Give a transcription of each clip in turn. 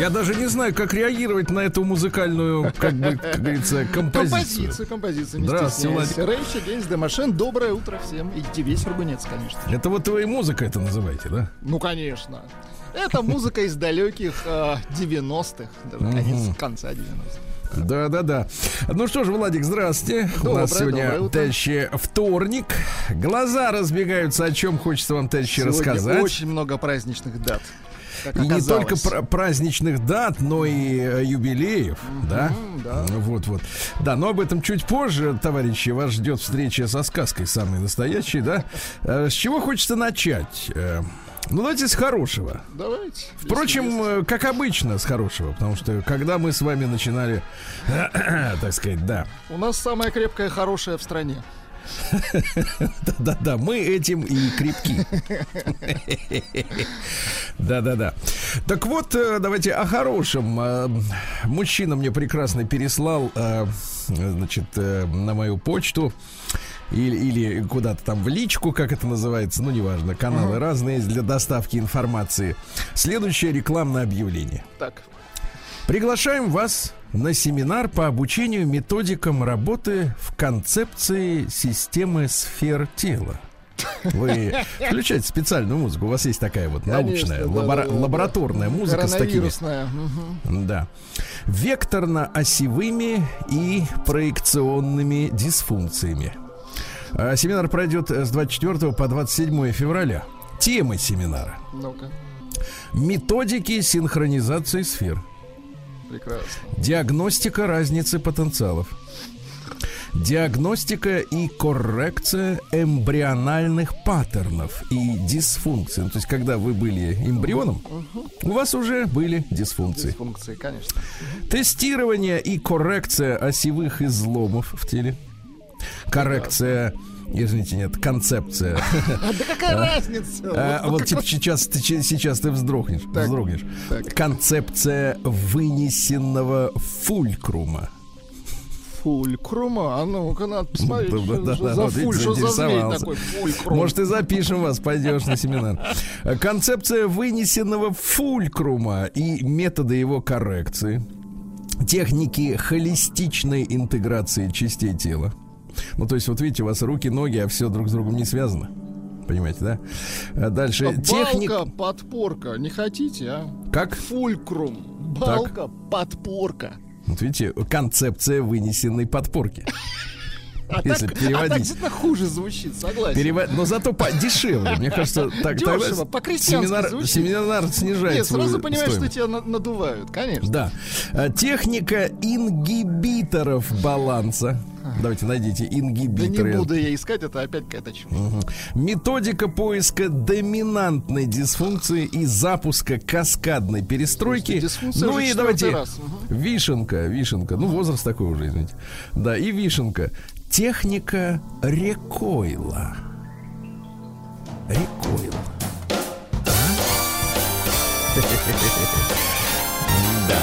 Я даже не знаю, как реагировать на эту музыкальную, как бы, как говорится, композицию. Композицию, композицию, не Здравствуйте, стесняйся. Рейч Against the Machine. Доброе утро всем. И тебе, Сергунец, конечно. Это вот вы музыка это называете, да? Ну, конечно. Это музыка из далеких э, 90-х. Даже конец, конца 90-х. Да, да, да. Ну что ж, Владик, здравствуйте. У Доброе, нас сегодня, товарищи, вторник. Глаза разбегаются, о чем хочется вам, товарищи, рассказать. очень много праздничных дат. И не только пра- праздничных дат, но и э, юбилеев, да? да. Вот, вот. Да, но об этом чуть позже, товарищи. Вас ждет встреча со сказкой самой настоящей, да? Э, С чего хочется начать? Э, Ну, давайте с хорошего. Давайте. Впрочем, э, как обычно, с хорошего, потому что когда мы с вами начинали, так сказать, да, есть. У нас самая крепкая, хорошая в стране. да-да-да, мы этим и крепки. Да-да-да. Так вот, э, давайте о хорошем. Э, Мужчина мне прекрасно переслал, э, значит, на мою почту или, или куда-то там в личку, как это называется, ну, неважно, каналы разные есть для доставки информации. Следующее рекламное объявление. Так. Приглашаем вас на семинар по обучению методикам работы в концепции системы сфер тела. Вы включаете специальную музыку, у вас есть такая вот научная, Конечно, да, лабора- да, да, да. лабораторная музыка с такими. Мгм. Да. Векторно-осевыми и проекционными дисфункциями. А, Семинар пройдет с 24 по 27 февраля. Темы семинара. Ну-ка. Методики синхронизации сфер. Прекрасно. Диагностика разницы потенциалов. Диагностика и коррекция эмбриональных паттернов и дисфункций. Ну, то есть, когда вы были эмбрионом, у вас уже были дисфункции. Функции, конечно. Тестирование и коррекция осевых изломов в теле. Коррекция, извините, нет, концепция. А да какая разница? А, Вот типа сейчас сейчас ты вздрогнешь, вздрогнешь. Концепция вынесенного фулькрума. Фулькрума. А ну-ка, надо посмотреть, Да, что, да, что да, за вот фуль, что за зверь такой фулькрум. Может, и запишем вас, пойдешь на семинар. Концепция вынесенного фулькрума и методы его коррекции. Техники холистичной интеграции частей тела. Ну, то есть, вот видите, у вас руки, ноги, а все друг с другом не связано. Понимаете, да? А Дальше. Балка, Техника. подпорка. Не хотите, а? Как? Фулькрум. Балка, подпорка. Вот видите, концепция вынесенной подпорки. А Если так, переводить. а так действительно хуже звучит, согласен. Перева- Но зато по- дешевле. Мне кажется, так Дешево, по-крестьянски семинар, звучит. семинар снижает Нет, сразу понимаешь, что стоимость. тебя на- надувают, конечно. Да. А, Техника ингибиторов баланса. Давайте найдите Да ингибиторы. не буду я искать, это опять какая-то чушь. Мгм. Методика поиска доминантной дисфункции и запуска каскадной перестройки. Дисфункция Ну и давайте раз, мгм. вишенка, вишенка. Ну, возраст такой уже, извините. Да, и вишенка. Техника рекойла. Рекойла. А? Да.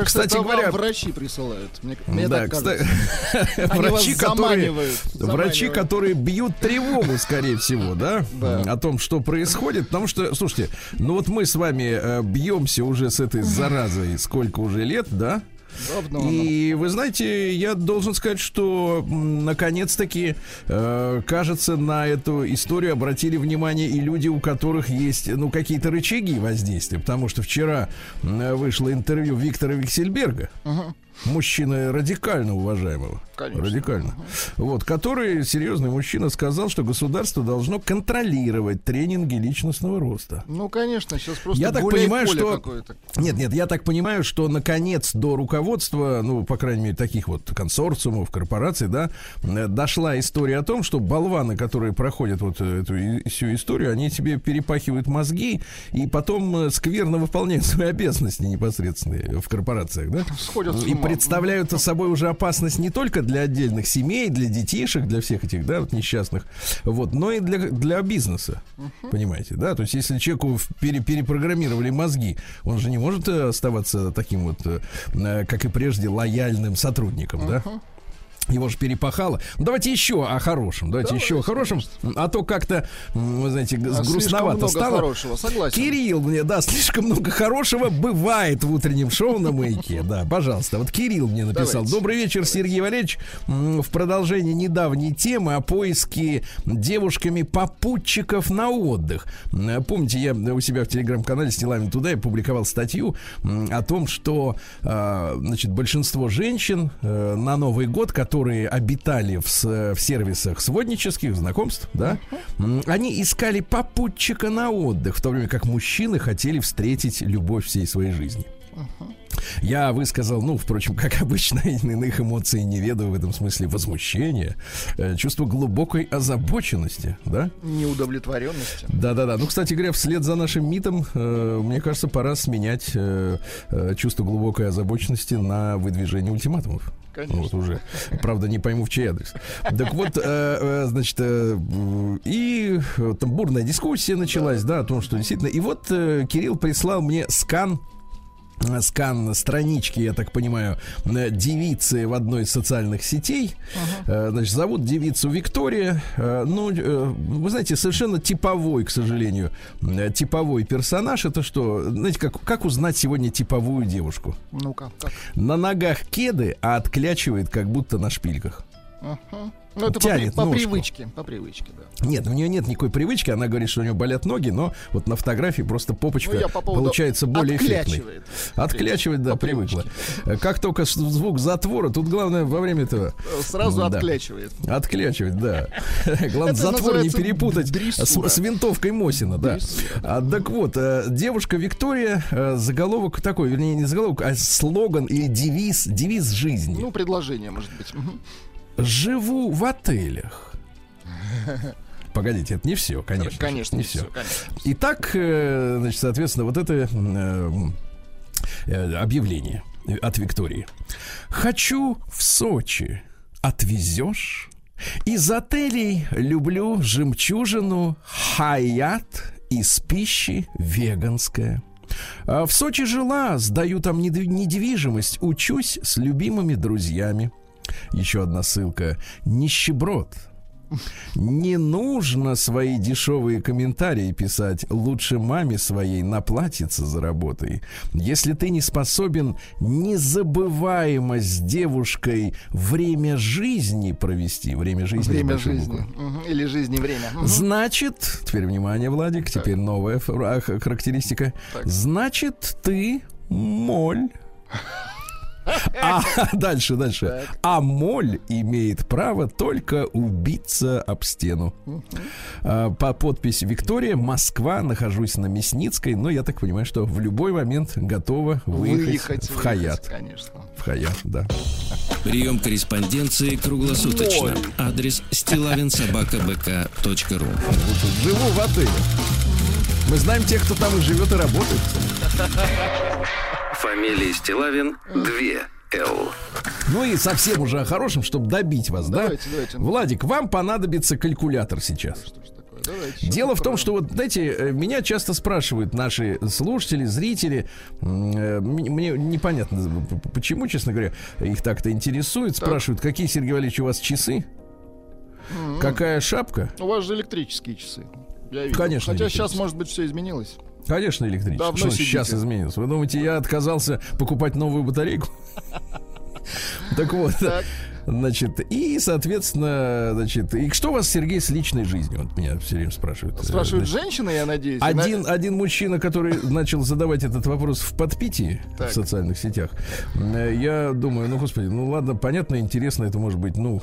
Кажется, Кстати это говоря- вам врачи присылают. Мне, мне да, так кстати, врачи, которые, врачи, которые бьют тревогу, скорее всего, да, Да. о том, что происходит, потому что, слушайте, ну вот мы с вами э, бьемся уже с этой заразой сколько уже лет, да? Оно. И вы знаете, я должен сказать, что наконец-таки, э, кажется, на эту историю обратили внимание и люди, у которых есть, ну, какие-то рычаги воздействия, потому что вчера вышло интервью Виктора Виксельберга, Ага. мужчины радикально уважаемого. Конечно. Радикально. Вот, который, серьезный мужчина, сказал, что государство должно контролировать тренинги личностного роста. Ну, конечно, сейчас просто Я так понимаю, что-. Нет, нет, я так понимаю, что наконец до руководства, ну, по крайней мере, таких вот консорциумов, корпораций, да, э, дошла история о том, что болваны, которые проходят вот э, эту всю историю, они себе перепахивают мозги и потом э, скверно выполняют свои обязанности непосредственные в корпорациях, да? Сходят И представляют собой уже опасность не только для отдельных семей, для детишек, для всех этих, да, вот несчастных, вот, но и для, для бизнеса. Понимаете, да? То есть, если человеку пере, перепрограммировали мозги, он же не может э, оставаться таким вот, э, как и прежде, лояльным сотрудником, да? Его же перепахало. Ну, давайте еще о хорошем. Давайте Давайте, еще о хорошем. А то как-то, вы знаете, А, грустновато много стало. хорошего, согласен. Кирилл мне, да, слишком много хорошего бывает в утреннем шоу на маяке. Да, пожалуйста. Вот Кирилл мне написал. Давайте. Добрый вечер, Сергей Валерьевич. В продолжении недавней темы о поиске девушками попутчиков на отдых. Помните, я у себя в телеграм-канале с делами туда я публиковал статью о том, что а, значит, большинство женщин э, на Новый год, которые обитали в, с- в сервисах своднических знакомств, да, они искали попутчика на отдых, в то время как мужчины хотели встретить любовь всей своей жизни. Я высказал, ну, впрочем, как обычно, иных эмоций не ведаю в этом смысле возмущения, э, чувство глубокой озабоченности, да? Неудовлетворенности. Да-да-да. Ну, кстати говоря, вслед за нашим МИТом, э, мне кажется, пора сменять э, э, чувство глубокой озабоченности на выдвижение ультиматумов. Конечно. Вот уже. Правда, не пойму, в чей адрес. Так вот, э, значит, и там бурная дискуссия началась, да, о том, что действительно. И вот Кирилл прислал мне скан скан странички, я так понимаю, э, девицы в одной из социальных сетей. Э, Значит, зовут девицу Виктория. Э, Ну, э, вы знаете, совершенно типовой, к сожалению, э, типовой персонаж. Это что? Знаете, как, как узнать сегодня типовую девушку? Ну-ка, как? На ногах кеды, а отклячивает, как будто на шпильках. Ну, это по, Тянет при- по ножку. привычке. По привычке, да. Нет, у нее нет никакой привычки. Она говорит, что у нее болят ноги, но вот на фотографии просто попочка Ну, по поводу получается более эффектной. отклячивает. Да, По привыкла. привычке. Э, Как только звук затвора, тут главное во время этого Сразу Да. отклячивает. Отклячивать, да. Главное, затвор не перепутать с, винтовкой Мосина, да. А, так вот, э, девушка Виктория, э, заголовок такой, вернее, не заголовок, а слоган или девиз, девиз жизни. Ну, предложение, может быть. Живу в отелях. Погодите, это не все, конечно. же, Конечно, не все. все. Конечно. Итак, э, значит, соответственно, вот это э, э, объявление от Виктории. Хочу в Сочи. Отвезешь? Из отелей люблю жемчужину Хаят из пищи веганская. В Сочи жила, сдаю там недви- недвижимость, учусь с любимыми друзьями. Еще одна ссылка. Нищеброд. Не нужно свои дешевые комментарии писать. Лучше маме своей наплатиться за работой. Если ты не способен незабываемо с девушкой время жизни провести, время жизни, Время жизни. Мгм. Или жизни время. Мгм. Значит, теперь внимание, Владик, теперь новая характеристика. Так. Значит, ты моль. А дальше, дальше. Так. А моль имеет право только убиться об стену. А, По подписи Виктория, Москва, нахожусь на Мясницкой, но я так понимаю, что в любой момент готова выехать, Выехать, в выехать, Хаят. Конечно. В Хаят, да. Прием корреспонденции круглосуточно. Ноль. Адрес стилавинсобакабк.ру Живу в отеле. Мы знаем тех, кто там и живет, и работает. Фамилия Стилавин 2 Л. Ну и совсем уже о хорошем, чтобы добить вас, Давайте, да? давайте. Владик, вам понадобится калькулятор сейчас. Что ж такое? Давайте. Дело в том, что вот, знаете, э, меня часто спрашивают наши слушатели, зрители, э, мне непонятно, почему, честно говоря, их так-то интересует, спрашивают, какие, Сергей Валерьевич, у вас часы, Мгм. какая шапка? У вас же электрические часы. Я видел. Конечно, Хотя сейчас, может быть, все изменилось. Конечно, электрический. Давно Что сидите. сейчас изменилось? Вы думаете, я отказался покупать новую батарейку? Так вот, Так. Значит, и, соответственно, значит, и что у вас, Сергей, с личной жизнью? Вот меня все время спрашивают. Спрашивают Значит, женщины, я надеюсь. Один, один мужчина, который начал задавать этот вопрос в подпитии Так. в социальных сетях, э, я думаю, ну, господи, ну ладно, понятно, интересно, это может быть, ну,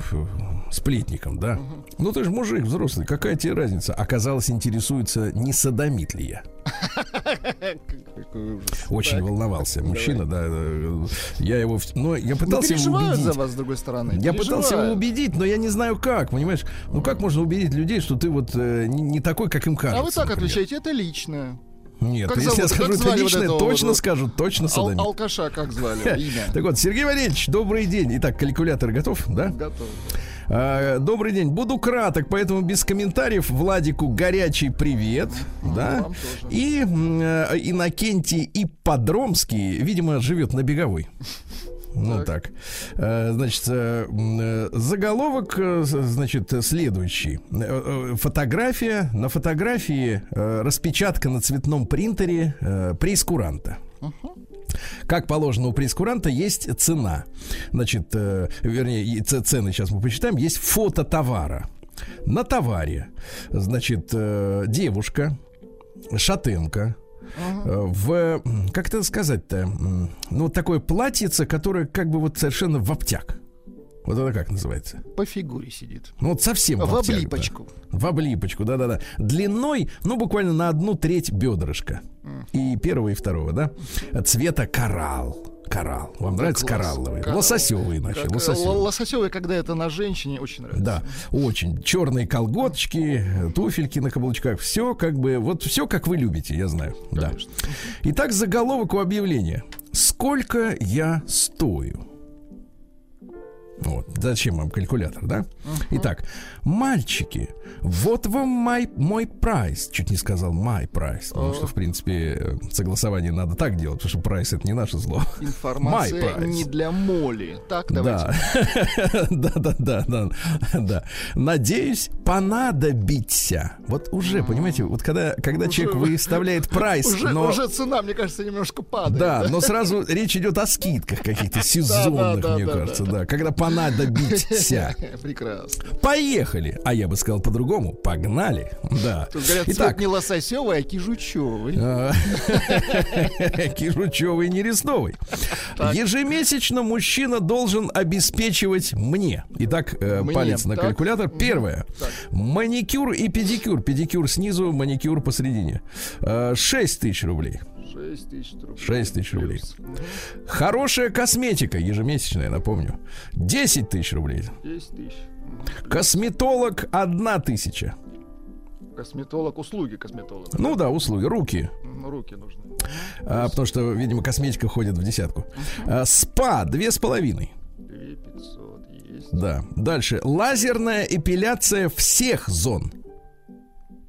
сплетником, да? Ну, ты же мужик взрослый, какая тебе разница? Оказалось, интересуется, не садомит ли я. Какой ужас. Очень Так. волновался мужчина, да. э, Я его... Ну, я Ну, пытался его переживают убедить. за вас, с другой стороны. Я пытался его убедить, но я не знаю как, понимаешь? Ну как можно убедить людей, что ты вот э, не, не такой, как им кажется? А вы так например? отвечаете, это личное. Нет, Как если зовут? я скажу это вот личное, этого точно вот- скажут, точно Ал- садомит. алкаша как звали? Имя. Так вот, Сергей Валерьевич, добрый день. Итак, калькулятор готов, да? Готов. А, добрый день. Буду краток, поэтому без комментариев. Владику горячий привет, да? И э, Иннокентий Ипподромский, видимо, живет на беговой. Ну так. Э, Значит, э, э, заголовок, э, значит, следующий. Фотография. На фотографии распечатка на цветном принтере прейскуранта. Как положено у прейскуранта есть цена. Значит, э, вернее, цены сейчас мы посчитаем. Есть фото товара. На товаре, значит, э, девушка, шатенка, э, в, как это сказать-то, ну, вот такое платьице, которое как бы вот совершенно в обтяг. Вот это как называется? По фигуре сидит. Ну, вот совсем В да. облипочку. В облипочку, да-да-да. Длиной, ну, буквально на одну треть бедрышка. И первого, и второго, да? Цвета коралл. Коралл. Вам нравится класс. коралловый? Коралл. Лососевый, иначе. Как, лососевый. л- Лососевый, когда это на женщине, очень нравится. Да, очень. Черные колготочки, туфельки на каблучках. Все как бы, вот все как вы любите, я знаю. Да. Конечно. Итак, заголовок у объявления. Сколько я стою? Вот, зачем вам калькулятор, да? Итак, мальчики, вот вам мой, мой прайс. Чуть не сказал my прайс, потому что, в принципе, э, согласование надо так делать, потому что прайс это не наше зло. Информация не для моли. Так, давайте. Да. да, да, да, да. Надеюсь, понадобится. Вот уже, понимаете, вот когда, когда человек выставляет прайс, но... уже цена, мне кажется, немножко падает. Да, но сразу речь идет о скидках каких-то сезонных, мне кажется, да. да. Когда понадобится. Прекрасно. Поехали. А я бы сказал по-другому. Погнали. Да. Тут говорят, Итак, не лососевый, а кижучевый. А, Кижучевый не рестовый. Ежемесячно мужчина должен обеспечивать мне. Итак, э, палец на калькулятор. Первое. Маникюр и педикюр. Педикюр снизу, маникюр посередине. 6 тысяч рублей. 6 тысяч рублей. 6 тысяч рублей. Мгм. Хорошая косметика, ежемесячная, напомню. 10 тысяч рублей. 10 тысяч. Косметолог 1 тысяча. Косметолог, услуги косметолога. Ну да, услуги, руки. Руки нужны. А, потому что, видимо, косметика ходит в десятку. А, спа две с половиной. 2 500 есть. Да. Дальше. Лазерная эпиляция всех зон.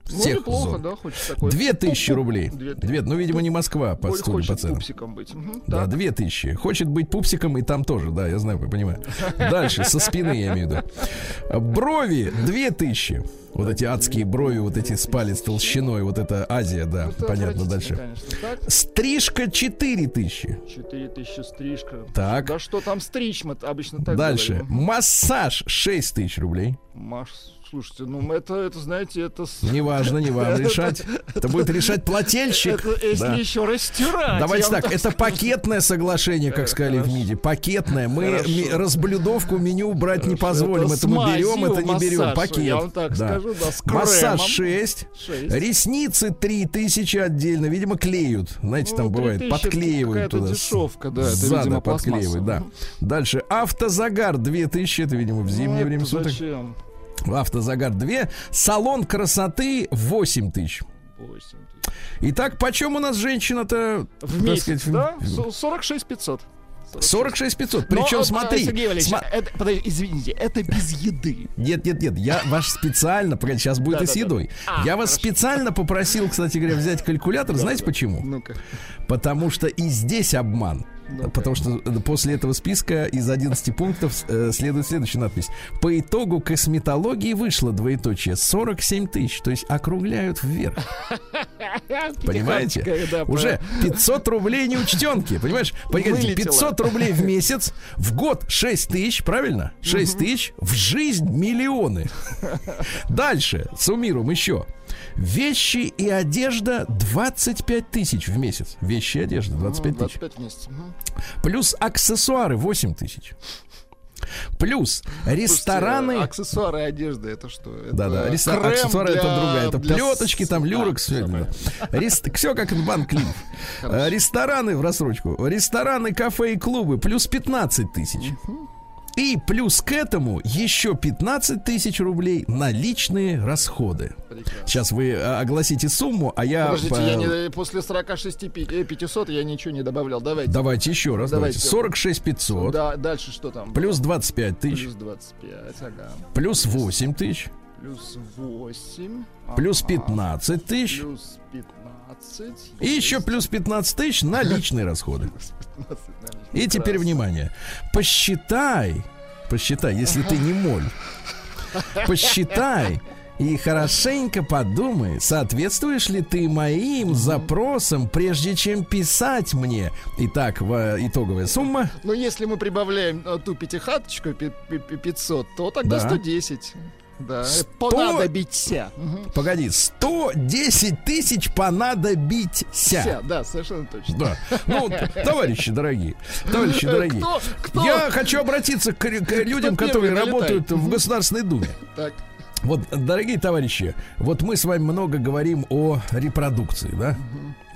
Ну, Всех неплохо, зон. да. Две тысячи Пуп-пуп. рублей. Две Две, ну, видимо, не Москва по, Ой, судя по хочет ценам. пупсиком быть. Мгм, Да, так. две тысячи. Хочет быть пупсиком и там тоже, да, я знаю, понимаю. Дальше, со спины я имею в виду. Брови две тысячи. Вот эти адские брови, вот эти с палец толщиной, вот это Азия, да, Это понятно, дальше. Конечно. Стрижка четыре тысячи. 4 тысячи стрижка. Так. Да что там стричь, мы обычно так Дальше. говорим. Массаж 6 тысяч рублей. Маш, слушайте, ну это, это, знаете, это... Неважно, не вам решать. Это будет решать плательщик. Это если Да. еще растирать. Давайте так, это пакетное соглашение, как сказали в. МИДе. Пакетное. Мы разблюдовку меню брать не позволим. Это мы берем, это не берем. Пакет. я вам так скажу, да, Массаж кремом. 6. Шесть. Ресницы 3000 отдельно. Видимо, клеют. Знаете, Ну, там бывает, 3000 подклеивают туда. дешевка, да, видимо, подклеивают, да. Дальше. Автозагар 2000. Это, видимо, в зимнее Ну, время суток. Зачем? Автозагар 2. Салон красоты 8 тысяч. 8 тысяч. Итак, почем у нас женщина-то? В месяц, сказать, да? Со- 46 500. 46 500. Но, Причем, а, смотри. Сергей Валерьевич, сма- это, подожди, извините, это без еды. Нет, нет, нет, я ваш специально, сейчас будет и с едой. А, я вас специально попросил, кстати говоря, взять калькулятор. Знаете почему? Ну-ка. Потому что и здесь обман. Ну-ка. Потому что после этого списка из 11 пунктов э, следует следующая надпись. По итогу косметологии вышло двоеточие 47 тысяч. То есть округляют вверх. Понимаете? Да, Уже 500 рублей неучтенки. Понимаешь? Вылетело. 500 рублей в месяц, в год 6 тысяч, правильно? 6 тысяч, в жизнь миллионы. Дальше, суммируем еще. Вещи и одежда 25 тысяч в месяц. Вещи и одежда 25 тысяч. 25 месяцев. Мгм. Плюс аксессуары 8 тысяч. Плюс рестораны. Слушайте, аксессуары одежды, это что? Это Да-да, аксессуары это для- другая. Это для плеточки, там люрекс, Да, все всё понятно. Все как банк клип. Хорошо. Рестораны в рассрочку. Рестораны, кафе и клубы плюс 15 тысяч. И плюс к этому еще 15 тысяч рублей на личные расходы. Прекрасно. Сейчас вы а, огласите сумму, а я... Подождите, по- я не, после 46 пи- э, 500 я ничего не добавлял. Давайте. Давайте еще раз. Давайте. Давайте. 46 500. Да, дальше что там? Плюс 25 тысяч. Плюс 25, ага. Плюс 8 тысяч. Плюс 8. Плюс ага. 15 тысяч. Плюс 15. И еще плюс 15 тысяч на личные расходы. Плюс 15, наверное. И теперь внимание. Посчитай, посчитай, если ты не моль, посчитай и хорошенько подумай, соответствуешь ли ты моим запросам, прежде чем писать мне. Итак, в- итоговая сумма. Ну, если мы прибавляем э, ту пятихаточку пи- пи- пи- 500, то тогда Да. 110. Да, Сто- понадобится. Мгм. Погоди, 110 тысяч понадобиться. Да, совершенно точно. Да. Ну, товарищи дорогие, товарищи дорогие, Кто, кто? я хочу обратиться к, к людям, которые работают в Государственной Думе. Так, Вот, дорогие товарищи, вот мы с вами много говорим о репродукции, да?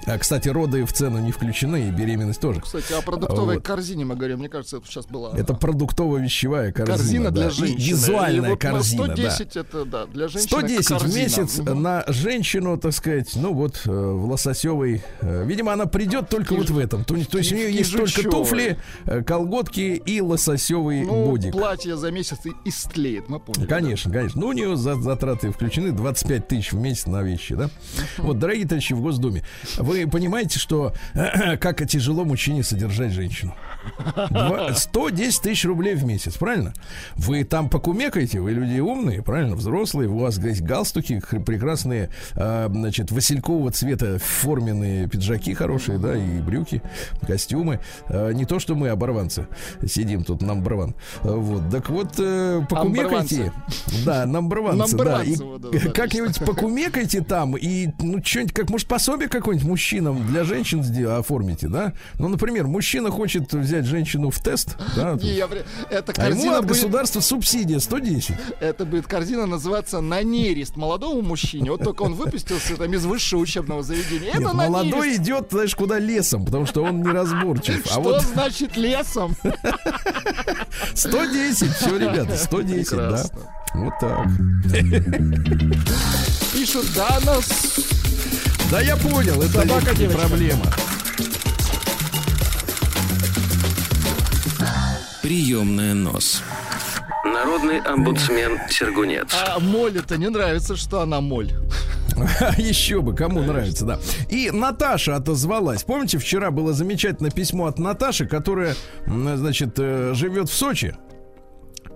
А, кстати, роды в цену не включены, и беременность тоже. кстати, о продуктовой Вот. корзине мы говорим. Мне кажется, это сейчас была Это продуктово-вещевая корзина. корзина да, для и женщины. И Визуальная вот на корзина, да. 110 это, да, для женщины 110 в корзина. месяц Мгм. на женщину, так сказать, ну вот э, в лососевой. э, Видимо, она придет только вот в этом. То, то есть у нее в есть только туфли, э, колготки и лососевый Ну, бодик. платье за месяц и истлеет, мы поняли. Конечно, конечно. Ну, у нее за- затраты включены 25 тысяч в месяц на вещи, да? Вот, дорогие товарищи в Госдуме, вы понимаете, что как тяжело мужчине содержать женщину? Два- 110 тысяч рублей в месяц, правильно? Вы там покумекаете, вы люди умные, правильно, взрослые, у вас есть галстуки, прекрасные, а, значит, василькового цвета форменные пиджаки хорошие, да, и брюки, костюмы. А, Не то, что мы оборванцы, сидим тут, нам барван. Вот, так вот, э, покумекайте. Да, Намбрванцы, вот, да, как-нибудь покумекайте там и, ну, что-нибудь, как, может, пособие какое-нибудь мужчинам для женщин оформите, да? Ну, например, мужчина хочет взять женщину в тест, да, Не, я эта а ему от будет, государства субсидия 110. это будет корзина называться на нерест молодому мужчине. Вот только он выпустился там из высшего учебного заведения. Это Нет, молодой нерест. идет, знаешь, куда лесом, потому что он неразборчив. А Что вот значит лесом? 110, все, ребята, 110, да. Прекрасно. Вот так. Пишут, да, нас Да я понял, это Собака не девочка. проблема. Приемная нос. Народный омбудсмен Сергунец. А Моле-то не нравится, что она моль. Еще бы, кому нравится, да. И Наташа отозвалась. Помните, вчера было замечательное письмо от Наташи, которая, значит, э, живет в Сочи.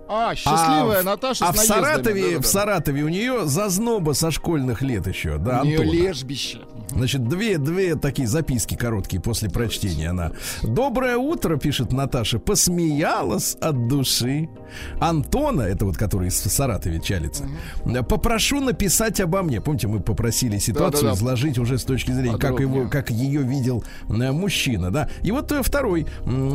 А, счастливая в- Наташа А с в. Саратове, Да-да-да. в Саратове у нее зазноба со школьных лет еще, да, У нее Антона. лежбище. Значит, две, две такие записки короткие после прочтения она. Доброе утро, пишет Наташа, посмеялась от души. Антона, это вот который из Саратове чалится, попрошу написать обо мне. Помните, мы попросили ситуацию Да-да-да. изложить уже с точки зрения, как Подробнее. его, как ее видел э, мужчина, да. И вот э, второй,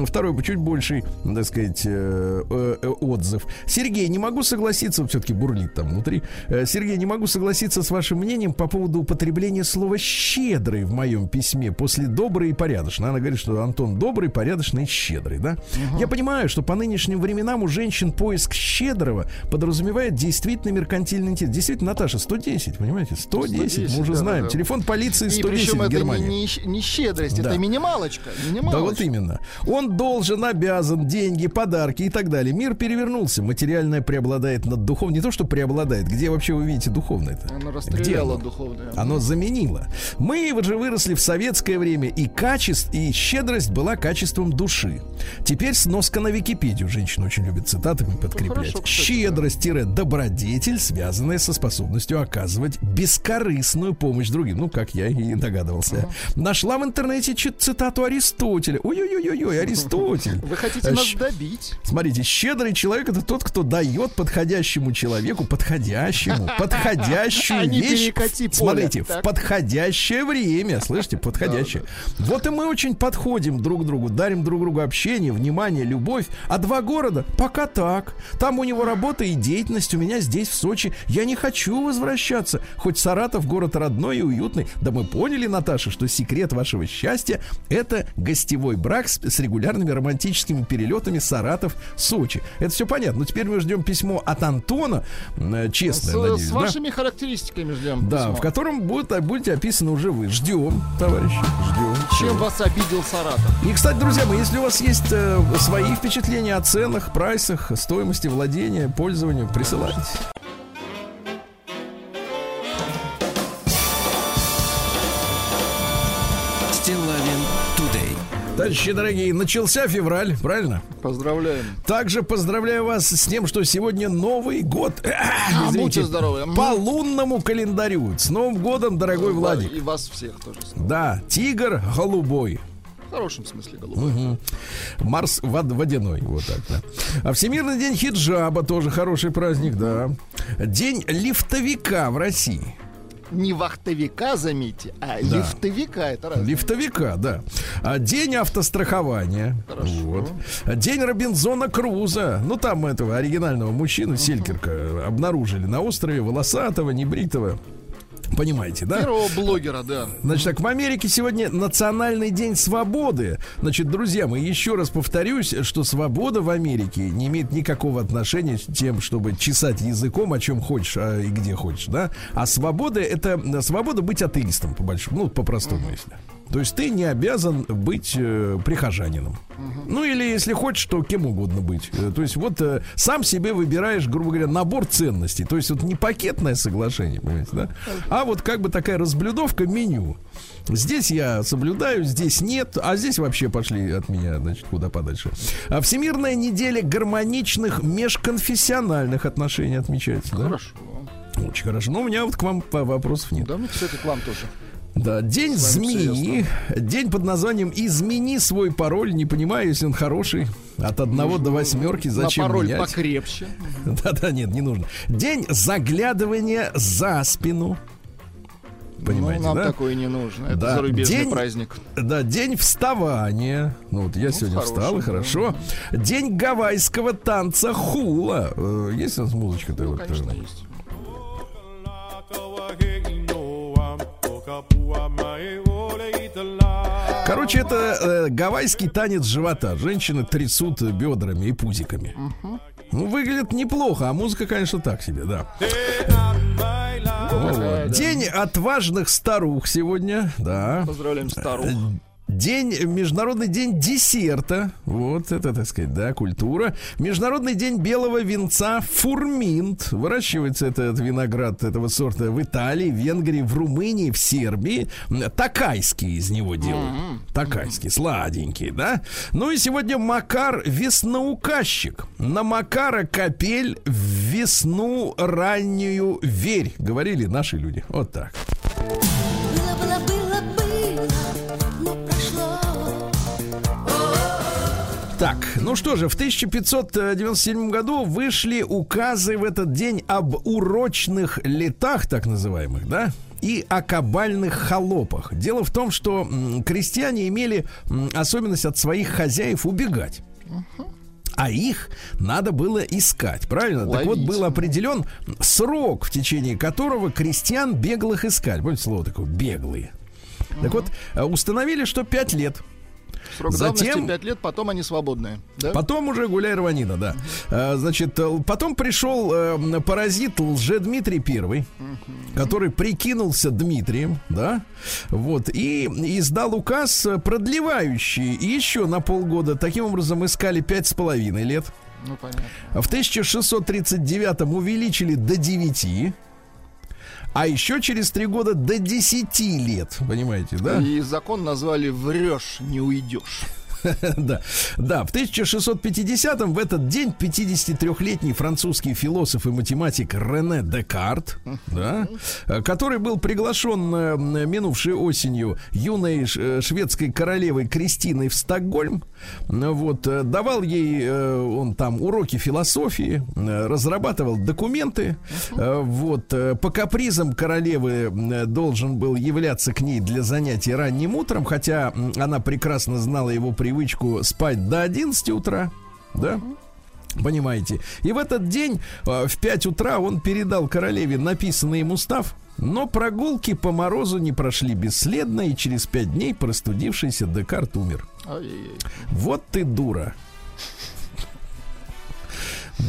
второй чуть больший, так сказать, э, отзыв. Сергей, не могу согласиться, все-таки бурлит там внутри. Сергей, не могу согласиться с вашим мнением по поводу употребления слова щедрый в моем письме после добрый и порядочный. Она говорит, что Антон добрый, порядочный и щедрый, да. Я понимаю, что по нынешним временам у женщин поиск щедрого подразумевает действительно меркантильный интерес. Действительно, Наташа, 110, понимаете? 110, 110, мы уже да, знаем. да, да. Телефон полиции И 110 причем в это не, Германии. не щедрость, Да. это минималочка. Да минималочка. вот именно. Он должен, обязан, деньги, подарки и так далее. Мир перевернулся. Материальное преобладает над духовным. Не то, что преобладает. Где вообще вы видите духовное-то? Оно? духовное. Оно заменило. Мы же выросли в советское время, и качество, и щедрость была качеством души. Теперь сноска на Википедию. Женщины очень любят цитатами подкреплять. хорошо, кстати, Щедрость-добродетель, связанная со способностью оказывать бескорыстную помощь другим. Ну, как я и догадывался. Нашла в интернете цитату Аристотеля. Ой-ой-ой-ой, Аристотель. Вы хотите нас добить? Смотрите, щедрый человек это тот, кто дает подходящему человеку, подходящему, подходящую А вещь. Смотрите, в Так. Подходящее время, слышите, подходящее. Вот и мы очень подходим друг к другу, дарим друг другу общение, внимание, любовь. А два города пока так. Там у него работа и деятельность, у меня здесь, в Сочи. Я не хочу возвращаться. Хоть Саратов город родной и уютный. Да мы поняли, Наташа, что секрет вашего счастья это гостевой брак с, с регулярными романтическими перелетами Саратов-Сочи. Это все понятно. Но теперь мы ждем письмо от Антона, э, честно, С, надеюсь, с да? вашими характеристиками ждем. Да, письмо. в котором будет, будете описаны уже вы. Ждем, товарищи, ждем. Чем вас обидел Саратов? И, кстати, друзья мои, если у вас есть э, свои впечатления о ценах, прайсах, стоимости владения, пользования, присылайте. Товарищи дорогие, начался февраль, правильно? Поздравляем. Также поздравляю вас с тем, что сегодня Новый год. А, Извините, будьте здоровы. По лунному календарю. С Новым годом, дорогой Владик. И вас всех тоже. Да, тигр голубой. В хорошем смысле голубой. Мгм. Марс вод- водяной, вот так, да. А Всемирный день хиджаба тоже хороший праздник, да. День лифтовика в России. Не вахтовика, заметьте, а Да. лифтовика. Это разное. Лифтовика, да. А День автострахования. Хорошо. Вот. А День Робинзона Круза. Ну, там этого оригинального мужчину, Селькерка, обнаружили на острове, волосатого, небритого. Понимаете, да? Первого блогера, да. Значит, так, в Америке сегодня Национальный день свободы. Значит, друзья мои, еще раз повторюсь, что свобода в Америке не имеет никакого отношения с тем, чтобы чесать языком, о чем хочешь а, и где хочешь, да? А свобода это свобода быть атеистом, по большому, ну, по-простому, если. То есть ты не обязан быть э, прихожанином. Ну или если хочешь, то кем угодно быть. Э, То есть вот э, сам себе выбираешь, грубо говоря, набор ценностей. То есть вот не пакетное соглашение, понимаете, да? А вот как бы такая разблюдовка меню. Здесь я соблюдаю, здесь нет, а здесь вообще пошли от меня, значит, куда подальше. А Всемирная неделя гармоничных межконфессиональных отношений отмечается, да? Хорошо. Очень хорошо. Но у меня вот к вам вопросов нет. Да, ну, кстати, к вам тоже. Да, день змеи. День под названием «Измени свой пароль». Не понимаю, если он хороший. От одного до восьмерки. Зачем На пароль менять? покрепче. Да-да, нет, не нужно. День заглядывания за спину. Понимаете, ну, нам да? такое не нужно. Это Да. зарубежный День- праздник. Да, день вставания. Ну, вот я сегодня хороший, встал, и да. хорошо. День гавайского танца хула. Э, Есть у нас музычка-то? Ну, вот, э, конечно, есть. Короче, это э, гавайский танец живота. Женщины трясут бедрами и пузиками. Ну, выглядит неплохо, а музыка, конечно, так себе, да. День отважных старух сегодня, да. Поздравляем старух. День, Международный день десерта. Вот это, так сказать, да, культура. Международный день белого винца фурминт. Выращивается этот виноград этого сорта в Италии, в Венгрии, в Румынии, в Сербии. Такайский из него делают. Такайский, сладенький, да? Ну и сегодня Макар весноуказчик. На Макара капель в весну раннюю верь. Говорили наши люди. Вот так. Ну что же, в 1597 году вышли указы в этот день об урочных летах, так называемых, да? И о кабальных холопах. Дело в том, что крестьяне имели особенность от своих хозяев убегать. А их надо было искать, правильно? Так вот, Ловить. был определен срок, в течение которого крестьян беглых искали. Помните слово такое? Беглые. Так вот, э, установили, что 5 лет. Срок Затем- давности 5 лет, потом они свободные. Да? Потом уже гуляй рванина, да. А, Значит, э, потом пришел э, паразит Лжедмитрий Первый, который прикинулся Дмитрием, да, вот, и издал указ, э, продлевающий еще на полгода. Таким образом, искали пять с половиной лет. Ну, понятно. В 1639 увеличили до 9. А еще через три года до 10 лет, понимаете, да? И закон назвали «врешь, не уйдешь». Да, да, в 1650-м в этот день 53-летний французский философ и математик Рене Декарт, да, э, который был приглашен э, минувшей осенью юной э, шведской королевой Кристиной в Стокгольм, вот, давал ей он там уроки философии, разрабатывал документы, вот, по капризам королевы должен был являться к ней для занятий ранним утром, хотя она прекрасно знала его привычку спать до 11 утра, да? Понимаете? И в этот день э, в 5 утра он передал королеве написанный им устав, но прогулки по морозу не прошли бесследно, и через 5 дней простудившийся Декарт умер. Ай-яй-яй. Вот ты дура.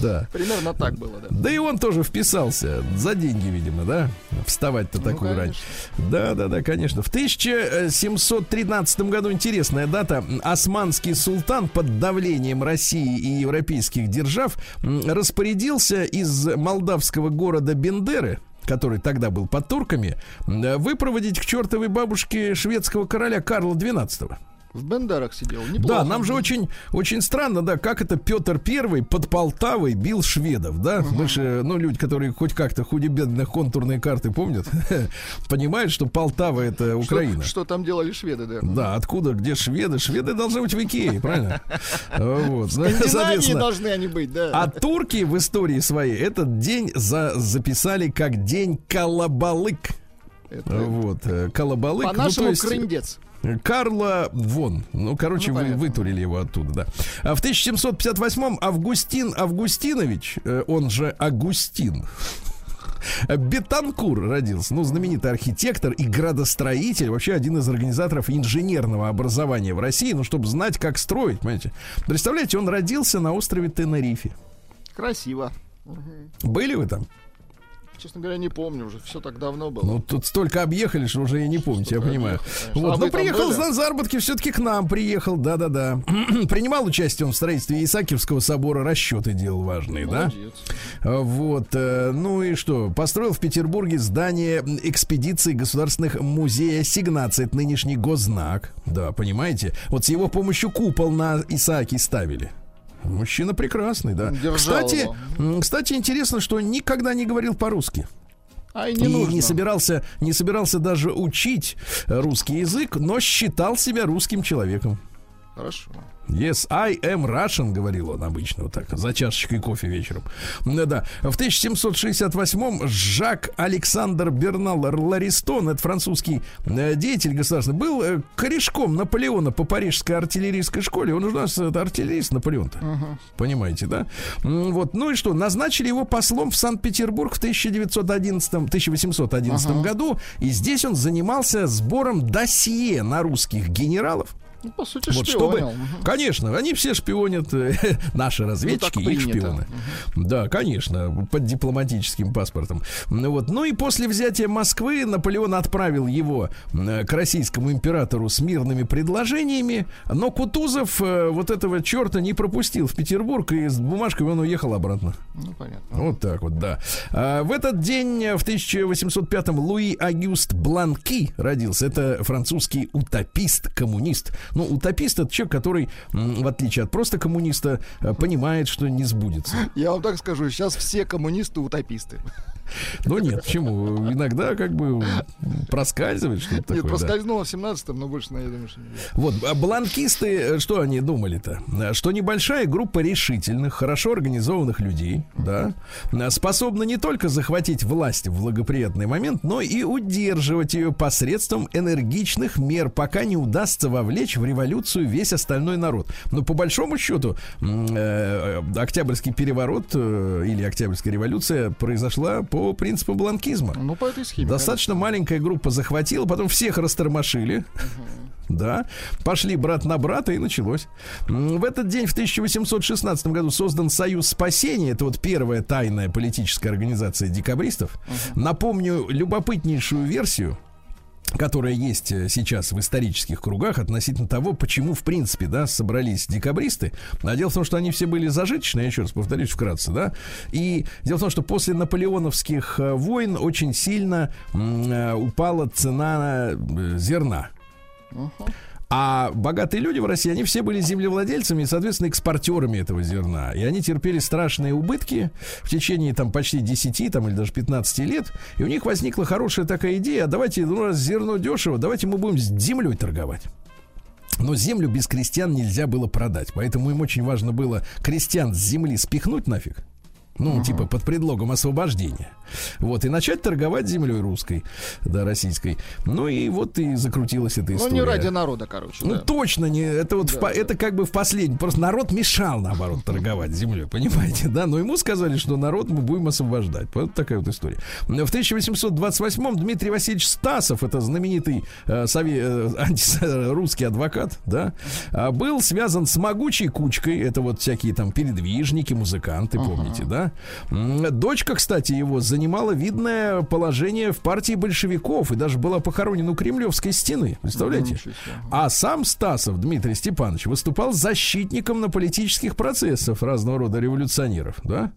Да. Примерно так было, да. Да и он тоже вписался. За деньги, видимо, да? Вставать-то Ну, такую рань. Да, да, да, конечно. В 1713 году интересная дата. Османский султан под давлением России и европейских держав распорядился из молдавского города Бендеры который тогда был под турками, выпроводить к чертовой бабушке шведского короля Карла XII. В Бендерах сидел. Неплохо. Да, нам же очень, очень странно, да, как это Петр Первый под Полтавой бил шведов, да? Мы же, ну, люди, которые хоть как-то худо-бедно контурные карты помнят, понимают, что Полтава это Украина. Что, там делали шведы, да? Да, откуда, где шведы? Шведы должны быть в Икее, правильно? Вот, ну, соответственно, должны они быть, да. а турки в истории своей этот день за, записали как день Колобалык. Это Вот, э, Колобалык. ну, По-нашему есть- крындец. Карла Вон. Ну, короче, Ну, вы вытурили его оттуда, да. А в 1758-м Августин Августинович, э, он же Агустин, Бетанкур родился, ну, знаменитый архитектор и градостроитель, вообще один из организаторов инженерного образования в России, ну, чтобы знать, как строить, понимаете. Представляете, он родился на острове Тенерифе. Красиво. Были вы там? Честно говоря, не помню уже. Все так давно было. Ну, тут столько объехали, что уже и не помните, я понимаю. объехал, конечно. Вот, А ну, приехал на заработки все-таки к нам, приехал, да-да-да. Принимал участие он в строительстве Исаакиевского собора, расчеты делал важные, да? Молодец. А, Вот, э, ну и что? Построил в Петербурге здание экспедиции государственных музея ассигнаций. Это нынешний госзнак. Да, понимаете? Вот с его помощью купол на Исааке ставили. Мужчина прекрасный, да. Держал Кстати, его. кстати, интересно, что никогда не говорил по-русски. А и И не нужно. не собирался, не собирался даже учить русский язык, но считал себя русским человеком. Хорошо. Yes, I am Russian, говорил он обычно, вот так, за чашечкой кофе вечером. Да, да. В 1768-м Жак Александр Бернал Ларистон, это французский э, деятель государственный, был э, корешком Наполеона по парижской артиллерийской школе. Он у нас артиллерист Наполеон-то. Понимаете, да? Вот, ну и что, назначили его послом в Санкт-Петербург в 1911, 1811 году, и здесь он занимался сбором досье на русских генералов, по сути, вот чтобы, шпионил. Конечно, они все шпионят, э, наши разведчики, Ну, так их принято. шпионы. Да, конечно, под дипломатическим паспортом. Ну вот, ну и после взятия Москвы Наполеон отправил его э, к российскому императору с мирными предложениями, но Кутузов э, вот этого черта не пропустил в Петербург и с бумажками он уехал обратно. Ну, понятно. Вот так вот, да. А, в этот день, в 1805-м, Луи Агюст Бланки родился. Это французский утопист, коммунист. Ну, утопист это человек, который, в отличие от просто коммуниста, э, понимает, что не сбудется. Я вам так скажу, сейчас все коммунисты утописты. Но нет, почему? Иногда как бы проскальзывает что-то Нет, такое. да. проскользнуло в 17-м, но больше, я думаю, что не. Вот, а бланкисты, э, что они думали-то? Что небольшая группа решительных, хорошо организованных людей, да, способна не только захватить власть в благоприятный момент, но и удерживать ее посредством энергичных мер, пока не удастся вовлечь в революцию весь остальной народ. Но по большому счету, э, э, Октябрьский переворот э, или Октябрьская революция произошла по принципу бланкизма. Ну, по этой схеме. Достаточно маленькая группа захватила, потом всех растормошили. Да, пошли брат на брата и началось. В этот день, в 1816 году, создан Союз спасения. Это вот первая тайная политическая организация декабристов. Напомню любопытнейшую версию которая есть э, сейчас в исторических кругах относительно того, почему, в принципе, да, собрались декабристы. А дело в том, что они все были зажиточные, я еще раз повторюсь вкратце, да. И дело в том, что после наполеоновских э, войн очень сильно э, упала цена зерна. А богатые люди в России, они все были землевладельцами и, соответственно, экспортерами этого зерна. И они терпели страшные убытки в течение там почти 10 там, или даже 15 лет. И у них возникла хорошая такая идея, а давайте, ну раз зерно дешево, давайте мы будем с землей торговать. Но землю без крестьян нельзя было продать. Поэтому им очень важно было крестьян с земли спихнуть нафиг. Ну, типа под предлогом освобождения. Вот, и начать торговать землей русской, да, российской. Ну и вот и закрутилась эта Ну, история. не ради народа, короче. Ну да. точно не, это вот в по- это как бы в последний, просто народ мешал наоборот торговать землей, понимаете, да? Но ему сказали, что народ мы будем освобождать. Вот такая вот история. В 1828-м Дмитрий Васильевич Стасов, это знаменитый э, сове- э, анти- русский адвокат, да, а, был связан с могучей кучкой, это вот всякие там передвижники, музыканты, помните, да? Дочка, кстати, его занимала видное положение в партии большевиков и даже была похоронена у Кремлевской стены, представляете? А сам Стасов Дмитрий Степанович выступал защитником на политических процессов разного рода революционеров, да?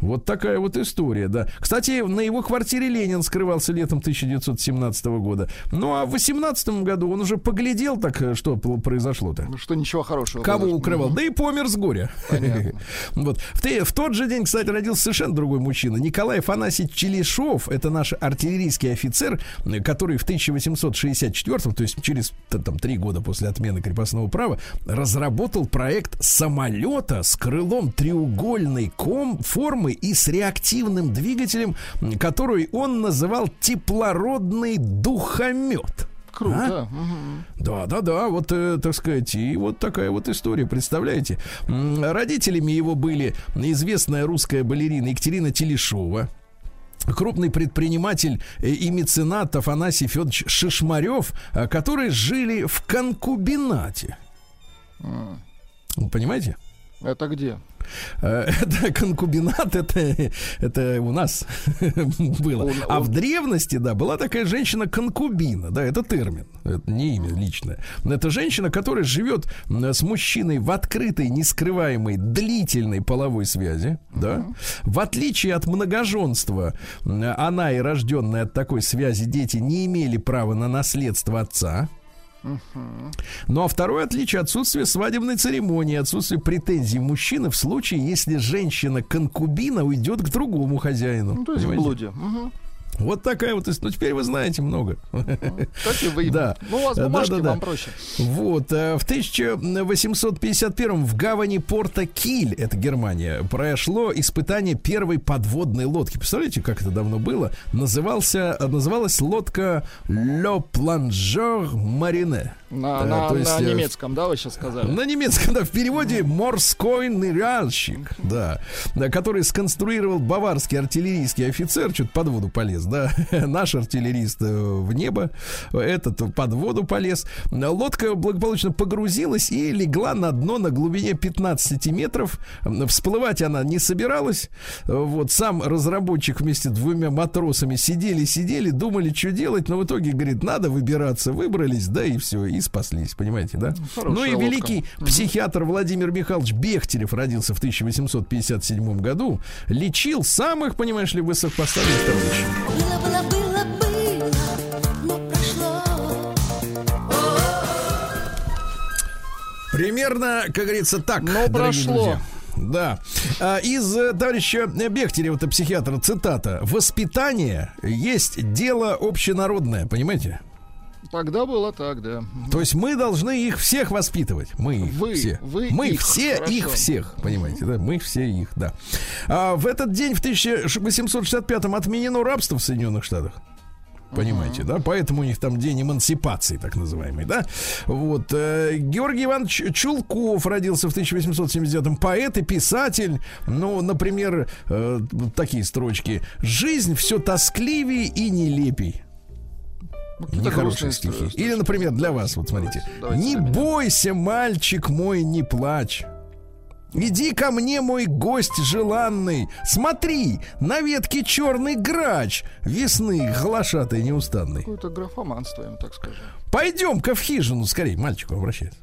Вот такая вот история, да. Кстати, на его квартире Ленин скрывался летом 1917 года. Ну, а в 18 году он уже поглядел так, э, что произошло-то. Ну, что ничего хорошего. Кого произошло. укрывал? Да и помер с горя. Вот. В, в тот же день, кстати, родился совершенно другой мужчина. Николай Афанасьевич Челешов. Это наш артиллерийский офицер, который в 1864, то есть через там, три года после отмены крепостного права, разработал проект самолета с крылом треугольной ком формы и с реактивным двигателем, который он называл теплородный духомет. Круто. мгм. Да, да, да, вот, э, так сказать, и вот такая вот история, представляете? Родителями его были известная русская балерина Екатерина Телешова, крупный предприниматель э, и меценат Афанасий Федорович Шишмарев, э, которые жили в конкубинате. М. Вы понимаете? Это где? Э, Это конкубинат, это, это у нас было. А в древности, да, была такая женщина-конкубина, да, это термин, это не имя личное. Это женщина, которая живет с мужчиной в открытой, нескрываемой, длительной половой связи, да. В отличие от многоженства, она и рожденные от такой связи дети не имели права на наследство отца. Ну а второе отличие отсутствие свадебной церемонии, отсутствие претензий мужчины в случае, если женщина-конкубина уйдет к другому хозяину. Ну, то есть в блуде. Мгм. Вот такая вот история. Ну, теперь вы знаете много. Как и вы. Да. Ну, у вас Да, бумажки, да, да. вам проще. Вот, э, в 1851 в гавани порта Киль, это Германия, прошло испытание первой подводной лодки. Представляете, как это давно было? Назывался, называлась лодка Le Plongeur Marine. На, Да, на- то есть, на э, немецком, да, вы сейчас сказали? На немецком, да, в переводе морской ныряльщик, да, да, который сконструировал баварский артиллерийский офицер, что-то под воду полез, да, наш артиллерист э, в небо, этот под воду полез. Лодка благополучно погрузилась и легла на дно на глубине 15 метров. Всплывать она не собиралась. Вот сам разработчик вместе с двумя матросами сидели, сидели, думали, что делать, но в итоге, говорит, надо выбираться. Выбрались, да, и все, и спаслись, понимаете, да? хорошая ну и лодка. великий психиатр Владимир Михайлович Бехтерев родился в 1857 году. Лечил самых, понимаешь ли, высокопоставленных товарищей. Было, было, было, было, но прошло. Примерно, как говорится, так. Но прошло. друзья. Да. А, Из э, товарища Бехтерева, это психиатра, цитата. Воспитание есть дело общенародное, понимаете? Тогда было так, да. То есть мы должны их всех воспитывать. Мы их Вы, все. вы мы их, все хорошо. их всех, понимаете, да? Мы все их, да. А в этот день, в 1865-м, отменено рабство в Соединенных Штатах. Понимаете, да? Поэтому у них там день эмансипации, так называемый, да? Вот. э, Георгий Иванович Чулков родился в 1879-м. Поэт и писатель. Ну, например, э, такие строчки. «Жизнь все тоскливее и нелепей». Ну, Нехорошие стихи. Или, например, для вас, вот смотрите. Давайте не бойся, мальчик мой, не плачь. Иди ко мне, мой гость желанный. Смотри, на ветке черный грач. Весны глашатый неустанный. Какое-то графоманство, я вам так скажу. Пойдем-ка в хижину, скорее, мальчику обращается.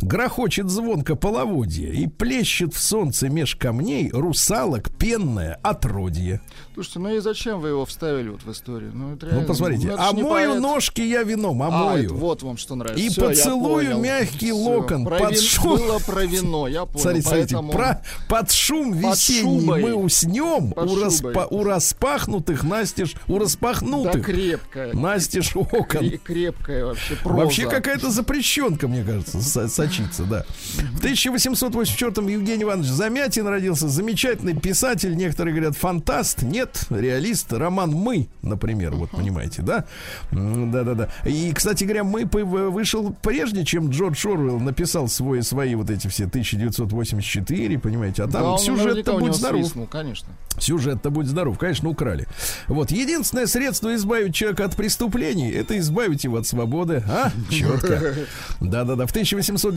Грохочет звонко половодье и плещет в солнце меж камней русалок пенное отродье. Слушайте, ну и зачем вы его вставили вот в историю? Ну, это Ну, реально, посмотрите. это ж А мою поэт. ножки я вином А, омою. это вот вам что нравится. И Всё, я поцелую мягкий Всё. локон Про под вин- шум. Было про вино, я понял. Смотрите, смотрите, поэтому- про, под шум Под весенний шубой. мы уснем Под у, распа- у распахнутых настежь, у Да распахнутых крепкая. настежь окон. Кре- Крепкая вообще проза. Вообще какая-то запрещенка, мне кажется, со- сочится, да. В 1884-м Евгений Иванович Замятин родился. Замечательный писатель, некоторые говорят, фантаст. Нет, реалист. Роман «Мы», например, вот понимаете, да? Да-да-да. И, кстати говоря, «Мы» вышел прежде, чем Джордж Орвелл написал свои, свои вот эти все 1984, понимаете? А Да, там наверняка сюжет-то будет здоров. свистнул, конечно. Сюжет-то будь здоров, конечно, украли. Вот, единственное средство избавить человека от преступлений, это избавить его от свободы. А? Четко. Да-да-да. В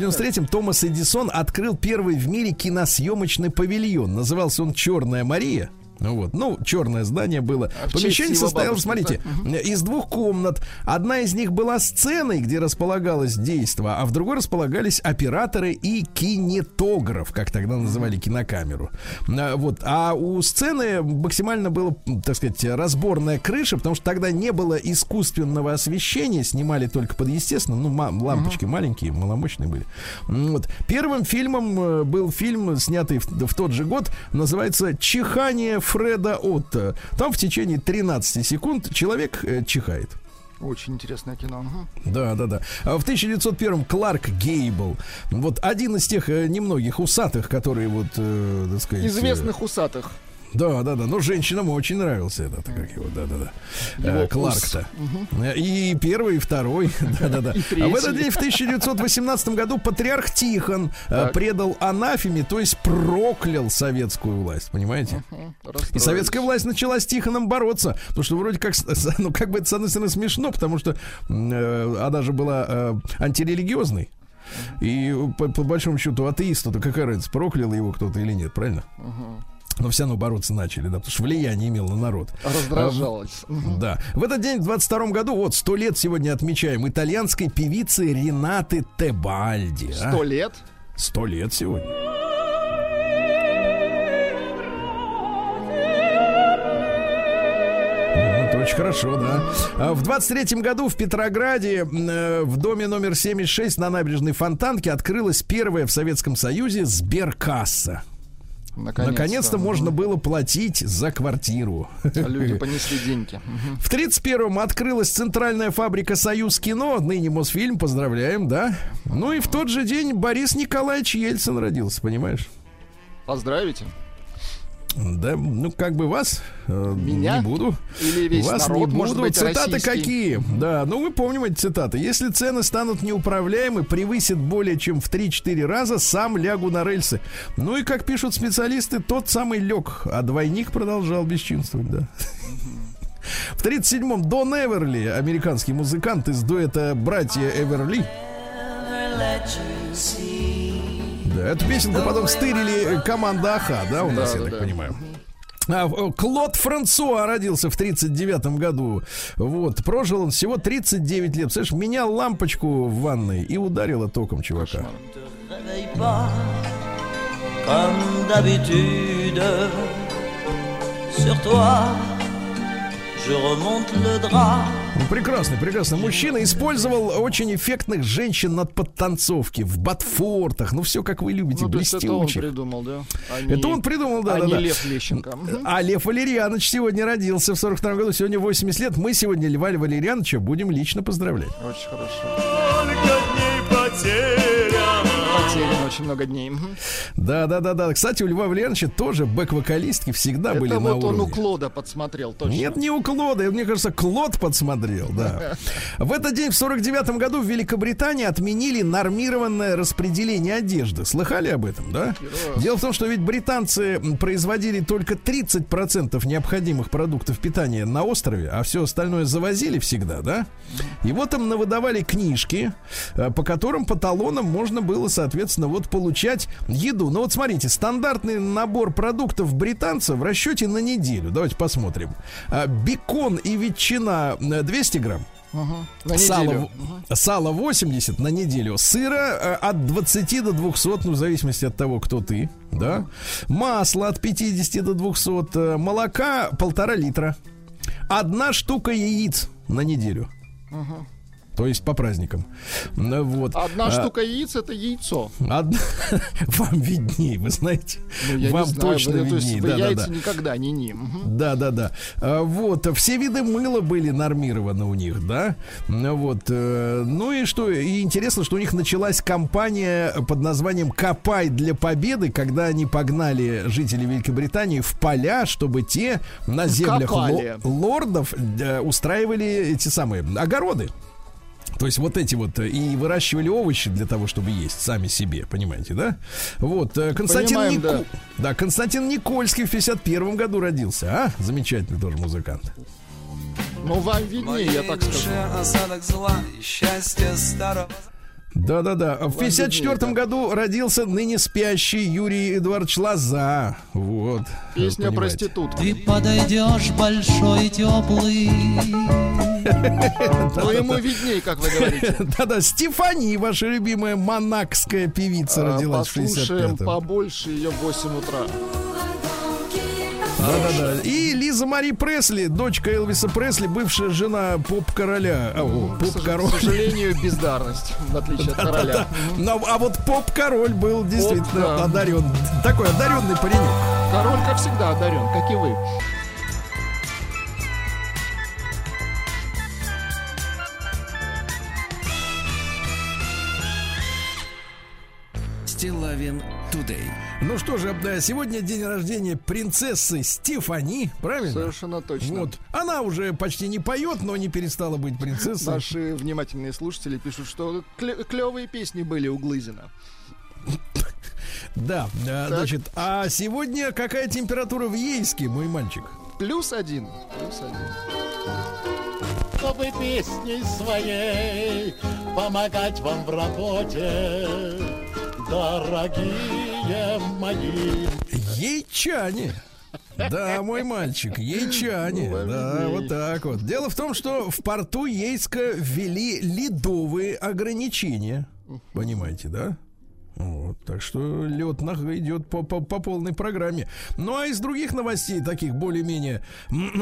1893-м Томас Эдисон открыл первый в мире киносъемочный павильон. Назывался он «Черная Мария». Ну вот, ну, черное здание было. А в Помещение его состоялось, бабушки, смотрите, из двух комнат. Одна из них была сценой, где располагалось действо, а в другой располагались операторы и кинетограф, как тогда называли кинокамеру. А, Вот. А у сцены максимально было, так сказать, разборная крыша, потому что тогда не было искусственного освещения, снимали только под естественным, ну, лампочки маленькие, маломощные были. Вот. Первым фильмом э, был фильм, снятый в, в тот же год, называется «Чихание Фреда Отто». Там в течение 13 секунд человек э, чихает. Очень интересное кино. Мгм. Да, да, да. А в 1901 Кларк Гейбл. Вот один из тех э, немногих усатых, которые вот, э, так сказать... э, Известных усатых. Да, да, да. Но женщинам очень нравился этот, как его, да, да, да. Э, Кларк-то. Э, И первый, и второй. Да, да, да. А в этот день, в 1918 году, патриарх Тихон э, Так. предал анафеме, то есть проклял советскую власть, понимаете? Мгм. И советская власть начала с Тихоном бороться. Потому что вроде как, ну, как бы это, с одной стороны, смешно, потому что э, она же была э, антирелигиозной. И по, по большому счету атеисту-то какая разница, проклял его кто-то или нет, правильно? Мгм. Но все равно бороться начали, да, потому что влияние имел на народ. Раздражалась. Мгм. Да. В этот день, в 22 году, вот, сто лет сегодня отмечаем итальянской певицы Ренаты Тебальди. а. Сто лет. Сто лет сегодня. Очень хорошо, да. А В 23-м году в Петрограде э, в доме номер 76 на набережной Фонтанке открылась первая в Советском Союзе сберкасса. Наконец-то. Наконец-то можно было платить за квартиру. Люди понесли деньги. В 31-м открылась центральная фабрика «Союз кино», ныне Мосфильм, поздравляем, да? Ну и в тот же день Борис Николаевич Ельцин родился, понимаешь? Поздравите. Да, ну как бы вас э, Меня? не буду. Или весь вас народ, не буду. может быть, цитаты российский. какие? Да, ну вы помните эти цитаты. Если цены станут неуправляемы, превысят более чем в 3-4 раза, сам лягу на рельсы. Ну и как пишут специалисты, тот самый лег, а двойник продолжал бесчинствовать, да. В 37-м Дон Эверли, американский музыкант из дуэта «Братья Эверли». Да, эту песенку потом стырили команда Аха, да, у нас, Да, я да, так да. понимаю. А, Клод Франсуа родился в 39 году. Вот, прожил он всего 39 лет. Слышь, менял лампочку в ванной и ударило током чувака. Sur toi, je remonte le drap. Прекрасный, прекрасный. Мужчина использовал очень эффектных женщин над подтанцовки в ботфортах. Ну, все, как вы любите, Ну, есть это он блестящих. придумал, да? А не- Это он придумал, да, а да, не да. Лев Лещенко. А Лев Валерьянович сегодня родился в 42 году. Сегодня 80 лет. Мы сегодня Льва Валерьяновича будем лично поздравлять. Очень хорошо. Потеряно очень много дней. Да, да, да, да. Кстати, у Льва Валерьевича тоже бэк-вокалистки всегда были Это на вот он уровне. у Клода подсмотрел, точно. Нет, не у Клода. Мне кажется, Клод подсмотрел, да. В этот день, в 49 году, в Великобритании отменили нормированное распределение одежды. Слыхали об этом, да? Дело в том, что ведь британцы производили только 30% необходимых продуктов питания на острове, а все остальное завозили всегда, да? И вот им навыдавали книжки, э, по которым по талонам можно было, соответственно, вот получать еду. Ну вот смотрите, стандартный набор продуктов британцев в расчете на неделю. Давайте посмотрим. А, Бекон и ветчина э, 200 грамм. На Сало, в- сало 80 на неделю. Сыра э, от 20 до 200, ну, в зависимости от того, кто ты, да. Масло от 50 до 200. э, Молока полтора литра. Одна штука яиц на неделю. То есть по праздникам. Ну, Вот. Одна А, штука яиц это яйцо. одна- Вам видней, вы знаете. Ну, я Вам не знаю, точно вы- то есть видней. Да, да, яйца да. никогда не ни. Мгм. Да, да, да. А, Вот, все виды мыла были нормированы у них, да. Ну, Вот. э, Ну и что? И интересно, что у них началась кампания под названием «Копай для победы», когда они погнали жителей Великобритании в поля, чтобы те на землях Копали. лордов э, устраивали эти самые огороды. То есть вот эти вот э, и выращивали овощи для того, чтобы есть сами себе, понимаете, да? Вот э, Константин Понимаем, Нико- да. Константин Никольский в 51 году родился, а? Замечательный тоже музыкант. Ну, вам виднее, я так скажу. осадок зла и счастье старого. Да-да-да. В 54 виднее, да. году родился ныне спящий Юрий Эдуардович Лоза. Вот. Песня Понимаете. проститутка. Ты подойдешь большой и теплый Ну, ему видней, как вы говорите. Да-да, Стефани, ваша любимая монакская певица, А, родилась в Послушаем 65-м. побольше ее в 8 утра. Да-да-да. И Лиза Мари Пресли, дочка Элвиса Пресли, бывшая жена поп-короля. Сож- поп-король. К сожалению, бездарность, в отличие от короля. Но, а вот поп-король был действительно да. одарен. Такой одаренный паренек. Король, как всегда, одарен, как и вы. Стилавин Тудей. Ну что же, да, сегодня день рождения принцессы Стефани, правильно? Совершенно точно. Вот. Она уже почти не поет, но не перестала быть принцессой. Наши внимательные слушатели пишут, что клевые песни были у Глызина. Да, да, Так. значит, а сегодня какая температура в Ейске, мой мальчик? Плюс один. Плюс один. чтобы песней своей помогать вам в работе, дорогие мои. Ейчане. Да, мой мальчик, ейчане. Ну, Да, вот так вот. Дело в том, что в порту Ейска ввели ледовые ограничения. Понимаете, да? Вот, так что лед идет по, по, по полной программе. Ну а из других новостей, таких более-менее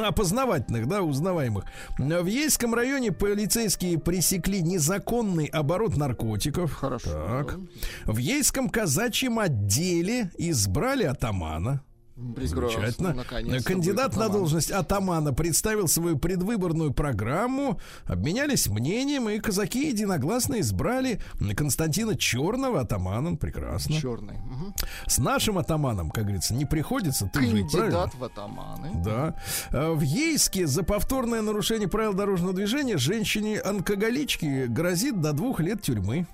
опознавательных, да, узнаваемых. В Ейском районе полицейские пресекли незаконный оборот наркотиков. Хорошо. Так. В Ейском казачьем отделе избрали атамана. Замечательно. Наконец-то Кандидат на должность атамана представил свою предвыборную программу, обменялись мнением, и казаки единогласно избрали Константина Черного атаманом. Прекрасно. Черный. Мгм. С нашим атаманом, как говорится, не приходится ты правильно? Кандидат в атаманы. Да. А В Ейске за повторное нарушение правил дорожного движения женщине-алкоголичке грозит до двух лет тюрьмы.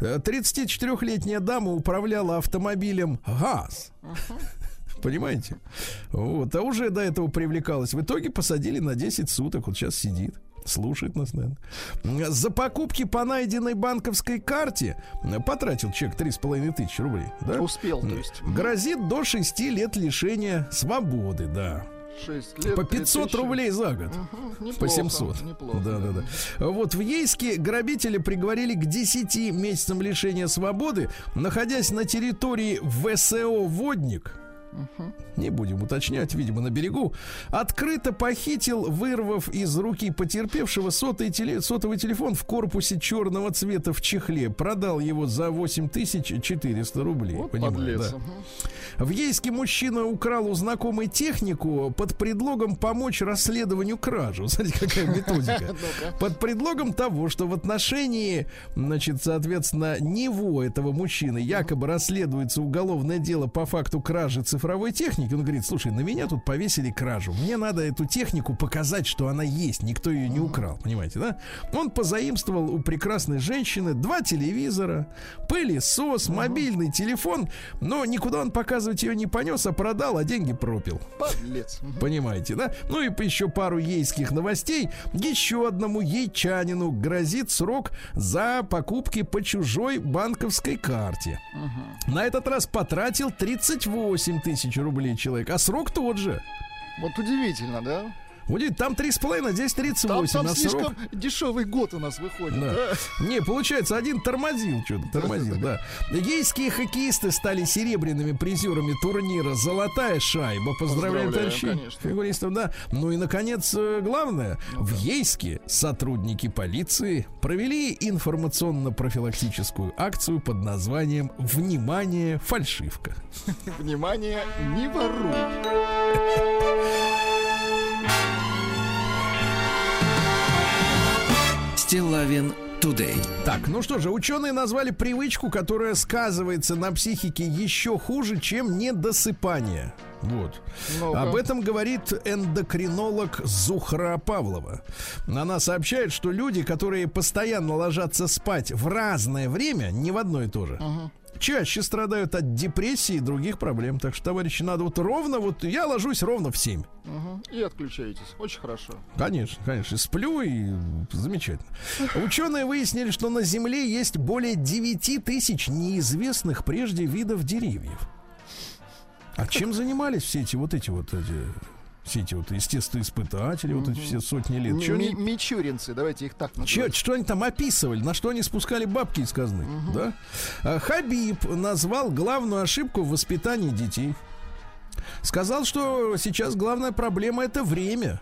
Э, 34-летняя дама управляла автомобилем ГАЗ. Понимаете? Вот. А уже до этого привлекалась. В итоге посадили на 10 суток. Вот сейчас сидит. Слушает нас, наверное. За покупки по найденной банковской карте потратил человек 3,5 тысячи рублей. Да? Успел, то есть. Грозит до 6 лет лишения свободы, да. 6 лет. По 500 3000. рублей за год. По неплохо, 700. Неплохо. Да, да, да. Вот в Ейске грабители приговорили к 10 месяцам лишения свободы, находясь на территории ВСО «Водник». Не будем уточнять, видимо, на берегу. Открыто похитил, вырвав из руки потерпевшего сотовый, теле- сотовый телефон в корпусе черного цвета в чехле. Продал его за 8400 рублей. Вот Понимаю, подлец. да. В Ейске мужчина украл у знакомой технику под предлогом помочь расследованию кражи. Смотрите, какая методика. Под предлогом того, что в отношении, значит, соответственно, него, этого мужчины, якобы расследуется уголовное дело по факту кражи цифровой техники. Он говорит, слушай, на меня тут повесили кражу. Мне надо эту технику показать, что она есть. Никто ее не украл. Понимаете, да? Он позаимствовал у прекрасной женщины два телевизора, пылесос, мобильный телефон, но никуда он показывать ее не понес, а продал, а деньги пропил. Подлец. Понимаете, да? Ну и еще пару ейских новостей. Еще одному ейчанину грозит срок за покупки по чужой банковской карте. На этот раз потратил 38 тысяч рублей человек, а срок тот же. Вот удивительно, да? Будет там 3,5, а здесь Там, 38 там срок. слишком дешевый год у нас выходит. Да. да? Не, получается, один тормозил что-то, тормозил, да. Ейские хоккеисты стали серебряными призерами турнира «Золотая шайба». Поздравляем, товарищи конечно. фигуристов, да. Ну и, наконец, э, главное. В Ейске сотрудники полиции провели информационно-профилактическую акцию под названием «Внимание, фальшивка». Внимание, не воруй. Стилавин Today. Так, ну что же, ученые назвали привычку, которая сказывается на психике еще хуже, чем недосыпание. Вот. Ну-ка. Об этом говорит эндокринолог Зухра Павлова. Она сообщает, что люди, которые постоянно ложатся спать в разное время, не в одно и то же, чаще страдают от депрессии и других проблем. Так что, товарищи, надо вот ровно, вот я ложусь ровно в 7. Мгм. И отключаетесь. Очень хорошо. Конечно, конечно. Сплю и замечательно. Ученые выяснили, что на Земле есть более 9 тысяч неизвестных прежде видов деревьев. А чем занимались все эти вот эти вот эти, все эти вот естественные испытатели, вот эти все сотни лет? М- они- ми- Мичуринцы, давайте их так назовем. что они там описывали, на что они спускали бабки из казны, да? А, Хабиб назвал главную ошибку в воспитании детей. Сказал, что сейчас главная проблема это время.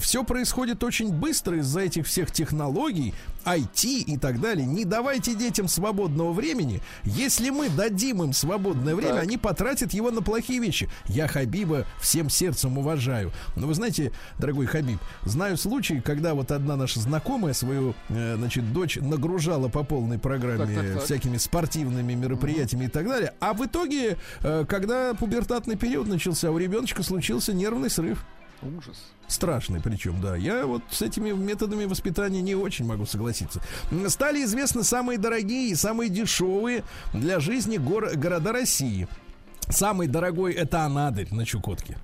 Все происходит очень быстро из-за этих всех технологий, IT и так далее. Не давайте детям свободного времени. Если мы дадим им свободное время, Так. они потратят его на плохие вещи. Я Хабиба всем сердцем уважаю. Но вы знаете, дорогой Хабиб, знаю случаи, когда вот одна наша знакомая свою, э, значит, дочь нагружала по полной программе Так, так, так. всякими спортивными мероприятиями и так далее. А в итоге, э, когда пубертатный период начался, у ребеночка случился нервный срыв. Ужас. Страшный причем, да. Я вот с этими методами воспитания не очень могу согласиться. Стали известны самые дорогие и самые дешевые для жизни гор- города России. Самый дорогой это Анадырь на Чукотке.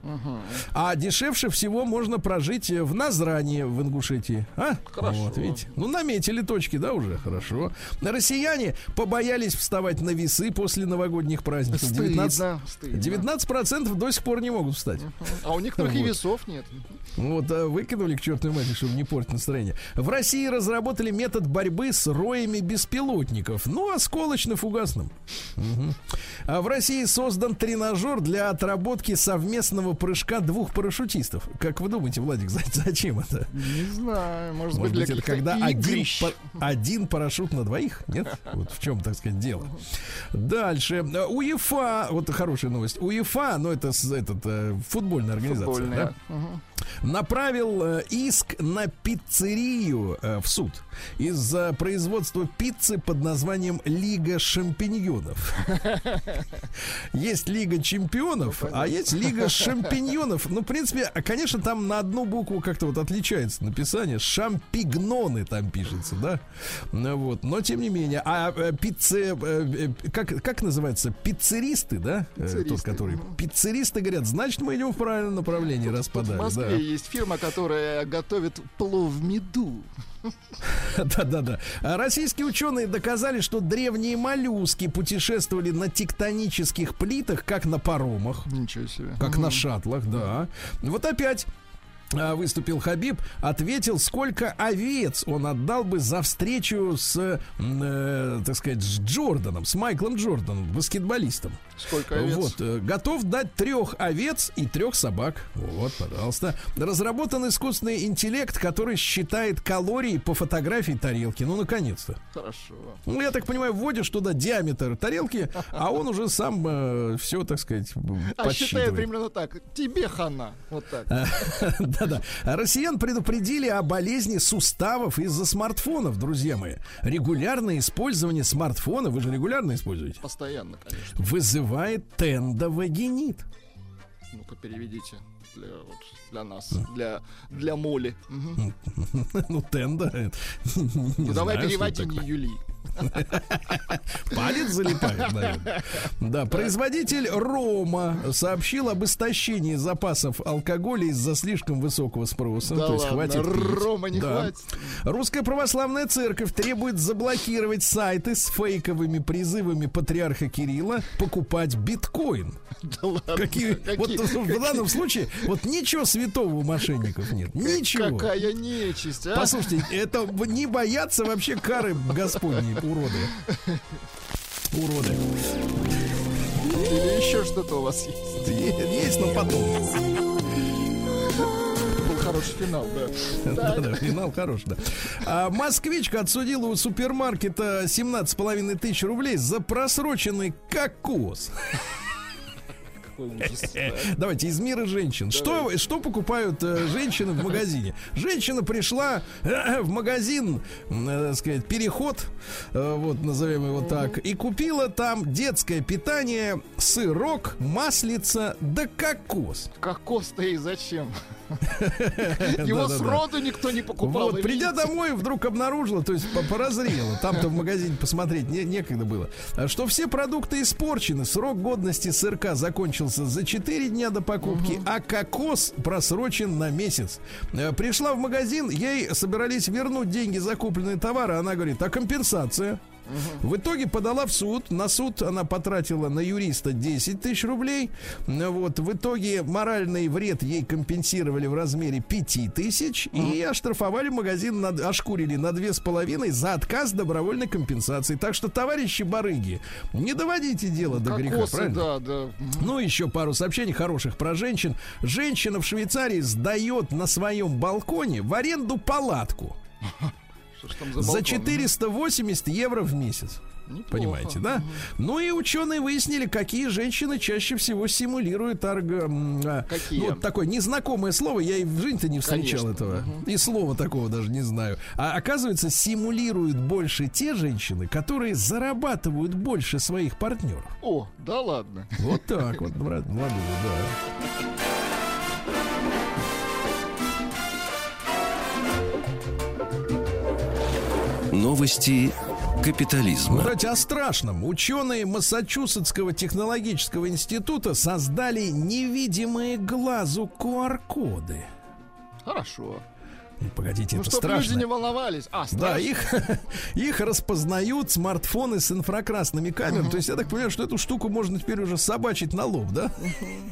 А дешевше всего можно прожить в Назране в Ингушетии. А? Хорошо. Вот, видите? Ну, наметили точки, да, уже? Хорошо. Россияне побоялись вставать на весы после новогодних праздников. Стыдно, 19, стыдно. 19% до сих пор не могут встать. А у некоторых и Вот. весов нет. Вот, а, выкинули к чертовой матери, чтобы не портить настроение. В России разработали метод борьбы с роями беспилотников. Ну, осколочно-фугасным. А в России создан тренажер для отработки совместного прыжка двух парашютистов. Как вы думаете, Владик, за- зачем это? Не знаю, может, Может быть, для это когда один, один парашют на двоих? Нет? Вот в чем, так сказать, дело. Дальше. УЕФА, вот хорошая новость. УЕФА, ну это этот, э, футбольная организация. да? Футбольная. Мгм. направил э, иск на пиццерию э, в суд из-за производства пиццы под названием Лига шампиньонов. Есть Лига чемпионов, а есть Лига шампиньонов. Ну, в принципе, а, конечно, там на одну букву как-то вот отличается написание. Шампигноны там пишется, да? Ну, вот. Но, тем не менее, а э, пицце... э, э, как, как называется? Пиццеристы, да? Э, Тот, Пиццеристы, который... мгм. Пиццеристы говорят, значит, мы идем в правильном направлении, Тут в. Москве да. есть фирма, которая готовит плов в меду. Да-да-да. Российские ученые доказали, что древние моллюски путешествовали на тектонических плитах, как на паромах, Ничего себе. как на шаттлах, да. Вот опять а, выступил Хабиб, ответил, сколько овец он отдал бы за встречу с, э, так сказать, с Джорданом, с Майклом Джорданом, баскетболистом. Сколько овец? Вот, э, готов дать трех овец и трех собак. Вот, пожалуйста. Разработан искусственный интеллект, который считает калории по фотографии тарелки. Ну, наконец-то. Хорошо. Ну, я так понимаю, вводишь туда диаметр тарелки, а он уже сам все, так сказать, А считает подсчитывает. примерно так. Тебе хана. Вот так. Да-да. А Россиян предупредили о болезни суставов из-за смартфонов, друзья мои. Регулярное использование смартфона, вы же регулярно используете, Постоянно, конечно. вызывает тендовагинит. Ну-ка, переведите для, вот, для нас, для, для моли. Мгм. Ну, тенда. Ну, давай переводи, не не Юли. Палец залипает, наверное. Да, производитель Рома сообщил об истощении запасов алкоголя из-за слишком высокого спроса. Да То есть ладно, хватит пить. Рома не Да. хватит. Русская православная церковь требует заблокировать сайты с фейковыми призывами патриарха Кирилла покупать биткоин. Да ладно. Какие, вот Какие- в данном случае вот ничего святого у мошенников нет. Ничего. Какая нечисть, а? Послушайте, это не боятся вообще кары Господней, уроды. Уроды. Или еще что-то у вас есть? Есть, но потом. Был хороший финал, да. Да, да, финал хороший, да. А москвичка отсудила у супермаркета 17,5 тысяч рублей за просроченный кокос. Давайте из мира женщин. Что, что покупают э, женщины в магазине? Женщина пришла э, в магазин, э, так сказать, переход, э, вот назовем его так, и купила там детское питание, сырок, маслица да кокос. Кокос-то и зачем? Его сроду никто не покупал. Вот, придя домой, вдруг обнаружила, то есть по- поразрела, там-то в магазине посмотреть не- некогда было, что все продукты испорчены, срок годности сырка закончился за 4 дня до покупки, а кокос просрочен на месяц. Э, Пришла в магазин, ей собирались вернуть деньги за купленные товары, она говорит, а компенсация? В итоге подала в суд. На суд она потратила на юриста 10 тысяч рублей. Вот. В итоге моральный вред ей компенсировали в размере 5 тысяч. И оштрафовали магазин, на, ошкурили на 2,5 за отказ добровольной компенсации. Так что, товарищи барыги, не доводите дело до греха, Кокосы, правильно? да, да. Ну, еще пару сообщений хороших про женщин. Женщина в Швейцарии сдает на своем балконе в аренду палатку за за балкон? 480 евро в месяц. Неплохо. Понимаете, да? Ну и ученые выяснили, какие женщины чаще всего симулируют арго... а, Какие? Ну, вот такое незнакомое слово, я и в жизни-то не встречал Конечно. этого. И слова такого даже не знаю. А оказывается, симулируют больше те женщины, которые зарабатывают больше своих партнеров. О, да ладно. Вот так вот, брат, молодые, да. Новости капитализма. Кстати, о страшном. Ученые Массачусетского технологического института создали невидимые глазу QR-коды. Хорошо. Погодите, Ну, это страшно. люди не волновались. А, Да, страшно. их, их распознают смартфоны с инфракрасными камерами. То есть я так понимаю, что эту штуку можно теперь уже собачить на лоб, да?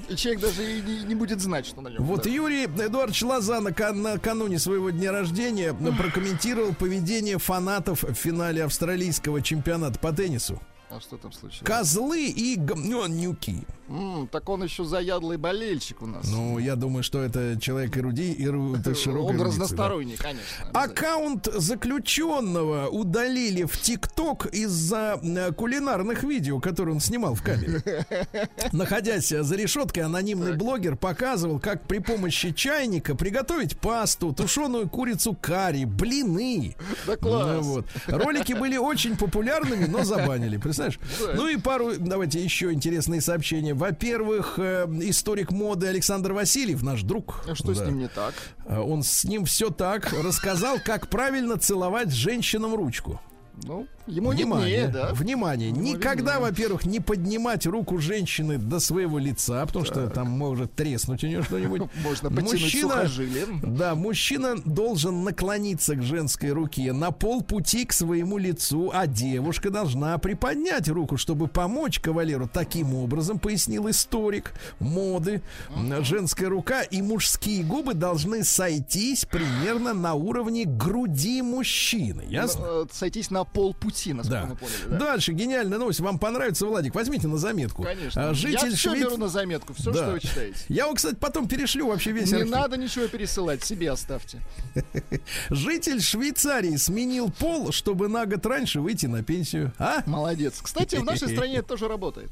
И человек даже и не, не будет знать, что на нем. Вот да. Юрий Эдуардович Лоза нака- накануне своего дня рождения прокомментировал поведение фанатов в финале австралийского чемпионата по теннису. А что там случилось? Козлы и говнюки. М, так он еще заядлый болельщик у нас. Ну, я думаю, что это человек эруди, эру, это широкой он эрудиции, да. разносторонний, конечно. Аккаунт заключенного удалили в ТикТок из-за э, кулинарных видео, которые он снимал в камере. Находясь за решеткой, анонимный блогер показывал, как при помощи чайника приготовить пасту, тушеную курицу карри, блины. Да класс. Ну, вот. Ролики были очень популярными, но забанили, представляешь? Ну и пару, давайте еще интересные сообщения. Во-первых, э, историк моды Александр Васильев, наш друг. А Что с Да. ним не так? А Он с ним все так рассказал, как правильно целовать женщинам ручку. Ну, ему Внимание, виднее, да? внимание. Ему Никогда, виднее. во-первых, не поднимать руку женщины до своего лица, потому что там может треснуть у нее что-нибудь. Можно сухожилием. Да, мужчина должен наклониться к женской руке на полпути к своему лицу, а девушка должна приподнять руку, чтобы помочь кавалеру. Таким образом, пояснил историк моды, женская рука и мужские губы должны сойтись примерно на уровне груди мужчины. Ясно? Э, Сойтись на полпути, насколько Да. мы поняли. да? Дальше гениальная новость. Вам понравится, Владик? Возьмите на заметку. Конечно. А, Житель Я все Швейц- беру на заметку, все, Да. что вы читаете. Я вам, кстати, потом перешлю вообще весь Не архив. надо ничего пересылать, себе оставьте. Житель Швейцарии сменил пол, чтобы на год раньше выйти на пенсию. А? Молодец. Кстати, в нашей стране это тоже работает.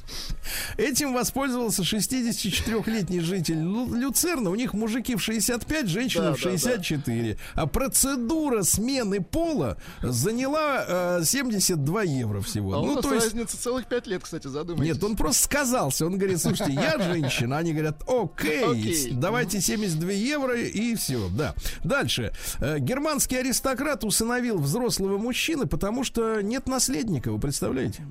Этим воспользовался 64-летний житель Люцерна. У них мужики в 65, женщины Да, в да, 64. А процедура смены пола заняла а 72 евро всего. А у ну, нас то есть... разница целых пять лет, кстати, задумайтесь. Нет, он просто сказался. Он говорит, слушайте, я женщина. Они говорят, окей, Окей. давайте 72 евро и все. Да. Дальше. Э, Германский аристократ усыновил взрослого мужчины, потому что нет наследника, вы представляете?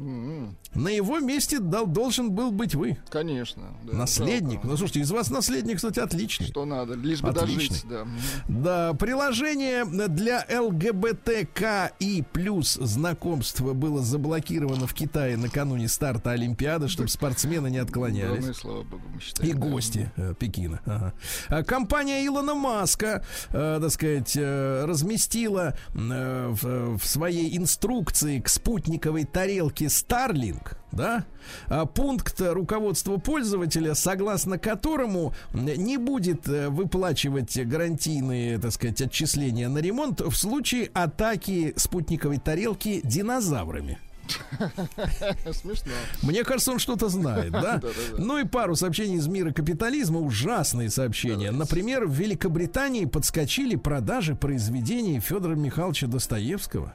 На его месте дал, должен был быть вы. Конечно. да, Наследник. жалко. Ну, слушайте, из вас наследник, кстати, отличный. Что надо, лишь бы Отличный. дожить, да. Да, приложение для ЛГБТК и плюс знакомства было заблокировано в Китае накануне старта Олимпиады, чтобы спортсмены не отклонялись. Главное, слава богу, мы считаем. И да. гости э, Пекина. Ага. А Компания Илона Маска, э, так сказать, э, разместила э, в, в своей инструкции к спутниковой тарелке Starlink, да, а, пункт руководства пользователя, согласно которому не будет э, выплачивать гарантийные, так сказать, отчисления на ремонт в случае атаки спутниковой тарелки динозаврами. Смешно. Мне кажется, он что-то знает, да? Ну и пару сообщений из мира капитализма, ужасные сообщения. Например, в Великобритании подскочили продажи произведений Федора Михайловича Достоевского.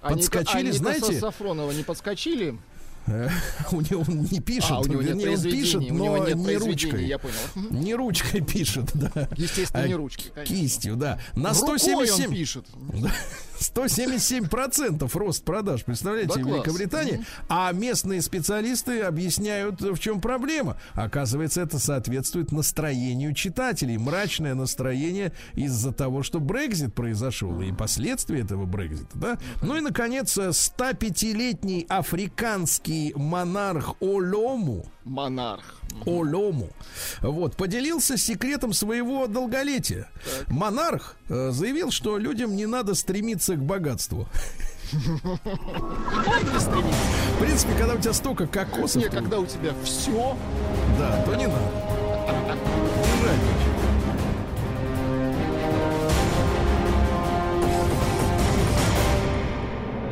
Подскочили, знаете? Сафронова не подскочили? Э, У него он не пишет, а, у него нет он пишет, у него но нет не ручкой. я понял. Не ручкой пишет, да. Естественно, А не ручкой, конечно. Кистью, да. На Рукой 177... он пишет. 177% рост продаж, представляете, Да в. Великобритании. А местные специалисты объясняют, в чем проблема. Оказывается, это соответствует настроению читателей. Мрачное настроение из-за того, что Брекзит произошел и последствия этого Брекзита, да? Ну и, наконец, 105-летний африканский монарх Олому Монарх. Олому. Вот, поделился секретом своего долголетия. Монарх э, заявил, что людям не надо стремиться к богатству. В принципе, когда у тебя столько кокосов, Не, когда у тебя все, да, то не надо. Не жадничай.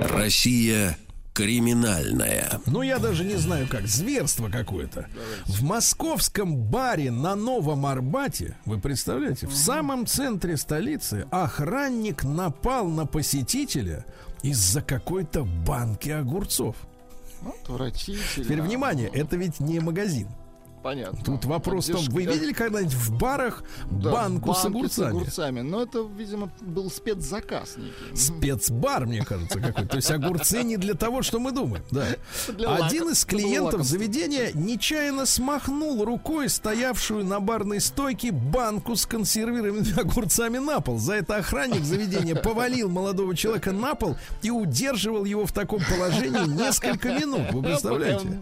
Россия криминальная. Ну, я даже не знаю как, зверство какое-то. В московском баре на Новом Арбате, вы представляете, в самом центре столицы охранник напал на посетителя из-за какой-то банки огурцов. отвратительно. Теперь внимание, это ведь не магазин. Понятно. Тут вопрос в том, вы видели когда-нибудь в барах Да, банку с огурцами? огурцами. Но это, видимо, был спецзаказ некий. Спецбар, мне кажется, какой-то. То есть огурцы не для того, что мы думаем. Да. Один из клиентов заведения нечаянно смахнул рукой стоявшую на барной стойке банку с консервированными огурцами на пол. За это охранник заведения повалил молодого человека на пол и удерживал его в таком положении несколько минут. Вы представляете?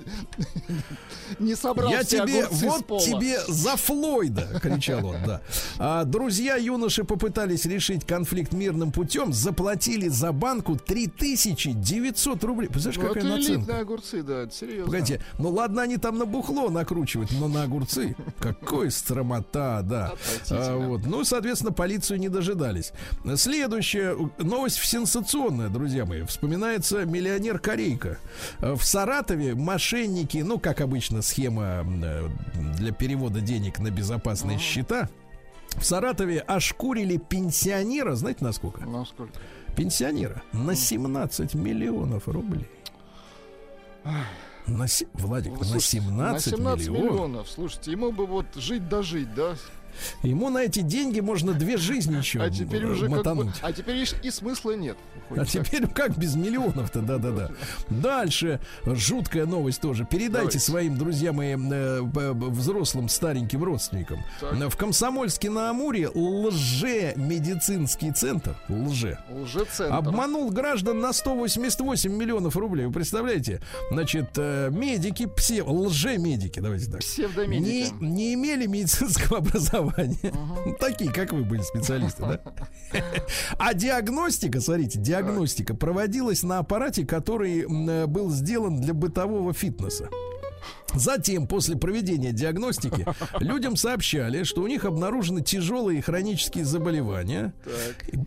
Не собрал Я тебе, вот тебе за Флойда, кричал он, да. А, друзья юноши попытались решить конфликт мирным путем, заплатили за банку 3900 рублей. Представляешь, Ну, какая наценка? огурцы, да, серьезно. Погодите, ну ладно, они там на бухло накручивают, но на огурцы. Какой стромота, да. А, вот. Ну, соответственно, полицию не дожидались. Следующая новость сенсационная, друзья мои. Вспоминается миллионер Корейка. В Саратове мошенники, ну, как обычно, схема э, для перевода денег на безопасные счета. В Саратове ошкурили пенсионера, знаете, на сколько? Ну, сколько? Пенсионера на 17 миллионов рублей. На, Владик, на Слушайте, 17, на 17 миллионов. миллионов. Слушайте, ему бы вот жить дожить, да? Ему на эти деньги можно две жизни еще А теперь уже как бы, мотануть. а теперь и, смысла нет. А теперь как без миллионов-то, да-да-да. Дальше жуткая новость тоже. Передайте Давайте. своим друзьям и э, взрослым стареньким родственникам. Так. В Комсомольске на Амуре лже-медицинский центр, лже, Лжецентр. обманул граждан на 188 миллионов рублей. Вы представляете? Значит, э, медики, псе, лже-медики, давайте так. Не, Псевдомедики. не имели медицинского образования. Ну, Такие, как вы были специалисты, да? А диагностика, смотрите, диагностика проводилась на аппарате, который э, был сделан для бытового фитнеса. Затем, после проведения диагностики, людям сообщали, что у них обнаружены тяжелые хронические заболевания.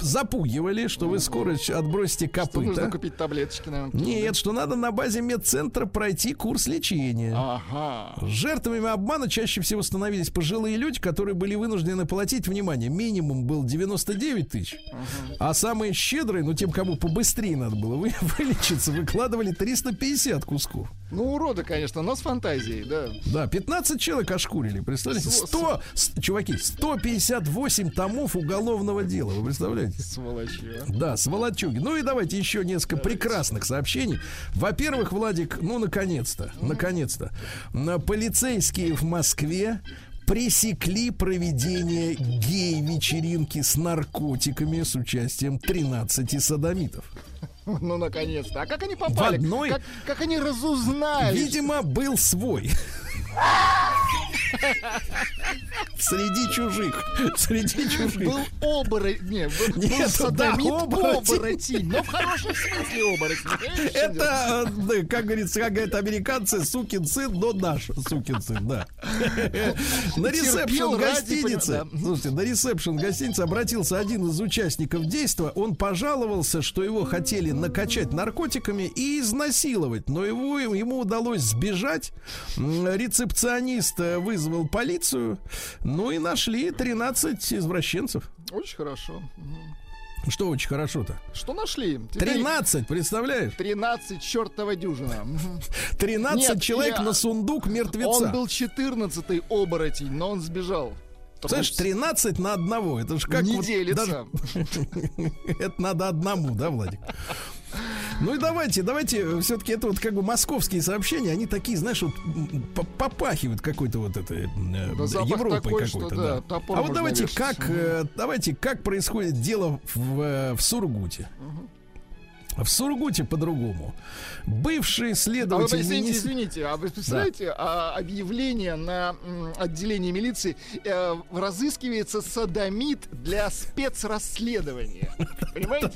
Запугивали, что вы скоро отбросите Что нужно копыта. купить таблеточки, наверное. Нет, что надо на базе медцентра пройти курс лечения. Ага. Жертвами обмана чаще всего становились пожилые люди, которые были вынуждены платить, внимание, минимум был 99 тысяч, а самые щедрые, ну тем, кому побыстрее надо было вы- вылечиться, выкладывали 350 кусков. Ну, уроды, конечно, но с фантазией, да. Да, 15 человек ошкурили, представляете? Сво- 100, с- чуваки, 158 томов уголовного дела, вы представляете? Сволочи, а. Да, сволочуги. Ну и давайте еще несколько прекрасных сообщений. Во-первых, Владик, ну наконец-то, наконец-то, на- полицейские в Москве пресекли проведение гей-вечеринки с наркотиками с участием 13 садомитов. Ну, наконец-то. А как они попали? одной- Как, как они разузнали? Видимо, был свой. Среди чужих. Среди чужих. Был оборотень. Не, был, Нет, был да, садомит оборотень. оборотень. Но в хорошем смысле оборотень. Это, э, да, как говорится, как говорят американцы, сукин сын, но наш сукин сын, да. На ресепшн гостиницы, да. слушайте, на ресепшн гостиницы обратился один из участников действа. Он пожаловался, что его хотели накачать наркотиками и изнасиловать, но его, ему удалось сбежать. М, Рецепционист вызвал полицию, ну и нашли 13 извращенцев. Очень хорошо. Что очень хорошо-то. Что нашли? Теперь 13, представляешь? 13 чертова дюжина. Мгм. 13 Нет, человек я- на сундук мертвеца. Он был 14-й оборотень, но он сбежал. Потому 13 на одного. Это же как Не вот делится. даже- Это надо одному, да, Владик? Ну и давайте, давайте, все-таки это вот как бы московские сообщения, они такие, знаешь, вот попахивают какой-то вот этой э, Да запах Европой такой, что какой-то, да, да. А вот давайте вешать. как, э, давайте как происходит дело в, э, в Сургуте. В Сургуте по-другому. Бывший А вы, следователь извините, министр- извините, а вы представляете, а, объявление на м, отделении милиции э, разыскивается садомит для спецрасследования. Понимаете?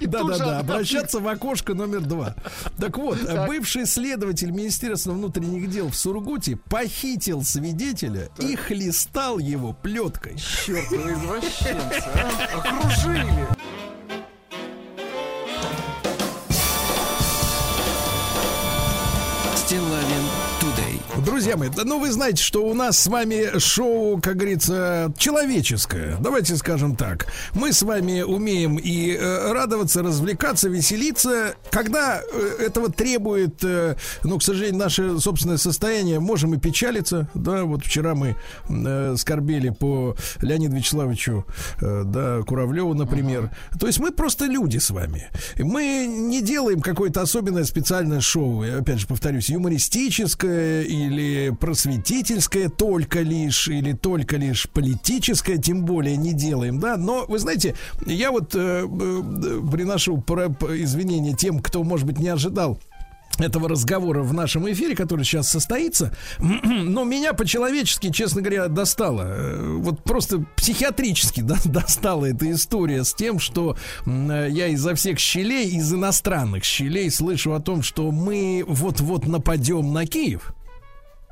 Да-да-да, обращаться в окошко номер два. Так вот, Так. бывший следователь Министерства внутренних дел в Сургуте похитил свидетеля и хлестал его плеткой. чертовы извращенцы, а? Окружили. Друзья мои, да, ну вы знаете, что у нас с вами шоу, как говорится, человеческое. Давайте скажем так. Мы с вами умеем и э, радоваться, развлекаться, веселиться. Когда э, этого требует, э, ну, к сожалению, наше собственное состояние, можем и печалиться. Да, вот вчера мы э, скорбели по Леониду Вячеславовичу, э, да, Куравлеву, например. То есть мы просто люди с вами. Мы не делаем какое-то особенное специальное шоу. Я, опять же, повторюсь, юмористическое или просветительское только лишь, или только лишь политическое, тем более не делаем, да. Но, вы знаете, я вот э, э, приношу про- извинения тем, кто, может быть, не ожидал этого разговора в нашем эфире, который сейчас состоится. Но меня по-человечески, честно говоря, достало. Э, Вот просто психиатрически да, достала эта история с тем, что э, я изо всех щелей, из иностранных щелей слышу о том, что мы вот-вот нападем на Киев.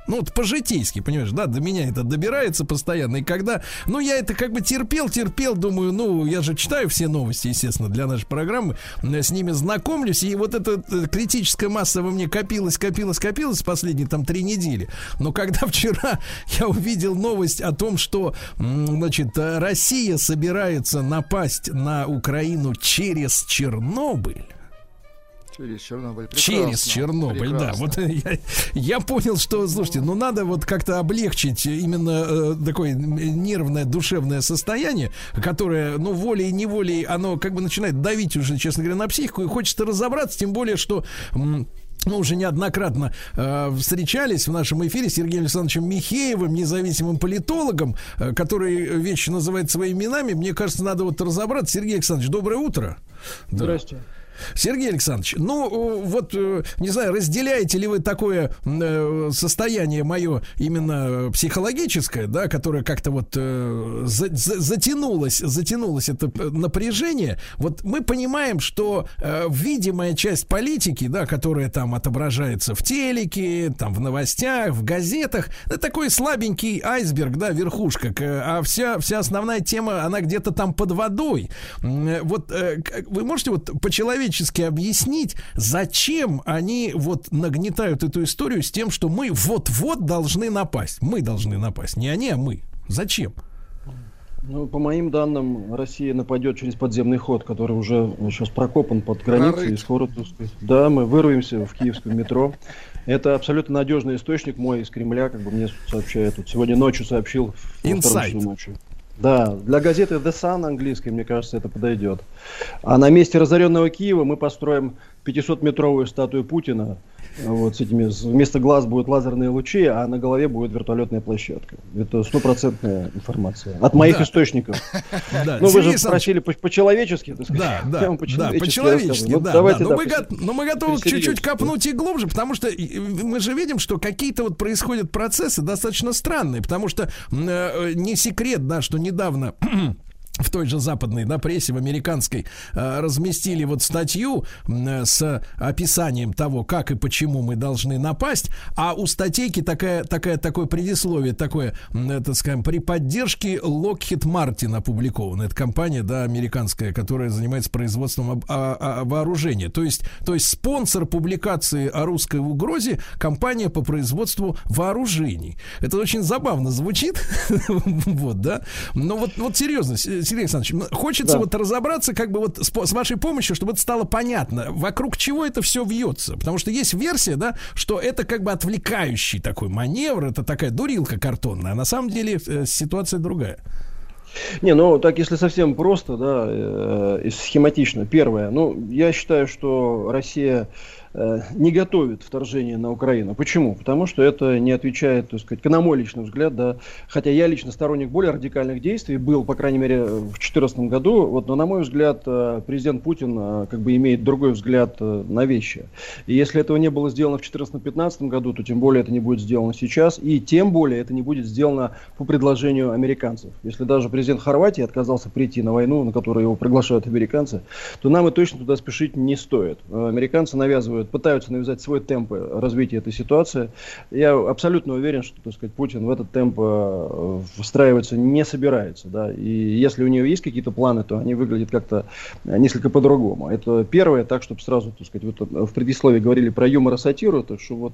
Ну, вот по-житейски, понимаешь, да, до меня это добирается постоянно. И когда, ну, я это как бы терпел, терпел, думаю, ну, я же читаю все новости, естественно, для нашей программы, э, с ними знакомлюсь, и вот эта э, критическая масса во мне копилась, копилась, копилась последние там три недели. Но когда вчера я увидел новость о том, что, значит, э, Россия собирается напасть на Украину через Чернобыль, Через Чернобыль. Через Прекрасно. Чернобыль, да. Прекрасно. Вот я, я понял, что, слушайте, ну надо вот как-то облегчить именно э, такое нервное, душевное состояние, которое, ну, волей-неволей, оно как бы начинает давить уже, честно говоря, на психику, и хочется разобраться, тем более, что... м, мы уже неоднократно э, встречались в нашем эфире с Сергеем Александровичем Михеевым, независимым политологом, э, который вещи называет своими именами. Мне кажется, надо вот разобраться. Сергей Александрович, доброе утро. Да. Сергей Александрович, ну вот, э, не знаю, разделяете ли вы такое э, состояние мое именно психологическое, да, которое как-то вот э, за, за, затянулось, затянулось это напряжение. Вот мы понимаем, что э, видимая часть политики, да, которая там отображается в телеке, там в новостях, в газетах, это такой слабенький айсберг, да, верхушка, а вся, вся основная тема, она где-то там под водой. Вот э, вы можете вот по-человечески объяснить, зачем они вот нагнетают эту историю с тем, что мы вот-вот должны напасть. Мы должны напасть. Не они, а мы. Зачем? Ну, по моим данным, Россия нападет через подземный ход, который уже сейчас прокопан под границей. И скоро, да, мы вырвемся в киевском метро. Это абсолютно надежный источник мой из Кремля, как бы мне сообщает. Вот сегодня ночью сообщил. Инсайт. Ночью. Да, для газеты The Sun английской, мне кажется, это подойдет. А на месте разоренного Киева мы построим 500-метровую статую Путина вот с этими, вместо глаз будут лазерные лучи, а на голове будет вертолетная площадка. Это стопроцентная информация. От моих да. источников. Да. Ну, вы же спросили по-человечески. Да, да, да, по-человечески, ну, да. Давайте, но, да, мы го- но мы готовы чуть-чуть копнуть и глубже, потому что мы же видим, что какие-то вот происходят процессы достаточно странные, потому что э, не секрет, да, что недавно в той же западной да, прессе, в американской, э, разместили вот статью э, с описанием того, как и почему мы должны напасть, а у статейки такая, такая, такое предисловие, такое, э, так скажем, при поддержке Lockheed Martin опубликовано. Это компания, да, американская, которая занимается производством о, о, вооружения. То есть, то есть спонсор публикации о русской угрозе компания по производству вооружений. Это очень забавно звучит, вот, да. Но вот, вот серьезно, Сергей Александрович, хочется да. вот разобраться, как бы вот с, с вашей помощью, чтобы это стало понятно, вокруг чего это все вьется. Потому что есть версия, да, что это как бы отвлекающий такой маневр, это такая дурилка картонная, а на самом деле э, ситуация другая. Не, ну так если совсем просто, да, э, и схематично. Первое, ну я считаю, что Россия Э, не готовит вторжение на Украину. Почему? Потому что это не отвечает, так сказать, на мой личный взгляд, да, хотя я лично сторонник более радикальных действий, был, по крайней мере, в 2014 году, вот, но, на мой взгляд, э, президент Путин э, как бы имеет другой взгляд на вещи. И если этого не было сделано в 2014-2015 году, то тем более это не будет сделано сейчас, и тем более это не будет сделано по предложению американцев. Если даже президент Хорватии отказался прийти на войну, на которую его приглашают американцы, то нам и точно туда спешить не стоит. Американцы навязывают пытаются навязать свой темп развития этой ситуации. Я абсолютно уверен, что так сказать, Путин в этот темп э, встраиваться не собирается. Да? И если у нее есть какие-то планы, то они выглядят как-то несколько по-другому. Это первое, так, чтобы сразу, так сказать, вот в предисловии говорили про юмор и сатиру, то что вот,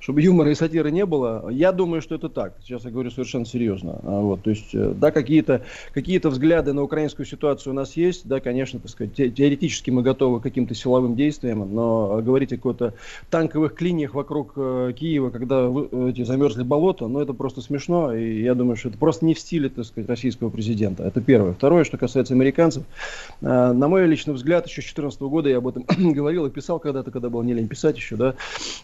чтобы юмора и сатиры не было, я думаю, что это так. Сейчас я говорю совершенно серьезно. А вот, то есть, э, да, какие-то какие взгляды на украинскую ситуацию у нас есть, да, конечно, так сказать, теоретически мы готовы к каким-то силовым действиям, но говорить о каких-то танковых клиниях вокруг э, Киева, когда вы, эти замерзли болота, ну это просто смешно, и я думаю, что это просто не в стиле, так сказать, российского президента. Это первое. Второе, что касается американцев, э, на мой личный взгляд, еще с 2014 года я об этом говорил и писал когда-то, когда был не лень писать еще, да,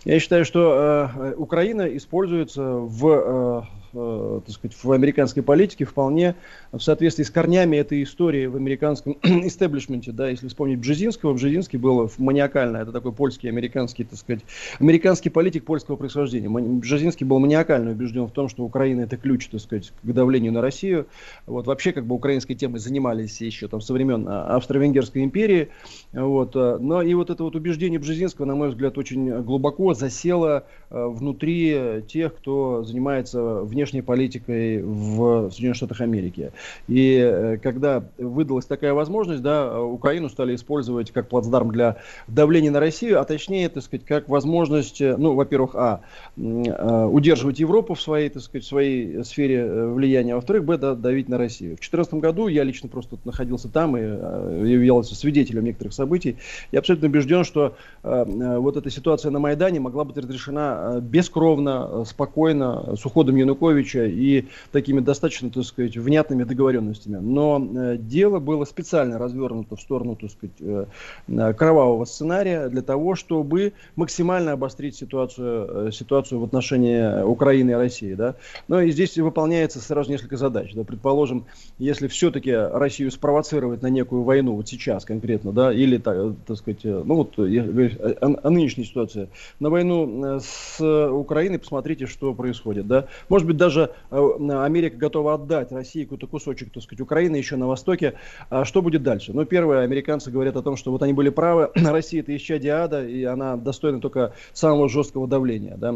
я считаю, что э, Украина используется в э, так сказать, в американской политике вполне в соответствии с корнями этой истории в американском истеблишменте. Да, если вспомнить Бжезинского, Бжезинский был маниакально, это такой польский, американский, так сказать, американский политик польского происхождения. Бжезинский был маниакально убежден в том, что Украина это ключ, так сказать, к давлению на Россию. Вот, вообще, как бы, украинской темой занимались еще там со времен а, Австро-Венгерской империи. Вот, э, но и вот это вот убеждение Бжезинского, на мой взгляд, очень глубоко засело э, внутри тех, кто занимается вне внешней политикой в Соединенных Штатах Америки. И э, когда выдалась такая возможность, да, Украину стали использовать как плацдарм для давления на Россию, а точнее, так сказать, как возможность, э, ну, во-первых, а, э, удерживать Европу в своей, так сказать, в своей сфере влияния, а во-вторых, б, да, давить на Россию. В 2014 году я лично просто находился там и являлся свидетелем некоторых событий. Я абсолютно убежден, что вот эта ситуация на Майдане могла быть разрешена бескровно, спокойно, с уходом Януковича Януковича и такими достаточно, так сказать, внятными договоренностями. Но э, дело было специально развернуто в сторону, так сказать, э, э, кровавого сценария для того, чтобы максимально обострить ситуацию, ситуацию в отношении Украины и России. Да? Но и здесь выполняется сразу несколько задач. Да? Предположим, если все-таки Россию спровоцировать на некую войну, вот сейчас конкретно, да, или, так, так сказать, ну вот, о, о нынешней ситуации, на войну с Украиной, посмотрите, что происходит, да. Может быть, даже э, Америка готова отдать России какой-то кусочек, так сказать, Украины еще на Востоке. А что будет дальше? Ну, первое, американцы говорят о том, что вот они были правы, Россия это исчадие ада, и она достойна только самого жесткого давления, да.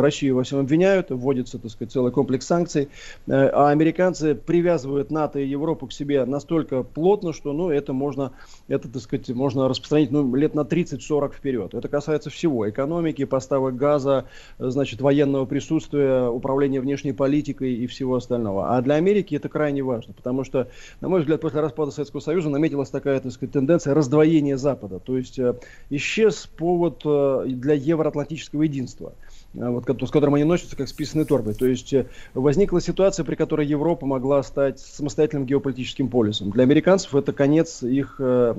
Россию во всем обвиняют, вводится, так сказать, целый комплекс санкций, а американцы привязывают НАТО и Европу к себе настолько плотно, что, ну, это можно, это, так сказать, можно распространить, ну, лет на 30-40 вперед. Это касается всего, экономики, поставок газа, значит, военного присутствия, управления внешней политикой и всего остального. А для Америки это крайне важно, потому что, на мой взгляд, после распада Советского Союза наметилась такая, так сказать, тенденция раздвоения Запада. То есть э, исчез повод э, для евроатлантического единства. Э, вот, с которым они носятся как с писаной торбой. То есть возникла ситуация, при которой Европа могла стать самостоятельным геополитическим полюсом. Для американцев это конец их э,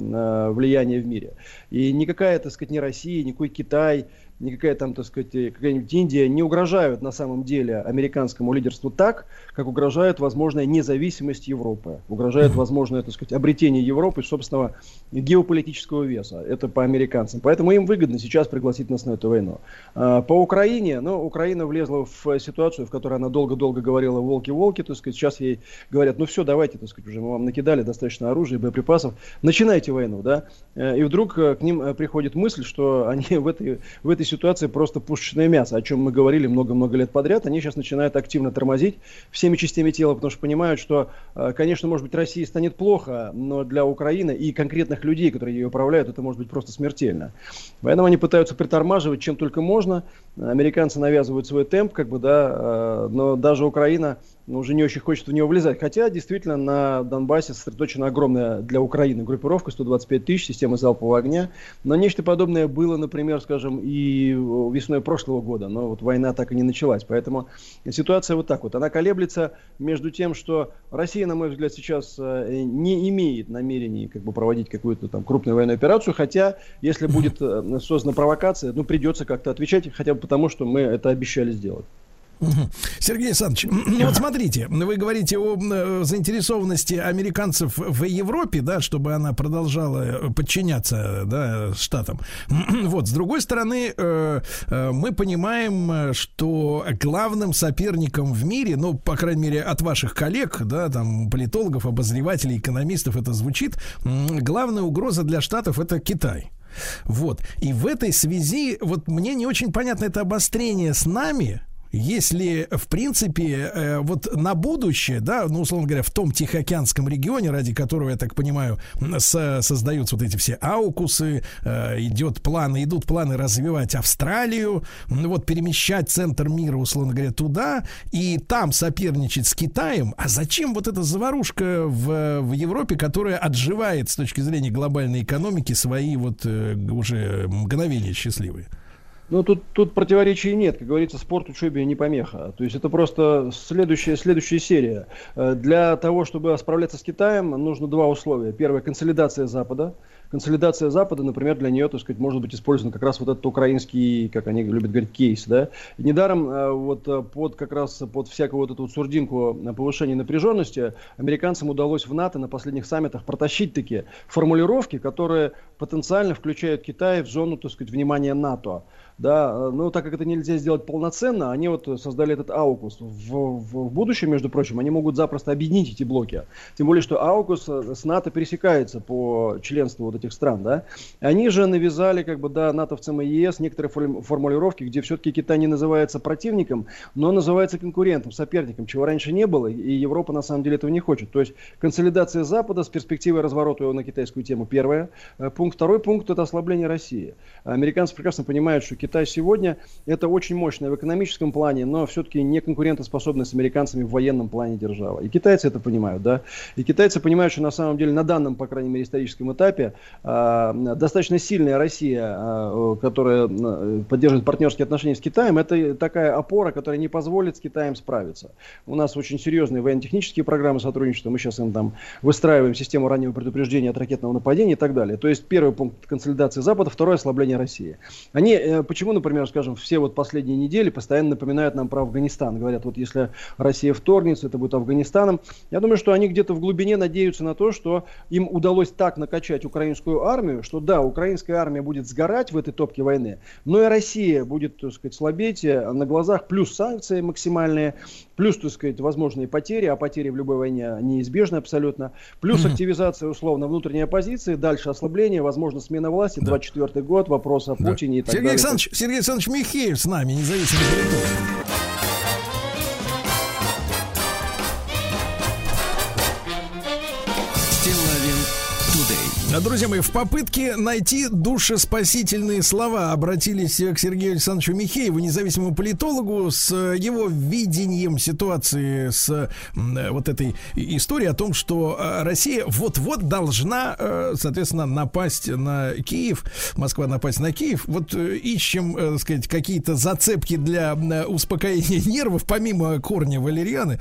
влияния в мире. И никакая, так сказать, ни Россия, никакой Китай, никакая там, так сказать, какая-нибудь Индия не угрожают на самом деле американскому лидерству так, как угрожает возможная независимость Европы, угрожает возможное, так сказать, обретение Европы собственного геополитического веса. Это по американцам. Поэтому им выгодно сейчас пригласить нас на эту войну. А, по Украине, ну, Украина влезла в ситуацию, в которой она долго-долго говорила волки-волки, так сказать, сейчас ей говорят, ну все, давайте, так сказать, уже мы вам накидали достаточно оружия, боеприпасов, начинайте войну, да, э, и вдруг э, к ним э, приходит мысль, что они в этой, в этой ситуации просто пушечное мясо, о чем мы говорили много-много лет подряд. Они сейчас начинают активно тормозить всеми частями тела, потому что понимают, что, э, конечно, может быть, России станет плохо, но для Украины и конкретных людей, которые ее управляют, это может быть просто смертельно. Поэтому они пытаются притормаживать чем только можно. Американцы навязывают свой темп, как бы, да, э, но даже Украина но уже не очень хочет в него влезать. Хотя, действительно, на Донбассе сосредоточена огромная для Украины группировка, 125 тысяч, система залпового огня. Но нечто подобное было, например, скажем, и весной прошлого года. Но вот война так и не началась. Поэтому ситуация вот так вот. Она колеблется между тем, что Россия, на мой взгляд, сейчас э, не имеет намерений как бы, проводить какую-то там крупную военную операцию. Хотя, если будет э, создана провокация, ну, придется как-то отвечать, хотя бы потому, что мы это обещали сделать. Сергей Александрович, вот смотрите, вы говорите о э, заинтересованности американцев в Европе, да, чтобы она продолжала э, подчиняться, да, штатам. Вот, с другой стороны, э, мы понимаем, что главным соперником в мире, ну, по крайней мере, от ваших коллег, да, там, политологов, обозревателей, экономистов это звучит, главная угроза для штатов это Китай. Вот. И в этой связи, вот мне не очень понятно это обострение с нами, если, в принципе, э, вот на будущее, да, ну, условно говоря, в том Тихоокеанском регионе, ради которого, я так понимаю, со создаются вот эти все аукусы, э, идет планы, идут планы развивать Австралию, вот перемещать центр мира, условно говоря, туда, и там соперничать с Китаем. А зачем вот эта заварушка в, в Европе, которая отживает с точки зрения глобальной экономики свои вот э, уже мгновения счастливые? Ну, тут, тут противоречий нет. Как говорится, спорт учебе не помеха. То есть это просто следующая, следующая серия. Э, для того, чтобы справляться с Китаем, нужно два условия. Первое – консолидация Запада. Консолидация Запада, например, для нее, так сказать, может быть использован как раз вот этот украинский, как они любят говорить, кейс. Да? И недаром э, вот э, под как раз под всякую вот эту вот сурдинку повышения напряженности американцам удалось в НАТО на последних саммитах протащить такие формулировки, которые потенциально включают Китай в зону, так сказать, внимания НАТО да, но так как это нельзя сделать полноценно, они вот создали этот аукус. В, в, в будущем, между прочим, они могут запросто объединить эти блоки. Тем более, что аукус с НАТО пересекается по членству вот этих стран, да. Они же навязали, как бы, да, натовцам и ЕС некоторые формулировки, где все-таки Китай не называется противником, но называется конкурентом, соперником, чего раньше не было, и Европа на самом деле этого не хочет. То есть консолидация Запада с перспективой разворота его на китайскую тему, первое. Пункт, второй пункт – это ослабление России. Американцы прекрасно понимают, что Китай сегодня это очень мощная в экономическом плане, но все-таки не конкурентоспособная с американцами в военном плане держава. И китайцы это понимают, да. И китайцы понимают, что на самом деле на данном, по крайней мере, историческом этапе э, достаточно сильная Россия, э, которая э, поддерживает партнерские отношения с Китаем, это такая опора, которая не позволит с Китаем справиться. У нас очень серьезные военно-технические программы сотрудничества, мы сейчас им там выстраиваем систему раннего предупреждения от ракетного нападения и так далее. То есть первый пункт консолидации Запада, второе ослабление России. Они, э, почему, например, скажем, все вот последние недели постоянно напоминают нам про Афганистан. Говорят, вот если Россия вторгнется, это будет Афганистаном. Я думаю, что они где-то в глубине надеются на то, что им удалось так накачать украинскую армию, что да, украинская армия будет сгорать в этой топке войны, но и Россия будет, так сказать, слабеть э, на глазах, плюс санкции максимальные, плюс, так сказать, возможные потери, а потери в любой войне неизбежны абсолютно, плюс активизация, условно, внутренней оппозиции, дальше ослабление, возможно, смена власти, да. 24 год, вопрос о Путине да. и так Сергей далее. Александрович, Сергей Александрович Михеев с нами, независимый Друзья мои, в попытке найти душеспасительные слова обратились к Сергею Александровичу Михееву, независимому политологу, с его видением ситуации, с вот этой историей о том, что э, Россия вот-вот должна, э, соответственно, напасть на Киев, Москва напасть на Киев. Вот э, ищем, так сказать, какие-то зацепки для успокоения нервов, помимо корня валерианы.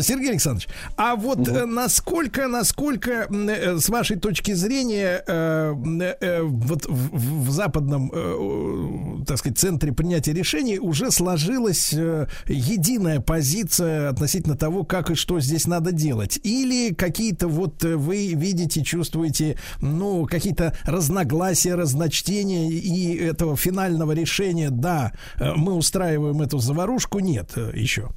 Сергей Александрович, а вот угу. насколько, насколько, с вашей точки зрения, менее, э, э, вот в, в западном, э, так сказать, центре принятия решений уже сложилась э, единая позиция относительно того, как и что здесь надо делать. Или какие-то вот э, вы видите, чувствуете, ну, какие-то разногласия, разночтения и этого финального решения, да, э, мы устраиваем эту заварушку, нет э, еще.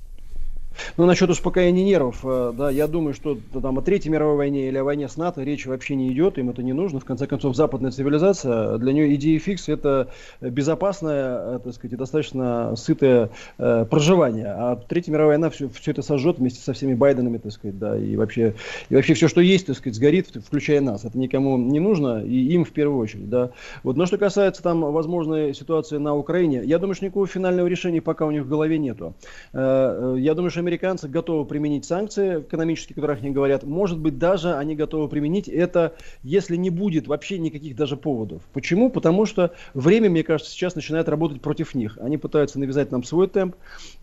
Ну, насчет успокоения нервов, э, да, я думаю, что там о Третьей мировой войне или о войне с НАТО речи вообще не идет, им это не нужно. В конце концов, западная цивилизация, для нее идея фикс это безопасное, э, так сказать, достаточно сытое э, проживание. А Третья мировая война все, все это сожжет вместе со всеми Байденами, так сказать, да, и вообще, и вообще все, что есть, так сказать, сгорит, включая нас. Это никому не нужно, и им в первую очередь, да. Вот, но что касается там возможной ситуации на Украине, я думаю, что никакого финального решения пока у них в голове нету. Я думаю, что американцы готовы применить санкции экономические, о которых они говорят. Может быть, даже они готовы применить это, если не будет вообще никаких даже поводов. Почему? Потому что время, мне кажется, сейчас начинает работать против них. Они пытаются навязать нам свой темп.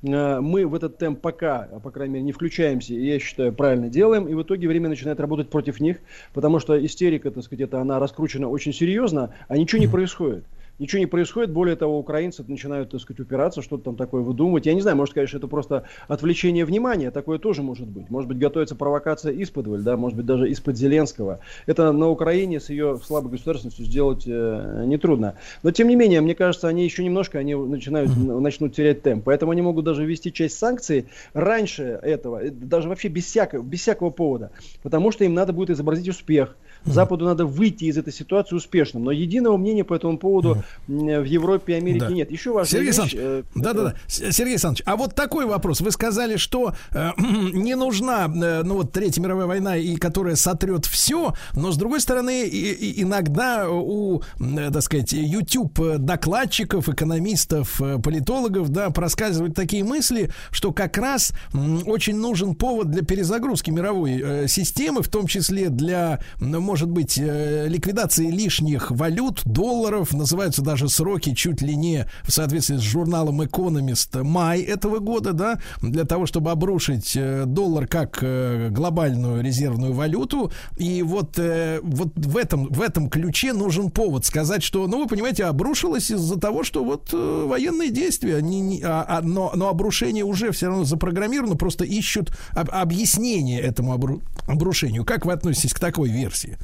Э, мы в этот темп пока, по крайней мере, не включаемся, и я считаю, правильно делаем. И в итоге время начинает работать против них, потому что истерика, так сказать, это она раскручена очень серьезно, а ничего не происходит ничего не происходит. Более того, украинцы начинают, так сказать, упираться, что-то там такое выдумывать. Я не знаю, может, конечно, это просто отвлечение внимания. Такое тоже может быть. Может быть, готовится провокация из-под, да, может быть, даже из-под Зеленского. Это на Украине с ее слабой государственностью сделать э, нетрудно. Но, тем не менее, мне кажется, они еще немножко они начинают, начнут терять темп. Поэтому они могут даже ввести часть санкций раньше этого, э, даже вообще без всякого, без всякого повода. Потому что им надо будет изобразить успех Западу надо выйти из этой ситуации успешным. Но единого мнения по этому поводу в Европе и Америке да. нет. Еще важная Сергей вещь... Э, да, да, да. Сергей Александрович, а вот такой вопрос. Вы сказали, что э, не нужна, э, ну вот Третья мировая война, и которая сотрет все, но с другой стороны, и, и иногда у, э, так сказать, YouTube докладчиков, экономистов, э, политологов, да, проскальзывают такие мысли, что как раз э, очень нужен повод для перезагрузки мировой э, системы, в том числе для, может может быть э, ликвидации лишних валют, долларов. Называются даже сроки чуть ли не в соответствии с журналом Economist май этого года, да, для того, чтобы обрушить э, доллар как э, глобальную резервную валюту. И вот, вот в, этом, в этом ключе нужен повод сказать, что, ну, вы понимаете, обрушилось из-за того, что вот военные действия, они, не, а, а, но, но обрушение уже все равно запрограммировано, просто ищут об, объяснение этому обру, обрушению. Как вы относитесь к такой версии?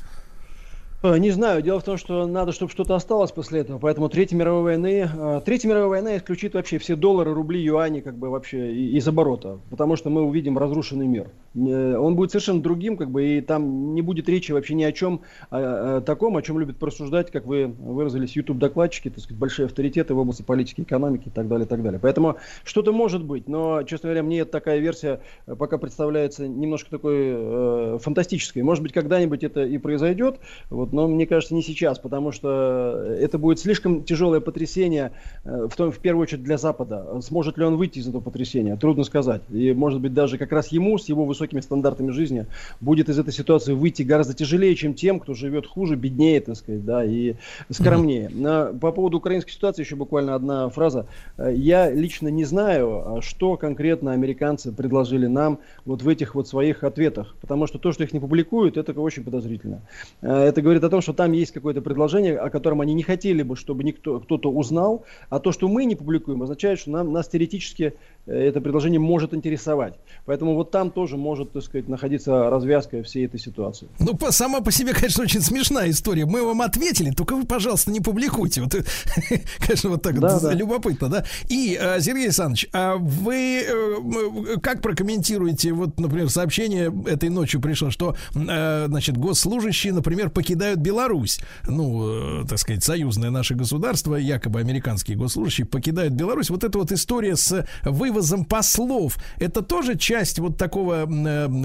Э, не знаю. Дело в том, что надо, чтобы что-то осталось после этого. Поэтому Третья мировая войны, э, Третья мировая война исключит вообще все доллары, рубли, юани как бы вообще из оборота. Потому что мы увидим разрушенный мир. Э, он будет совершенно другим, как бы, и там не будет речи вообще ни о чем о, о таком, о чем любят просуждать, как вы выразились, YouTube-докладчики, так сказать, большие авторитеты в области политики, экономики и так далее, и так далее. Поэтому что-то может быть, но, честно говоря, мне такая версия пока представляется немножко такой э, фантастической. Может быть, когда-нибудь это и произойдет, вот, но мне кажется, не сейчас, потому что это будет слишком тяжелое потрясение, э, в, том, в первую очередь для Запада. Сможет ли он выйти из этого потрясения? Трудно сказать. И, может быть, даже как раз ему с его высокими стандартами жизни будет из этой ситуации выйти гораздо тяжелее, чем тем, кто живет хуже, беднее, так сказать, да, и скромнее. Mm-hmm. По поводу украинской ситуации еще буквально одна фраза. Э, я лично не знаю, а что конкретно американцы предложили нам вот в этих вот своих ответах, потому что то, что их не публикуют, это очень подозрительно. Э, это говорит о том, что там есть какое-то предложение, о котором они не хотели бы, чтобы никто, кто-то узнал, а то, что мы не публикуем, означает, что нам, нас теоретически э, это предложение может интересовать. Поэтому вот там тоже может, так сказать, находиться развязка всей этой ситуации. Ну, по, сама по себе, конечно, очень смешная история. Мы вам ответили, только вы, пожалуйста, не публикуйте. Вот, конечно, вот так да, да. любопытно, да? И, э, Сергей Александрович, а вы э, как прокомментируете, вот, например, сообщение этой ночью пришло, что, э, значит, госслужащие, например, покидают Беларусь. Ну, так сказать, союзное наше государство, якобы американские госслужащие покидают Беларусь. Вот эта вот история с вывозом послов, это тоже часть вот такого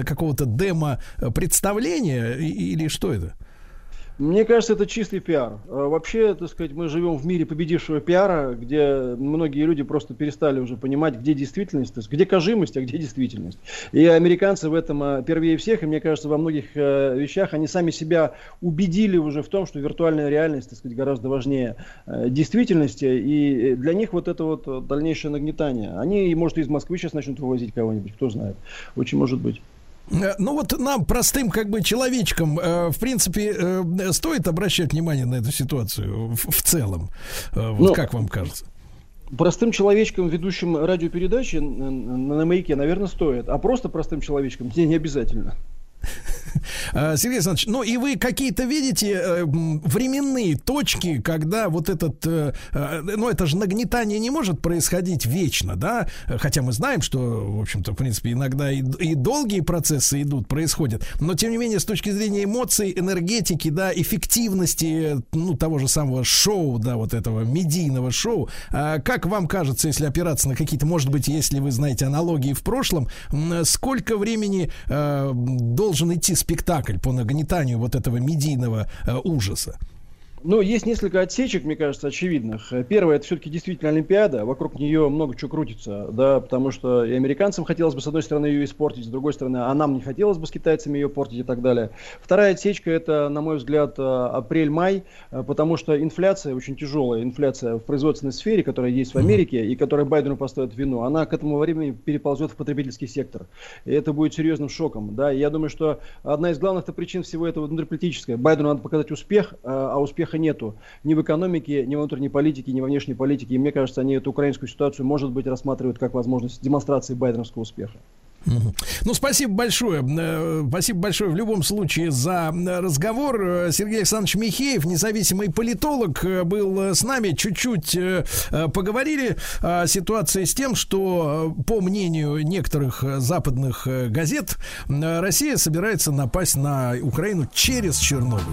какого-то демо-представления или что это? Мне кажется, это чистый пиар. А вообще, так сказать, мы живем в мире победившего пиара, где многие люди просто перестали уже понимать, где действительность, то есть где кажимость, а где действительность. И американцы в этом а, первее всех, и мне кажется, во многих э, вещах они сами себя убедили уже в том, что виртуальная реальность, так сказать, гораздо важнее э, действительности, и для них вот это вот дальнейшее нагнетание. Они, может, из Москвы сейчас начнут вывозить кого-нибудь, кто знает. Очень может быть. Э, ну вот нам, простым как бы человечкам, э, в принципе, э, стоит обращать внимание на эту ситуацию в, целом. Вот ну, как вам кажется? Простым человечкам, ведущим радиопередачи на, на, маяке, наверное, стоит. А просто простым человечкам не, не обязательно. А, Сергей Александрович, ну и вы какие-то видите э, временные точки, когда вот этот, э, э, ну это же нагнетание не может происходить вечно, да, хотя мы знаем, что, в общем-то, в принципе, иногда и, и долгие процессы идут, происходят, но тем не менее с точки зрения эмоций, энергетики, да, эффективности, ну того же самого шоу, да, вот этого медийного шоу, а как вам кажется, если опираться на какие-то, может быть, если вы знаете аналогии в прошлом, сколько времени должен идти спектакль по нагнетанию вот этого медийного э, ужаса? Ну, есть несколько отсечек, мне кажется, очевидных. Первое, это все-таки действительно Олимпиада, вокруг нее много чего крутится, да, потому что и американцам хотелось бы, с одной стороны, ее испортить, с другой стороны, а нам не хотелось бы с китайцами ее портить и так далее. Вторая отсечка, это, на мой взгляд, э, апрель-май, э, потому что инфляция, очень тяжелая инфляция в производственной сфере, которая есть в Америке, и которая Байдену поставит вину, она к этому времени переползет в потребительский сектор. И это будет серьезным шоком, да, и я думаю, что одна из главных причин всего этого внутриполитическая. Байдену надо показать успех, э, а успех успеха нету ни в экономике, ни в внутренней политике, ни во внешней политике. И мне кажется, они эту украинскую ситуацию, может быть, рассматривают как возможность демонстрации байденовского успеха. Ну, спасибо большое. Э, спасибо большое в любом случае за разговор. Сергей Александрович Михеев, независимый политолог, был с нами. Чуть-чуть э, поговорили о ситуации с тем, что, по мнению некоторых западных газет, Россия собирается напасть на Украину через Чернобыль.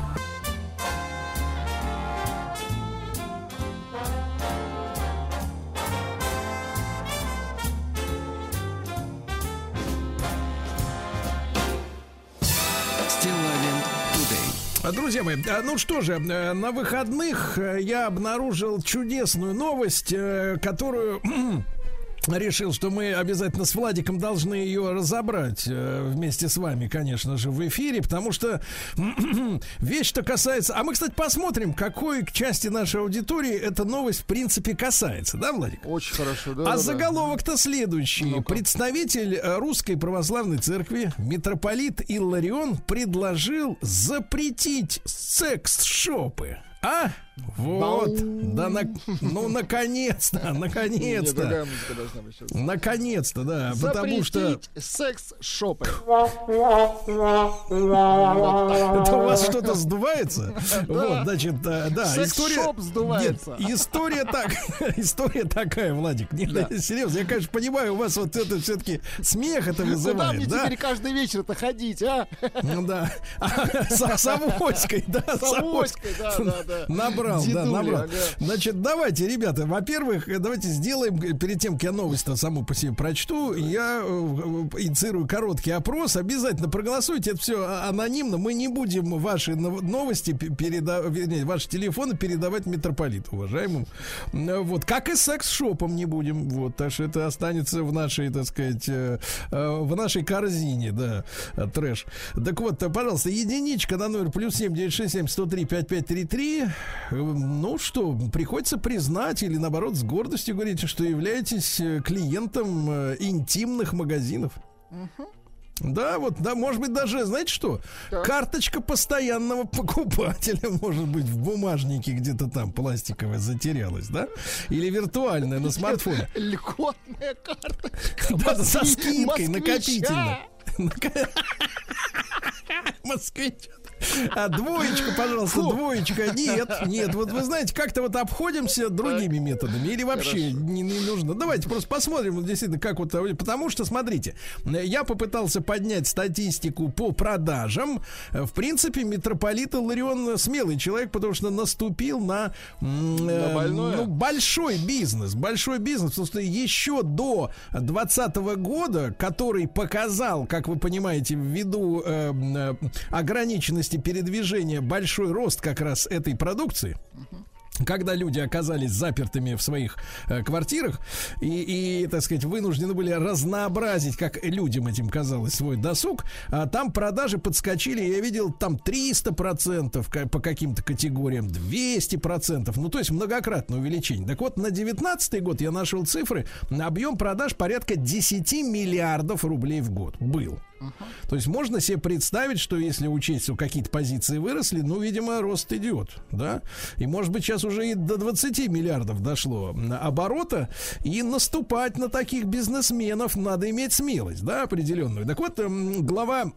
Друзья мои, э, ну что же, э, на выходных э, я обнаружил чудесную новость, которую решил, что мы обязательно с Владиком должны ее разобрать э, вместе с вами, конечно же, в эфире, потому что вещь-то касается... А мы, кстати, посмотрим, какой к части нашей аудитории эта новость в принципе касается, да, Владик? Очень хорошо, да. А да, заголовок-то следующий. ну Представитель э, Русской Православной Церкви, митрополит Илларион, предложил запретить секс-шопы. А? Вот, Бау. да, на- ну наконец-то, наконец-то, наконец-то, да, потому что Запретить секс-шопы. это у вас что-то сдувается. Вот, значит, да, да, история. Сдувается. История так, история такая, Владик. Да. серьезно, я, конечно, понимаю, у вас вот это все-таки смех это Куда мне вызывает, да? теперь каждый вечер-то ходить, а? Ну да. А, С авоськой, да, С авоськой, да, да, да. Набрал, да, набрал. ага. Значит, давайте, ребята, во-первых, э, давайте сделаем, э, перед тем, как я новость-то саму по себе прочту, я э, инициирую короткий опрос. Обязательно проголосуйте. Это все анонимно. Мы не будем ваши нов- новости передавать, вернее, ваши телефоны передавать митрополиту, уважаемым. Вот, как и секс-шопом не будем. Вот, так что это останется в нашей, так сказать, в нашей корзине, да, трэш. Так вот, пожалуйста, единичка на номер плюс семь девять шесть семь сто три пять пять три три. Э, Ну что, приходится признать или наоборот с гордостью говорить, что являетесь э, клиентом э, интимных магазинов. Да, вот, да, может быть, даже, знаете что? Так. Карточка постоянного покупателя, может быть, в бумажнике где-то там пластиковая затерялась, да? Или виртуальная на смартфоне. Льготная карта. Да, со скидкой москвича. А двоечка, пожалуйста, двоечка. Нет, нет. Вот вы знаете, как-то вот обходимся другими методами. Или вообще не, не нужно. Давайте просто посмотрим, действительно, как вот. Потому что, смотрите, я попытался поднять статистику по продажам. В принципе, митрополит Иларион смелый человек, потому что наступил на, м, э, больное? ну, большой бизнес, большой бизнес, потому что еще до 2020 года, который показал, как вы понимаете, ввиду э, э, ограниченности передвижения большой рост как раз этой продукции. Когда люди оказались запертыми в своих э, квартирах и, и, так сказать, вынуждены были разнообразить, как людям этим казалось, свой досуг, а там продажи подскочили, я видел там 300% ка- по каким-то категориям, 200%, ну то есть многократное увеличение. Так вот, на 19 год я нашел цифры, объем продаж порядка 10 миллиардов рублей в год был. То есть можно себе представить, что если учесть, что какие-то позиции выросли, ну, видимо, рост идет, да? И, может быть, сейчас уже и до 20 миллиардов дошло оборота, и наступать на таких бизнесменов надо иметь смелость, да, определенную. Так вот, глава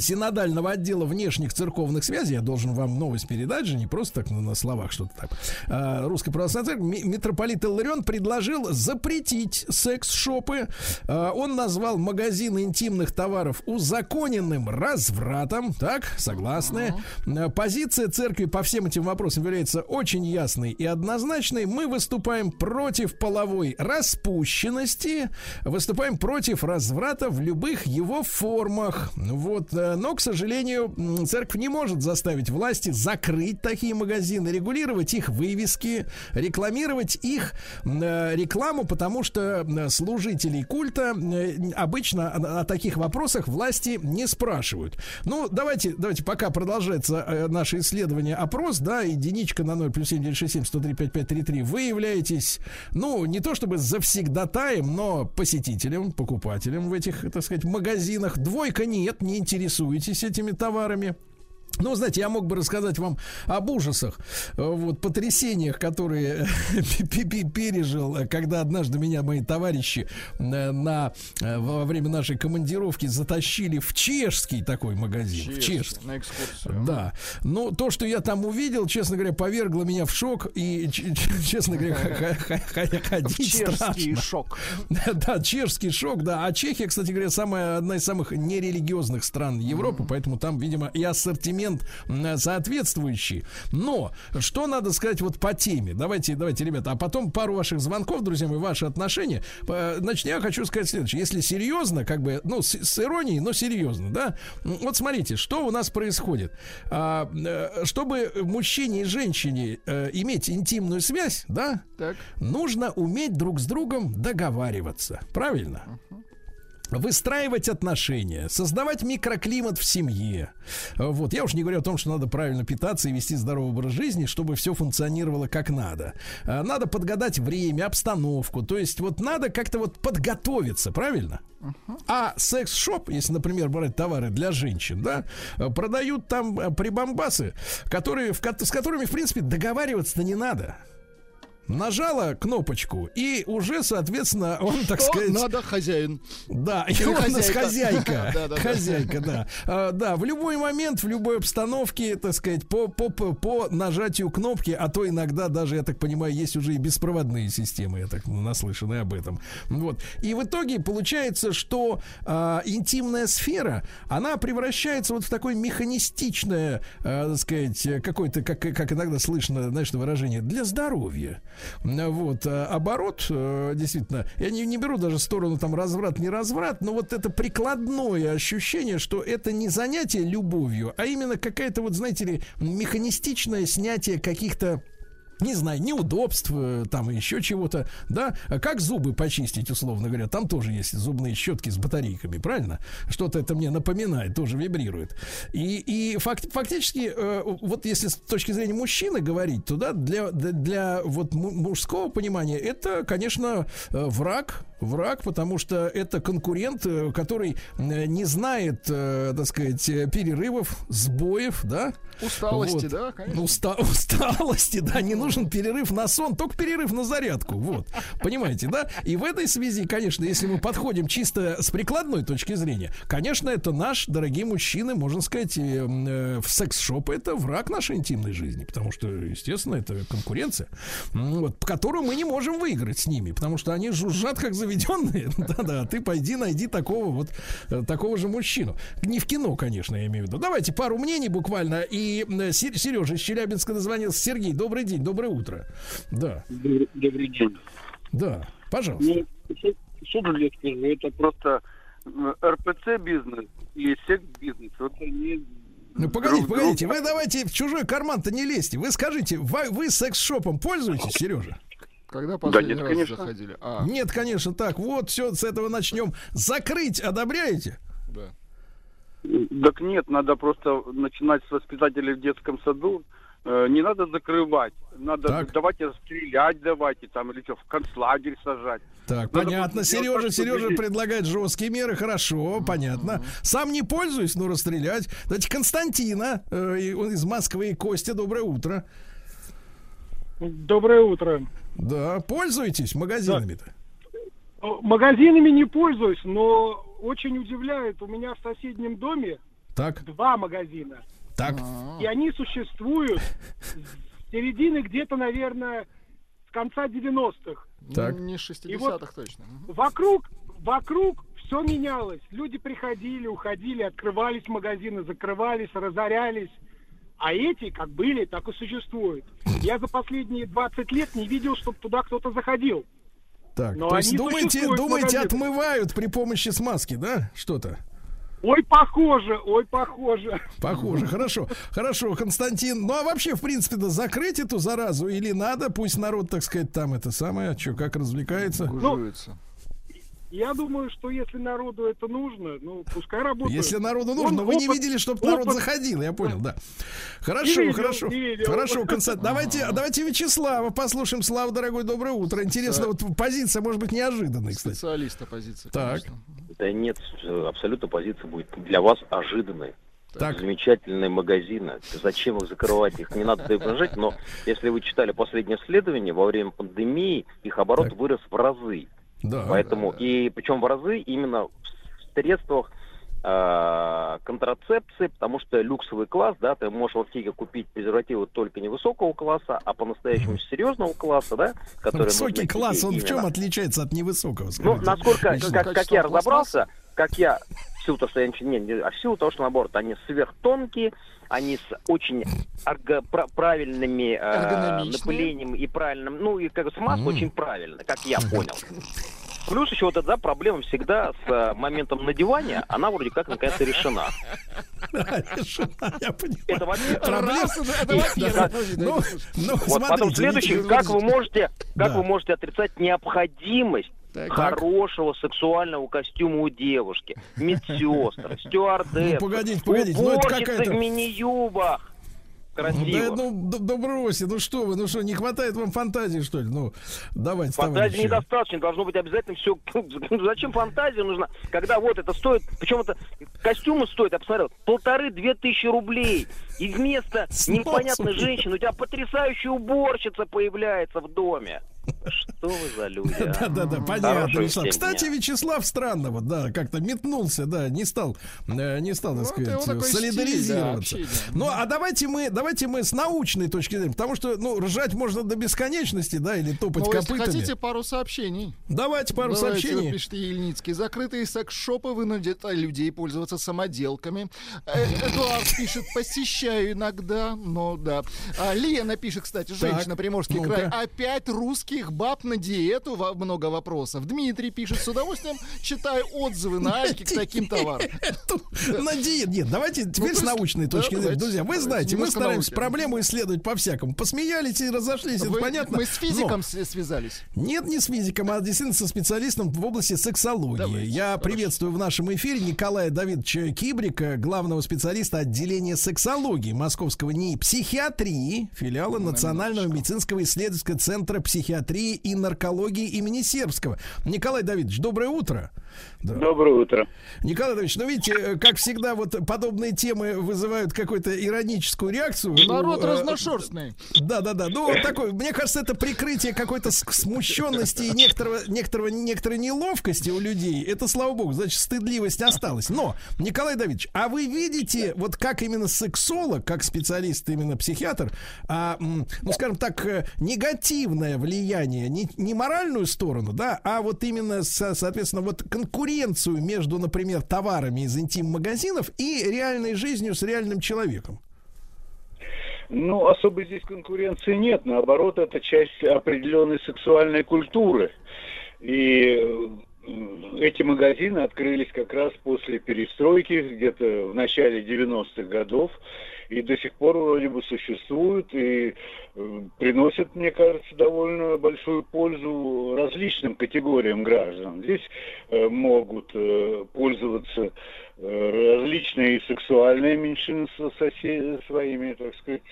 Синодального отдела внешних церковных связей, я должен вам новость передать же, не просто так ну, на словах что-то так. А, Русская православная церковь, ми- митрополит Илларион предложил запретить секс-шопы. А, он назвал магазины интимных товаров узаконенным развратом. Так, согласны. А, Позиция церкви по всем этим вопросам является очень ясной и однозначной. Мы выступаем против половой распущенности, выступаем против разврата в любых его формах. Вот, э, но, к сожалению, церковь не может заставить власти закрыть такие магазины, регулировать их вывески, рекламировать их э, рекламу, потому что э, служителей культа э, обычно о, таких вопросах власти не спрашивают. Ну, давайте, давайте, пока продолжается э, наше исследование, опрос, да, единичка на 0 плюс 7967 103 5533, вы являетесь, ну, не то чтобы завсегдатаем, но посетителем, покупателем в этих, так сказать, магазинах. Двойка нет, не интересуетесь этими товарами. Ну, знаете, я мог бы рассказать вам об ужасах, вот, потрясениях, которые пе- пе- пережил, когда однажды меня мои товарищи э, на, э, во время нашей командировки затащили в чешский такой магазин. В чешский. На экскурсию. Да. Но то, что я там увидел, честно говоря, повергло меня в шок. И, честно говоря, ходить Чешский шок. Да, чешский шок, да. А Чехия, кстати говоря, самая, одна из самых нерелигиозных стран Европы, поэтому там, видимо, и ассортимент м, соответствующий. Но что надо сказать вот по теме? Давайте, давайте, ребята, а потом пару ваших звонков, друзья мои, ваши отношения. Значит, я хочу сказать следующее. Если серьезно, как бы, ну, с, с иронией, но серьезно, да, вот смотрите, что у нас происходит. А, э, чтобы мужчине и женщине э, иметь интимную связь, да, Так. нужно уметь друг с другом договариваться. Правильно? Выстраивать отношения, создавать микроклимат в семье. Вот, я уж не говорю о том, что надо правильно питаться и вести здоровый образ жизни, чтобы все функционировало как надо. А, Надо подгадать время, обстановку. То есть вот надо как-то вот подготовиться, правильно? А секс-шоп, если, например, брать товары для женщин, да, продают там э, прибамбасы, которые, в с которыми, в принципе, договариваться-то не надо. Нажала кнопочку, и уже, соответственно, он, так Что сказать... надо, хозяин? Да, и он у нас хозяйка. хозяйка. Да-да-да. Хозяйка, да. А, Да, в любой момент, в любой обстановке, так сказать, по, по, по, по нажатию кнопки, а то иногда даже, я так понимаю, есть уже и беспроводные системы, я так наслышанный об этом. Вот. И в итоге получается, что а, интимная сфера, она превращается вот в такое механистичное, а, так сказать, какое-то, как, как иногда слышно, знаешь, выражение, для здоровья. Вот. а Оборот, э, действительно, я не, не беру даже сторону там разврат, не разврат, но вот это прикладное ощущение, что это не занятие любовью, а именно какая-то вот, знаете ли, механистичное снятие каких-то не знаю, неудобств, э, там еще чего-то, да, А как зубы почистить, условно говоря, там тоже есть зубные щетки с батарейками, правильно? Что-то это мне напоминает, тоже вибрирует. И, и факт, фактически, э, вот если с точки зрения мужчины говорить, то да, для, для, вот му- мужского понимания это, конечно, э, враг, враг, потому что это конкурент, э, который не знает, так сказать, перерывов, сбоев, да, Усталости, Вот. да, конечно. ну, уста- усталости, да, не нужен перерыв на сон, только перерыв на зарядку, вот, понимаете, да? И в этой связи, конечно, если мы подходим чисто с прикладной точки зрения, конечно, это наш, дорогие мужчины, можно сказать, э, э, в секс-шоп это враг нашей интимной жизни, потому что, естественно, это конкуренция, вот, которую мы не можем выиграть с ними, потому что они жужжат как заведенные, да-да, ты пойди найди такого вот, э, такого же мужчину. Не в кино, конечно, я имею в виду. Давайте пару мнений буквально, и Сережа из Челябинска дозвонился. Сергей, добрый день, доброе утро. Да, Добрый, добрый день. да, пожалуйста. Ну, что, я скажу, это просто м, РПЦ бизнес и секс бизнес. Это не Ну, погодите, друг погодите, вы давайте в чужой карман-то не лезьте. Вы скажите, вы, вы секс-шопом пользуетесь, Сережа? Когда последний нет, раз конечно. заходили? А, Нет, конечно, так. Вот, все, с этого начнем. Закрыть одобряете? да. Так нет, надо просто начинать с воспитателей в детском саду. Э, Не надо закрывать. Надо Так. давайте стрелять, давайте там или что, в концлагерь сажать. Так, Надо понятно. Сережа, Сережа люди- предлагает жесткие меры. Хорошо, понятно. Сам не пользуюсь, но расстрелять. Давайте Константина, э, и он из Москвы, и Костя, доброе утро. Доброе утро. Да, пользуетесь магазинами-то? Магазинами не пользуюсь, но очень удивляет. У меня в соседнем доме Так, два магазина. так. А, И они существуют с середины где-то, наверное, с конца 90-х. Так. Не 60-х точно. Мгм. Вокруг, вокруг все менялось. Люди приходили, уходили, открывались магазины, закрывались, разорялись. А эти как были, так и существуют. Я за последние 20 лет не видел, чтобы туда кто-то заходил. Так, Но то есть думаете, думаете, отмывают при помощи смазки, да? Что-то? Ой, похоже, ой, похоже. Похоже, хорошо. Хорошо, Константин. Ну а вообще, в принципе-то, закрыть эту заразу или надо? Пусть народ, так сказать, там это самое, что, как развлекается. Гужуется. Я думаю, что если народу это нужно, ну, пускай работает. Если народу Он нужно, вы не опыт- видели, чтобы народ опыт- заходил, я понял, да. Хорошо, видел, хорошо. не видел. Хорошо, Константин. Давайте, давайте Вячеслава послушаем. Слава, дорогой, доброе утро. Интересно, вот позиция может быть неожиданной, кстати. Специалист оппозиции, Так. Да нет, э, абсолютно позиция будет для вас ожиданной. Так. Замечательные магазины. Зачем их закрывать? Их не надо угрожать, но если вы читали последнее исследование, во время пандемии их оборот Так. вырос в разы. Да. Поэтому, и причем в разы именно в средствах э, контрацепции, потому что люксовый класс, да, ты можешь в аптеке купить презервативы только невысокого класса, а по-настоящему серьезного класса, да, который Высокий класс, он в чем именно. отличается от невысокого? Ну, скажите? насколько, Вячеслав. как, как я разобрался, как я, в силу того, что я ничего не, не- а в силу того, что наоборот, они сверхтонкие, они с очень правильными э, напылением и правильным, ну, и как бы смазка Мгм. очень правильно, как я понял. Плюс еще вот эта да, проблема всегда с э, моментом надевания, она вроде как наконец-то решена. Да, решено, я понимаю. Это во-первых. Проблема. Ну, ну, Вот потом следующий, как вы можете, как Да. вы можете отрицать необходимость хорошего сексуального костюма у девушки. Медсестры, стюардессы, Ну, погодите, погодите, ну, это какая-то- в мини-юбах. Красиво. Да, ну, да, да бросьте, ну что вы, ну что, не хватает вам фантазии, что ли? Ну, давайте, Фантазии недостаточно, должно быть обязательно все. Зачем фантазия нужна, когда вот это стоит, причем это костюмы стоят, я посмотрел, полторы-две тысячи рублей. И вместо непонятной женщины у тебя потрясающая уборщица появляется в доме. Что вы за люди? а? Да, да, да, понятно. Вячеслав. Кстати. Вячеслав странно, вот, да, как-то метнулся, да, не стал, э, не стал, так сказать, стиль, солидаризироваться. да, ну, а давайте мы, давайте мы с научной точки зрения, потому что, ну, ржать можно до бесконечности, да, или топать Ну, если копытами. хотите пару сообщений. Давайте пару Давайте, сообщений. пишет Ельницкий. Закрытые секс-шопы вынудят людей пользоваться самоделками. Э, Эдуард пишет, посещаю иногда, но да. А, Лена пишет, кстати, женщина, Приморский край. Опять русских баб на диету? Много вопросов. Дмитрий пишет, с удовольствием читаю отзывы на Альке к таким товарам. На диет. Нет, давайте теперь то с научной точки зрения. Друзья, вы знаете, мы стараемся проблему исследовать по-всякому. Посмеялись и разошлись, это понятно. Мы с физиком связались. Нет, не с физиком, а действительно со специалистом в области сексологии. Я приветствую в нашем эфире Николая Давидовича Кибрика, главного специалиста отделения сексологии Московского НИИ психиатрии, филиала Национального медицинского исследовательского центра психиатрии и наркологии имени Сербского. Николай Давидович, доброе утро. Да. Доброе утро. Николай Давидович, ну видите, э, как всегда, вот подобные темы вызывают какую-то ироническую реакцию. Народ Ну, разношерстный. да, да, да. Ну, вот такой, мне кажется, это прикрытие какой-то смущенности и некоторого, некоторого, некоторой неловкости у людей. Это, слава богу, значит, стыдливость осталась. Но, Николай Давидович, а вы видите, вот как именно сексолог, как специалист, именно психиатр, а, ну, скажем так, э, негативное влияние, не, не моральную сторону, да, а вот именно, со- соответственно, вот конкуренцию между, например, товарами из интим-магазинов и реальной жизнью с реальным человеком? Ну, особо здесь конкуренции нет. Наоборот, это часть определенной сексуальной культуры. И э, эти магазины открылись как раз после перестройки, где-то в начале 90-х годов. И до сих пор вроде бы существуют и э, приносят, мне кажется, довольно большую пользу различным категориям граждан. Здесь э, могут э, пользоваться различные сексуальные меньшинства сосе- своими, так сказать,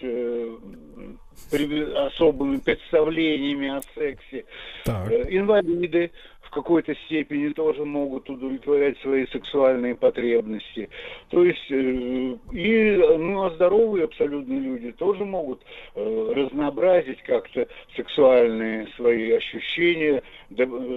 при- особыми представлениями о сексе. Так. Инвалиды какой-то степени тоже могут удовлетворять свои сексуальные потребности. То есть э, и ну, а здоровые абсолютно люди тоже могут э, разнообразить как-то сексуальные свои ощущения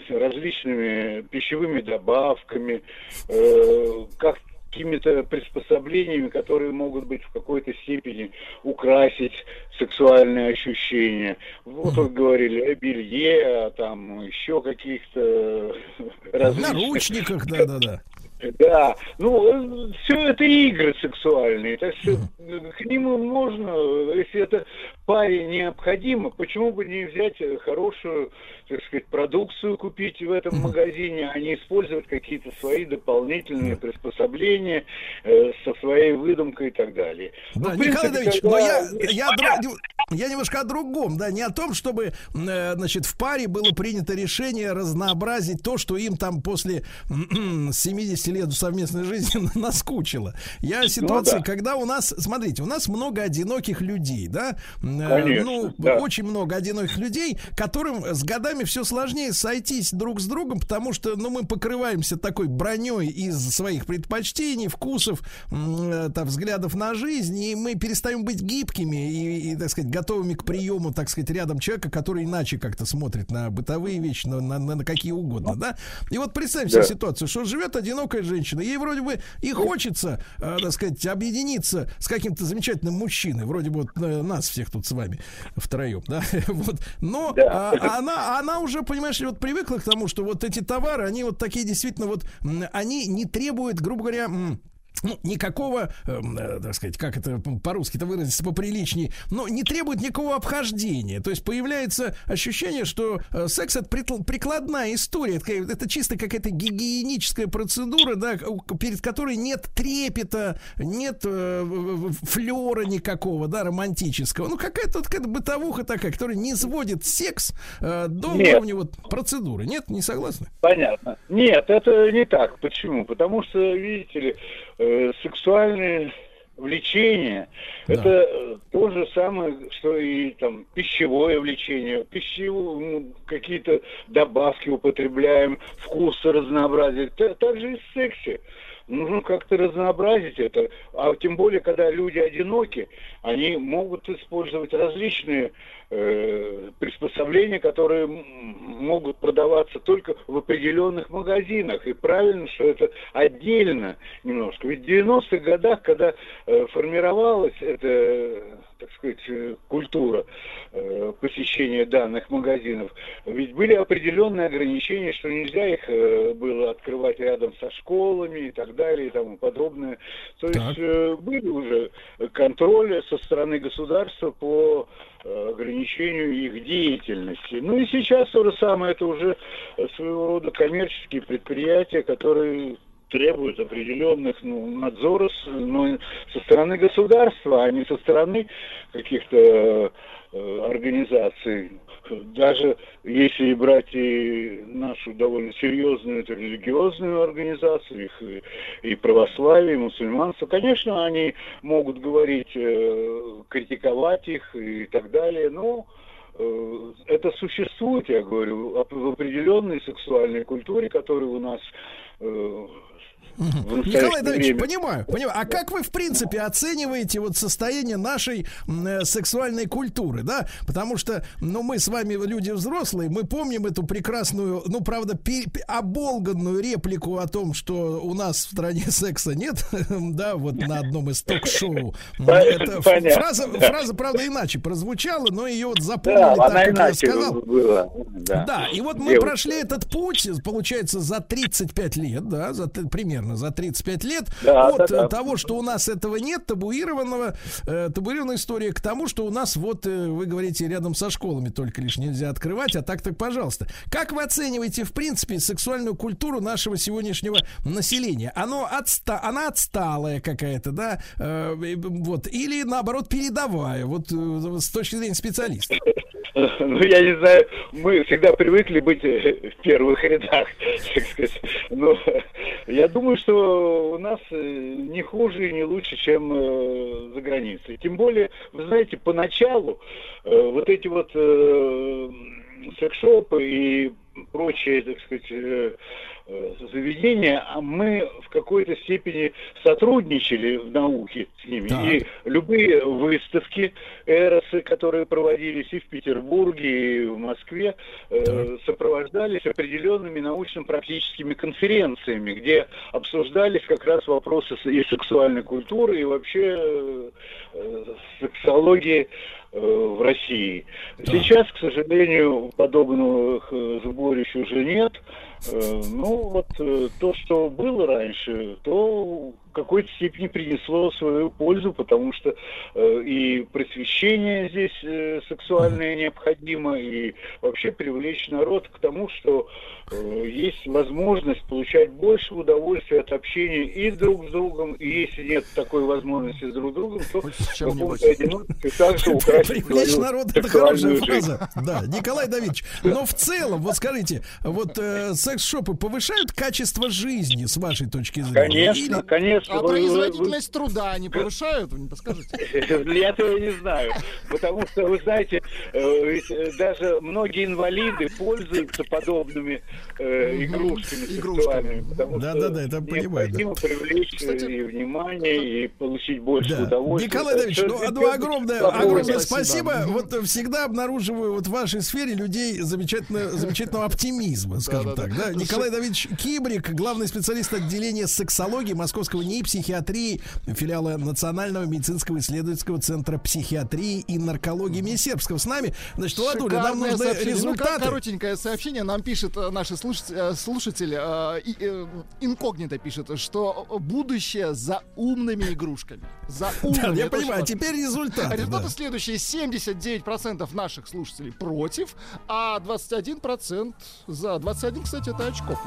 различными пищевыми добавками, э, как какими-то приспособлениями, которые могут быть в какой-то степени украсить сексуальные ощущения. Вот вы говорили о белье, о там еще каких-то различных... наручниках, да-да-да. Да, ну, э, все это игры сексуальные, так что к ним можно, если это паре необходимо, почему бы не взять э, хорошую, так сказать, продукцию купить в этом магазине, а не использовать какие-то свои дополнительные приспособления э, со своей выдумкой и так далее. Ну, да, ну, Николай Давидович, когда... но я, я, дру... я немножко о другом, да, не о том, чтобы, э, значит, в паре было принято решение разнообразить то, что им там после 70 50 лет совместной жизни наскучило. Я ну ситуации, ну, да. когда у нас, смотрите, у нас много одиноких людей, да? Э, Конечно, ну, да. очень много одиноких людей, которым с годами все сложнее сойтись друг с другом, потому что, ну, мы покрываемся такой броней из своих предпочтений, вкусов, там, взглядов на жизнь, и мы перестаем быть гибкими и, и так сказать, готовыми к приему, так сказать, рядом человека, который иначе как-то смотрит на бытовые вещи, на, на, на какие угодно, ну, да? И вот представим себе да. ситуацию, что живет одинокая одинокая женщина, ей вроде бы и хочется, э, так сказать, объединиться с каким-то замечательным мужчиной, вроде бы вот э, нас всех тут с вами втроем, да, вот, но Да. а, она, она уже, понимаешь, вот привыкла к тому, что вот эти товары, они вот такие действительно вот, они не требуют, грубо говоря, ну, никакого, эм, э, так сказать, как это по-русски-то выразиться поприличнее, но не требует никакого обхождения. То есть появляется ощущение, что э, секс это прикл- прикладная история, это, это чисто какая-то гигиеническая процедура, да, перед которой нет трепета, нет э, флера никакого, да, романтического. Ну, какая-то вот какая-то бытовуха такая, которая не сводит секс э, до Нет. уровня вот процедуры. Нет, не согласны? Понятно. Нет, это не так. Почему? Потому что, видите ли, э, сексуальное влечение это э, то же самое, что и там пищевое влечение. Пищевые ну, какие-то добавки употребляем, вкусы разнообразие. Та- Так же и в сексе. Нужно как-то разнообразить это. А тем более, когда люди одиноки, они могут использовать различные э, приспособления, которые могут продаваться только в определенных магазинах. И правильно, что это отдельно немножко. Ведь в 90-х годах, когда э, формировалась эта, так сказать, э, культура э, посещения данных магазинов, ведь были определенные ограничения, что нельзя их э, было открывать рядом со школами и так далее и тому подобное. То есть э, были уже контроли со стороны государства по э, ограничению их деятельности. Ну и сейчас то же самое, это уже своего рода коммерческие предприятия, которые требуют определенных ну, надзора но со стороны государства, а не со стороны каких-то э, организаций. Даже если брать и нашу довольно серьезную это религиозную организацию, их и, и православие, и мусульманство, конечно, они могут говорить, э, критиковать их и так далее, но э, это существует, я говорю, в определенной сексуальной культуре, которая у нас э, Николай Давидович, время. понимаю, понимаю. А как вы, в принципе, оцениваете вот состояние нашей э, сексуальной культуры, да? Потому что, ну, мы с вами люди взрослые, мы помним эту прекрасную, ну, правда, оболганную реплику о том, что у нас в стране секса нет, да, вот на одном из ток-шоу. Это фраза, фраза, правда, иначе прозвучала, но ее вот запомнили Да, так, как я сказал. Да, Да, и вот мы Девушка. прошли этот путь, получается, за 35 лет, да, за, т- примерно за 35 лет, Да, от да, да. э, того, что у нас этого нет, табуированного, э, табуированной истории, к тому, что у нас вот, э, вы говорите, рядом со школами только лишь нельзя открывать, а так так пожалуйста. Как вы оцениваете, в принципе, сексуальную культуру нашего сегодняшнего населения? Оно отста она отсталая какая-то, да, э, вот, или наоборот передовая, вот э, с точки зрения специалиста? Ну, я не знаю, мы всегда привыкли быть э, в первых рядах, так сказать. Но я думаю, что у нас э, не хуже и не лучше, чем э, за границей. Тем более, вы знаете, поначалу э, вот эти вот э, секс-шопы и прочие, так сказать, э, заведения, а мы в какой-то степени сотрудничали в науке с ними. Так. И любые выставки Эросы, которые проводились и в Петербурге, и в Москве, э, сопровождались определенными научно-практическими конференциями, где обсуждались как раз вопросы и сексуальной культуры, и вообще э, э, сексологии э, в России. Сейчас, к сожалению, подобных э, сборищ уже нет. Э, Ну, вот э, то, что было раньше, то в какой-то степени принесло свою пользу, потому что э, и просвещение здесь э, сексуальное необходимо, и вообще привлечь народ к тому, что э, есть возможность получать больше удовольствия от общения и друг с другом, и если нет такой возможности с друг с другом, то каком-то одиночестве также украсить Привлечь народ это хорошая фраза. Да, Николай Давидович. Но в целом, вот скажите, вот э, секс-шопы повышают качество жизни с вашей точки зрения? Конечно, конечно. А Вы- вы- производительность труда они повышают, вы не подскажете? Я этого не знаю. Потому что, вы знаете, э, ведь, э, даже многие инвалиды пользуются подобными э, игрушками сексуальными. потому Да, что да, да, это понимаю. Необходимо привлечь и внимание, и получить больше удовольствия. Николай Давидович, ну, огромное, огромное спасибо. Вот всегда обнаруживаю вот в вашей сфере людей замечательно, замечательного оптимизма, скажем Да-да-да. так. Да? Николай Давидович Кибрик, главный специалист отделения сексологии Московского НИИ психиатрии, филиала Национального медицинского исследовательского центра психиатрии и наркологии имени Сербского. С нами, значит, Владуля, нам нужны сообщение. Ну, результаты. как коротенькое сообщение нам пишет э, наши слушатель, э, слушатель э, э, инкогнито пишет, что будущее за умными игрушками. За умными. Да, я понимаю. важно. Теперь результаты. Результаты да. следующие. 79% наших слушателей против, а 21% за. 21, кстати, это очков.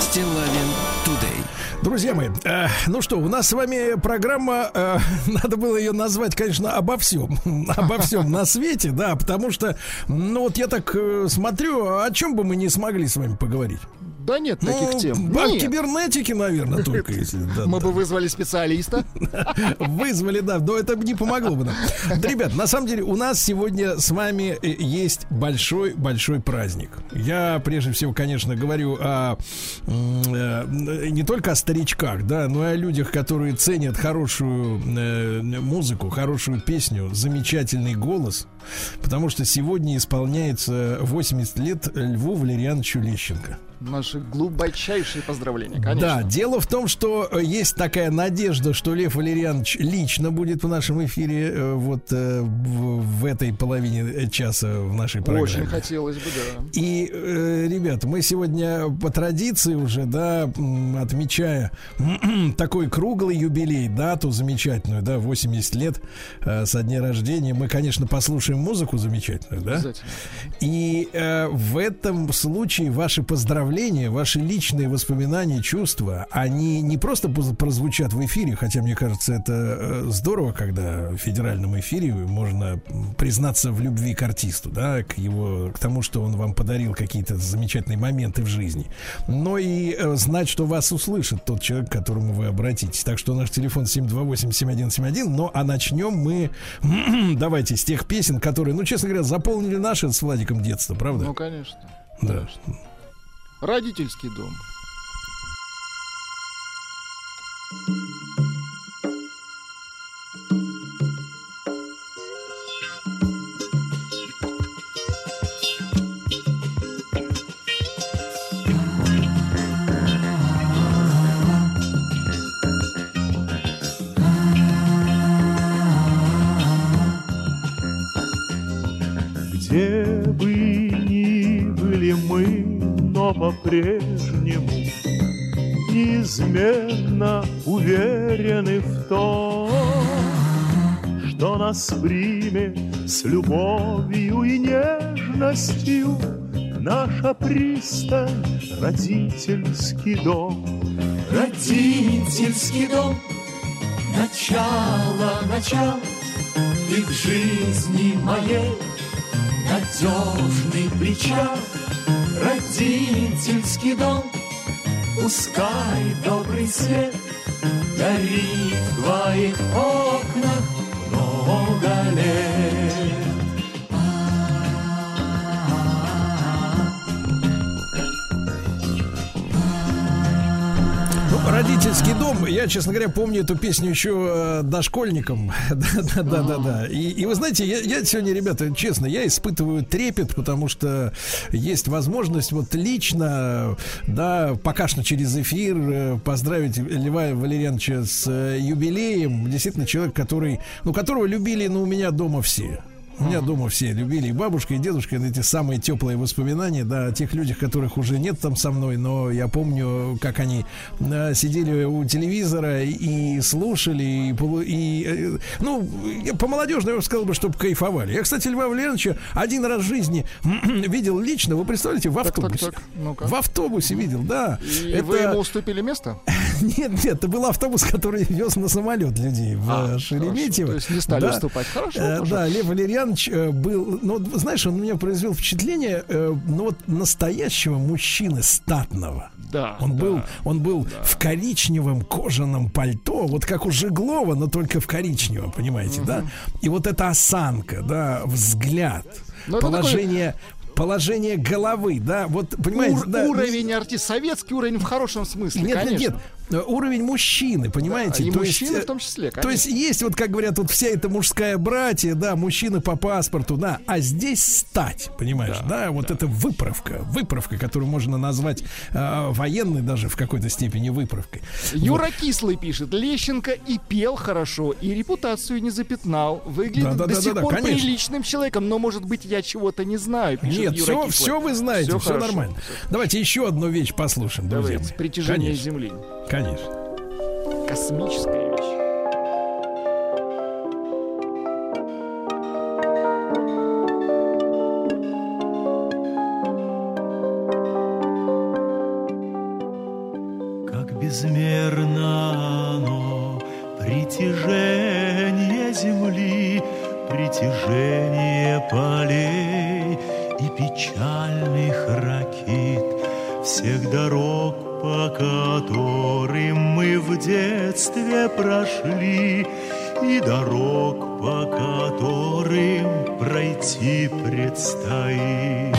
Стилавин Today. Друзья мои, э, ну что, у нас с вами программа, э, надо было ее назвать, конечно, обо всем, обо всем на свете, да, потому что, ну вот я так э, смотрю, о чем бы мы не смогли с вами поговорить? Да нет Ну, таких тем. О Нет. кибернетике, наверное, только если. да, Мы да. бы вызвали специалиста. Вызвали, да, но это не помогло бы нам. Ребят, на самом деле у нас сегодня с вами э, есть большой-большой праздник. Я прежде всего, конечно, говорю о, э, не только о старичках, да, но и о людях, которые ценят хорошую э, музыку, хорошую песню, замечательный голос. Потому что сегодня исполняется 80 лет Льву Валерьяновичу Лещенко. Наши глубочайшие поздравления, Да, конечно. дело в том, что э, есть такая надежда, что Лев Валерьянович лично будет в нашем эфире э, вот э, в, этой половине часа в нашей программе. Очень хотелось бы, да. И, ребят, мы сегодня по традиции уже, да, отмечая такой круглый юбилей, дату замечательную, да, 80 лет со дня рождения, мы, конечно, послушаем музыку замечательную, да? И э, в этом случае ваши поздравления, ваши личные воспоминания, чувства, они не просто прозвучат в эфире, хотя мне кажется, это э, здорово, когда в федеральном эфире можно признаться в любви к артисту, да, к его, к тому, что он вам подарил какие-то замечательные моменты в жизни, но и э, знать, что вас услышит тот человек, к которому вы обратитесь. Так что наш телефон 728-7171, ну а начнем мы, давайте, с тех песен, которые, ну, честно говоря, заполнили наше с Владиком детство, правда? Ну, конечно. Да. Родительский дом. Где нас примет с любовью и нежностью. Наша пристань, родительский дом. Родительский дом, начало, начало, Ты к жизни моей. Надежный причал. Родительский дом, пускай добрый свет Горит в твоих окнах много родительский дом. Я, честно говоря, помню эту песню еще э, дошкольником. да, да, да, да, да. И, и вы знаете, я, я сегодня, ребята, честно, я испытываю трепет, потому что есть возможность вот лично, да, пока что через эфир э, поздравить Льва Валерьяновича с э, юбилеем. Действительно, человек, который, ну, которого любили, ну, у меня дома все. У меня дома все любили и бабушка, и дедушка, эти самые теплые воспоминания, да, о тех людях, которых уже нет там со мной, но я помню, как они э, сидели у телевизора и, слушали, и, и, э, ну, я по молодежному я бы сказал бы, чтобы кайфовали. Я, кстати, Льва Валерьевича один раз в жизни видел лично, вы представляете, в автобусе. так. Ну-ка. В автобусе видел, да. И вы ему уступили место? Нет, нет, это был автобус, который вез на самолет людей в А, э, Шереметьево. хорошо. То есть не стали уступать. Хорошо, Э. Да, Лев Валерьянович э, был, ну, знаешь, он у меня произвел впечатление, э, ну, вот настоящего мужчины статного. Да. Он был, он был в коричневом кожаном пальто, вот как у Жеглова, но только в коричневом, понимаете, да? И вот эта осанка, да, взгляд, Ну, это положение, положение головы, да, вот понимаете, Ур- да, уровень артист, советский уровень в хорошем смысле, нет, конечно. нет, нет, уровень мужчины, понимаете? Да, и То мужчины есть, в том числе, То есть есть вот, как говорят, вот вся эта мужская братья, да, мужчины по паспорту, да, а здесь стать, понимаешь, да, вот это выправка, выправка, которую можно назвать э, военной даже в какой-то степени выправкой. Юра Кислый пишет, Лещенко и пел хорошо, и репутацию не запятнал. Выглядит Да-да-да-да-да, до сих пор конечно. приличным человеком, но, может быть, я чего-то не знаю, пишет Нет, Юра все, Кислый. все вы знаете, все, хорошо. нормально. Давайте еще одну вещь послушаем, друзья. Давайте, притяжение Конечно, Земли. Конечно. Космическая вещь. Как безмерно оно притяжение земли, притяжение полей и печальных ракит, всех дорог, по которым мы в детстве прошли, и дорог, по которым пройти предстоит.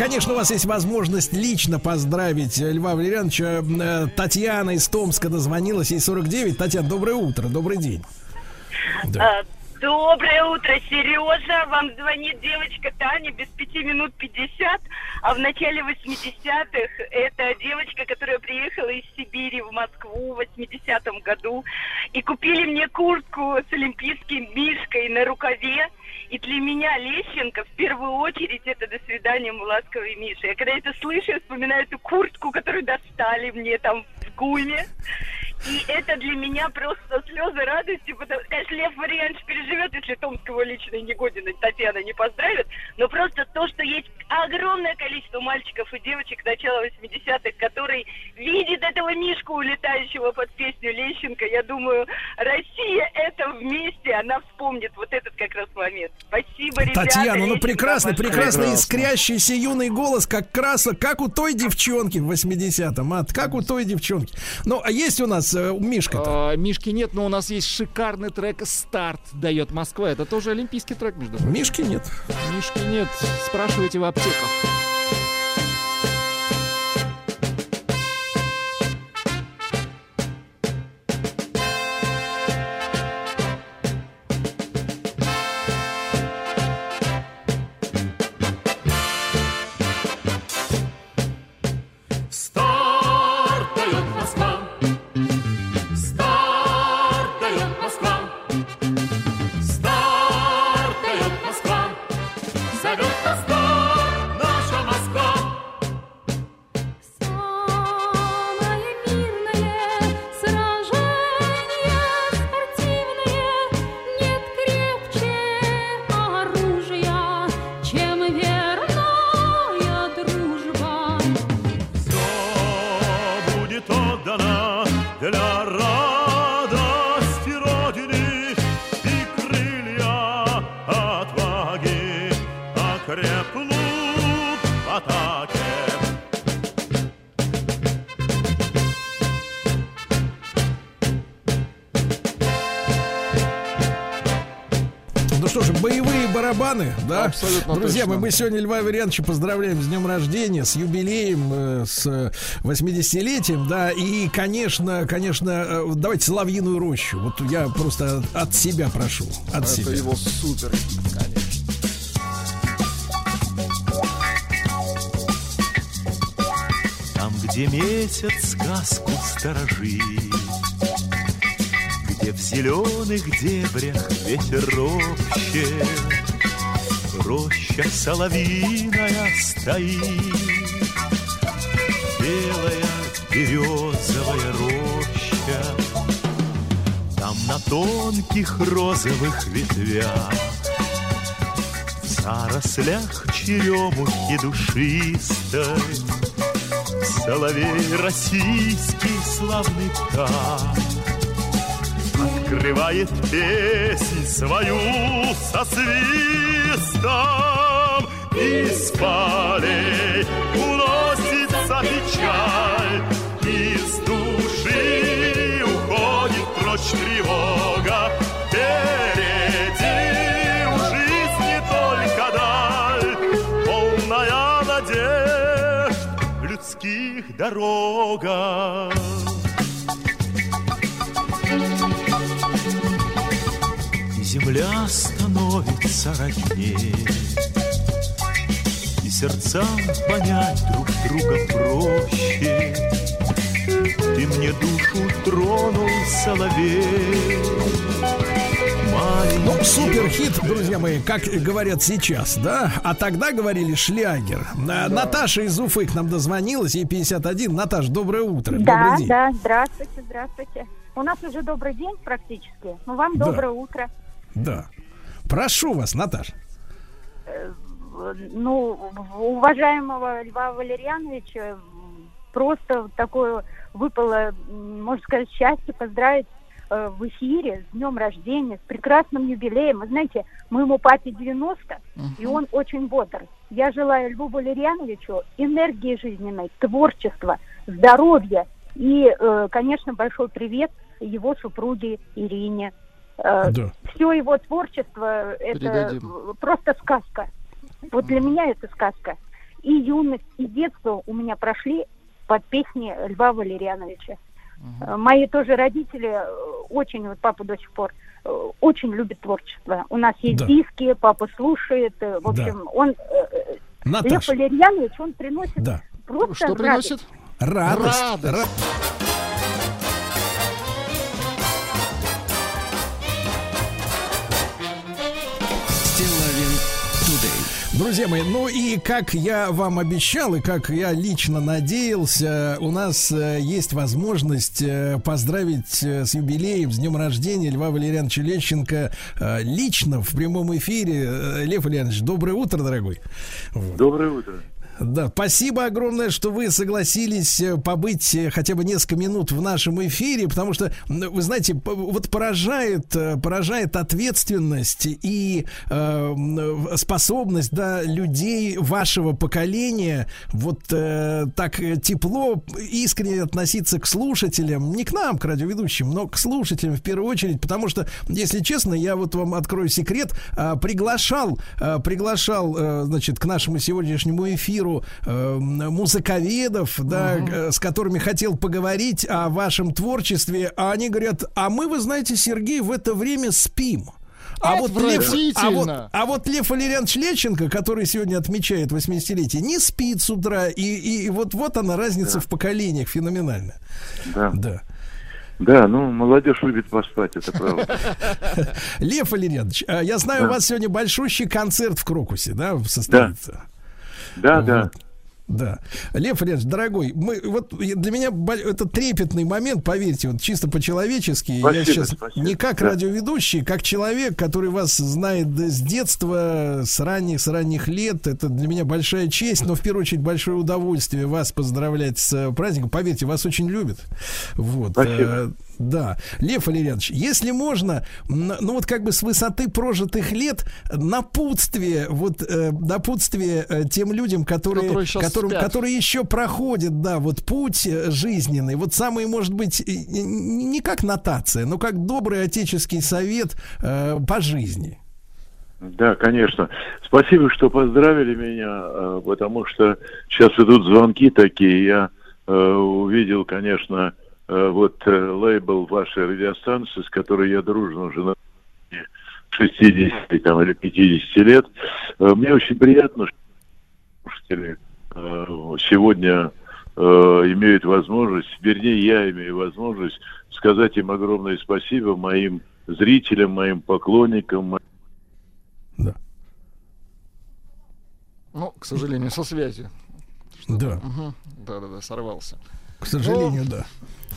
Конечно, у вас есть возможность лично поздравить Льва Валерьяновича. Э, Татьяна из Томска дозвонилась, ей 49. Татьяна, доброе утро, добрый день. Да. Доброе утро, Сережа. Вам звонит девочка Таня без пяти минут 50. А в начале 80-х это девочка, которая приехала из Сибири в Москву в 80-м году. И купили мне куртку с олимпийским мишкой на рукаве. И для меня Лещенко в первую очередь это «До свидания, мой ласковый Миша». Я когда это слышу, я вспоминаю эту куртку, которую достали мне там в ГУМе. И это для меня просто слезы радости, потому конечно, Лев Варианович переживет, если Томского лично и Негодина Татьяна не поздравит, но просто то, что есть огромное количество мальчиков и девочек начала 80-х, которые видят этого Мишку, улетающего под песню Лещенко, я думаю, Россия это вместе, она вспомнит вот этот как раз момент. Спасибо, ребята. Татьяна, ну прекрасно, большое. прекрасно искрящийся юный голос, как краса, как у той девчонки в 80-м, а, как у той девчонки. Ну, а есть у нас э, Мишка-то? А, Мишки нет, но у нас есть шикарный трек «Старт» дает Москва. Это тоже олимпийский трек, между прочим. Мишки нет. Мишки нет. Спрашивайте в аптеках. Что ж, боевые барабаны, да? Абсолютно Друзья, точно. мы, мы сегодня Льва Вариановича поздравляем с днем рождения, с юбилеем, э, с э, 80-летием, да, и, конечно, конечно, э, давайте Соловьиную рощу. Вот я просто от себя прошу, от Это себя. его супер, конечно. Там, где месяц сказку сторожит, Где в зеленых дебрях ветер ропщет, Роща соловиная стоит, Белая березовая роща. Там на тонких розовых ветвях В зарослях черемухи душистой Соловей российский славный птах Открывает песнь свою со свистом. Из полей уносится печаль Из души уходит прочь тревога. Впереди у жизни только даль Полная надежд людских дорогах роднее И сердцам понять друг друга проще Ты мне душу тронул, соловей Ну, супер хит, друзья мои, как говорят сейчас, да? А тогда говорили шлягер. А, Наташа из Уфы к нам дозвонилась, ей 51. Наташ, доброе утро. Да, добрый день. да, здравствуйте, здравствуйте. У нас уже добрый день практически. Ну, вам Да. доброе утро. Да. Прошу вас, Наташ. Э, Ну, уважаемого Льва Валерьяновича просто такое выпало, можно сказать, счастье поздравить э, в эфире с днем рождения, с прекрасным юбилеем. Вы знаете, моему папе 90, и он очень бодр. Я желаю Льву Валерьяновичу энергии жизненной, творчества, здоровья и, э, конечно, большой привет его супруге Ирине. Э, Да. Все его творчество это Передадим. просто сказка. Вот для меня это сказка. И юность, и детство у меня прошли под песни Льва Валерьяновича. Э, Мои тоже родители э, очень, вот папа до сих пор очень любит творчество. У нас есть Да. диски, папа слушает. В Да. общем, он э, э, Лев. Валерьянович, он приносит Да. просто Что радость. приносит? Радость. Радость. Ра- Стилавин Друзья мои, ну и как я вам обещал, и как я лично надеялся, у нас э, есть возможность э, поздравить э, с юбилеем, с днем рождения Льва Валерьяновича Лещенко лично в прямом эфире. Лев Валерьянович, доброе утро, дорогой. Доброе утро. Да, спасибо огромное, что вы согласились э, побыть э, хотя бы несколько минут в нашем эфире, потому что, вы знаете, вот поражает, э, поражает ответственность и э, способность да, людей вашего поколения вот э, так э, тепло, искренне относиться к слушателям, не к нам, к радиоведущим, но к слушателям в первую очередь, потому что, если честно, я вот вам открою секрет, а, приглашал, а, приглашал, э, значит, к нашему сегодняшнему эфиру э, музыковедов, да, э, с которыми хотел поговорить о вашем творчестве, а они говорят, а мы, вы знаете, Сергей, в это время спим. А вот, Лев, а, вот, а вот Лев Валерьянович Лещенко, который сегодня отмечает 80-летие, не спит с утра. И, и, и вот, вот она разница в поколениях феноменальная. Да. Да. Да, ну, молодежь любит поспать, это правда. Лев Валерьянович, а, я знаю, Да. у вас сегодня большущий концерт в Крокусе, да, состоится? Да, да. Вот. Да. Лев Ильич, дорогой, мы, вот для меня это трепетный момент, поверьте, вот чисто по-человечески. я сейчас спасибо. не как Да. радиоведущий, как человек, который вас знает с детства, с ранних, с ранних лет. Это для меня большая честь, но в первую очередь большое удовольствие вас поздравлять с э, праздником. Поверьте, вас очень любят. Вот. Спасибо. Да. Лев Валерьянович, если можно, ну вот как бы с высоты прожитых лет напутствие, вот э, напутствие э, тем людям, которые, Которые которым, спят. которые еще проходят, да, вот путь э, жизненный, вот самый, может быть, не как нотация, но как добрый отеческий совет э, по жизни. Да, конечно. Спасибо, что поздравили меня, потому что сейчас идут звонки такие. Я э, увидел, конечно, э, вот э, лейбл вашей радиостанции, с которой я дружен уже на протяжении 60 там, или 50 лет. Э, Мне очень приятно, что слушатели э, сегодня э, э, имеют возможность, вернее, я имею возможность сказать им огромное спасибо моим зрителям, моим поклонникам. Ну, к сожалению, со связью. Да. Мгм. Да-да-да, сорвался. К сожалению, Ну, да.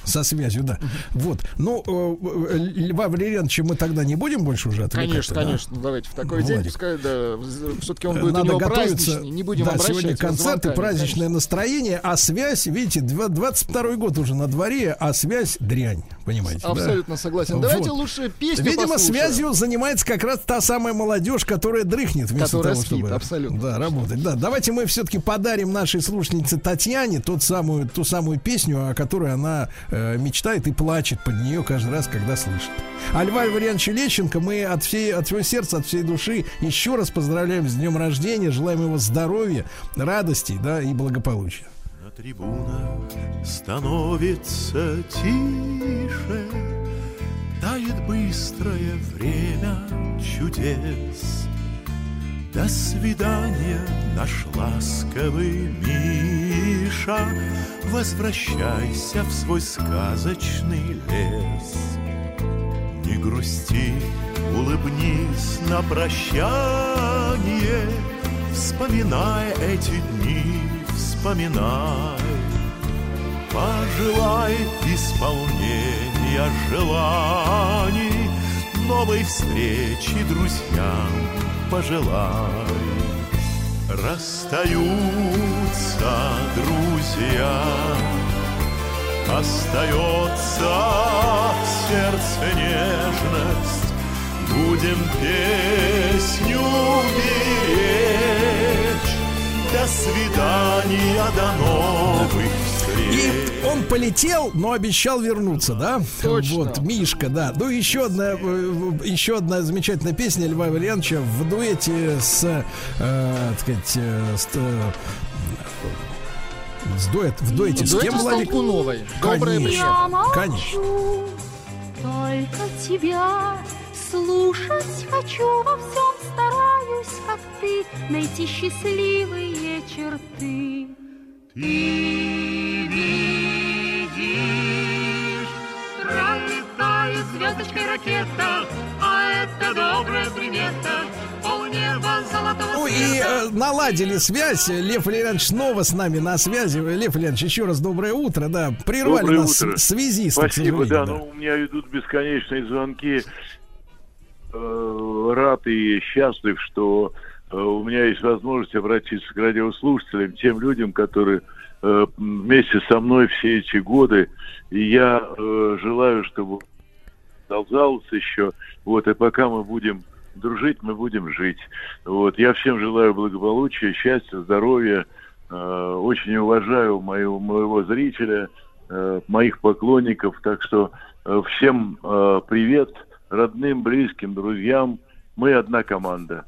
Со связью, да. Вот. Ну, э, э, Льва Валерьяновича мы тогда не будем больше уже отвлекать. Конечно, да? конечно. Давайте в такой день, Владик. пускай, да, все-таки он будет у Надо готовиться. Не будем да, сегодня его концерты, звонками, праздничное настроение, а связь, видите, два- 22 год уже на дворе, а связь дрянь, понимаете? да? Абсолютно согласен. Вот. Давайте лучше песню Видимо, послушаем. связью занимается как раз та самая молодежь, которая дрыхнет вместо Которая того, спит, чтобы абсолютно. Да, работать. Да, давайте мы все-таки подарим нашей слушательнице Татьяне тот самую, ту самую песню, о которой она э, мечтает и плачет под нее каждый раз, когда слышит. А Льва Валерьяновича Лещенко мы от, всей, от всего сердца, от всей души еще раз поздравляем с днем рождения, желаем его здоровья, радости да, и благополучия. На трибунах становится тише, Тает быстрое время чудес. До свидания, наш ласковый Миша, Возвращайся в свой сказочный лес. Не грусти, улыбнись на прощание, Вспоминай эти дни, вспоминай. Пожелай исполнения желаний, Новой встречи друзьям пожелай. Расстаются друзья, Остается в сердце нежность, Будем песню беречь. До свидания, до новых. И он полетел, но обещал вернуться, да? Точно. Вот, Мишка, да. Ну, еще одна, э, еще одна замечательная песня Льва Валерьяновича в дуэте с, э, так сказать, э, с, э, с дуэт, в дуэте В с дуэте кем, Владик? Толкуновой. Доброе Конечно, время. конечно. Только тебя слушать хочу во всем стараюсь, как ты, найти счастливые черты. Ты видишь, пролетает звездочкой ракета, а это добрая примета, Ну и э, наладили связь. Лев Валерьянович снова с нами на связи. Лев Валерьянович, еще раз доброе утро. Да, прервали Доброе нас утро. связисты, к Спасибо, да, сожалению, но у меня идут бесконечные звонки. Э, Рад и счастлив, что э, у меня есть возможность обратиться к радиослушателям, тем людям, которые э, вместе со мной все эти годы. И я э, желаю, чтобы продолжалось еще. Вот, и пока мы будем дружить, мы будем жить. Вот, я всем желаю благополучия, счастья, здоровья. Э, очень уважаю мою, моего зрителя, э, моих поклонников. Так что э, всем э, привет, родным, близким, друзьям. Мы одна команда.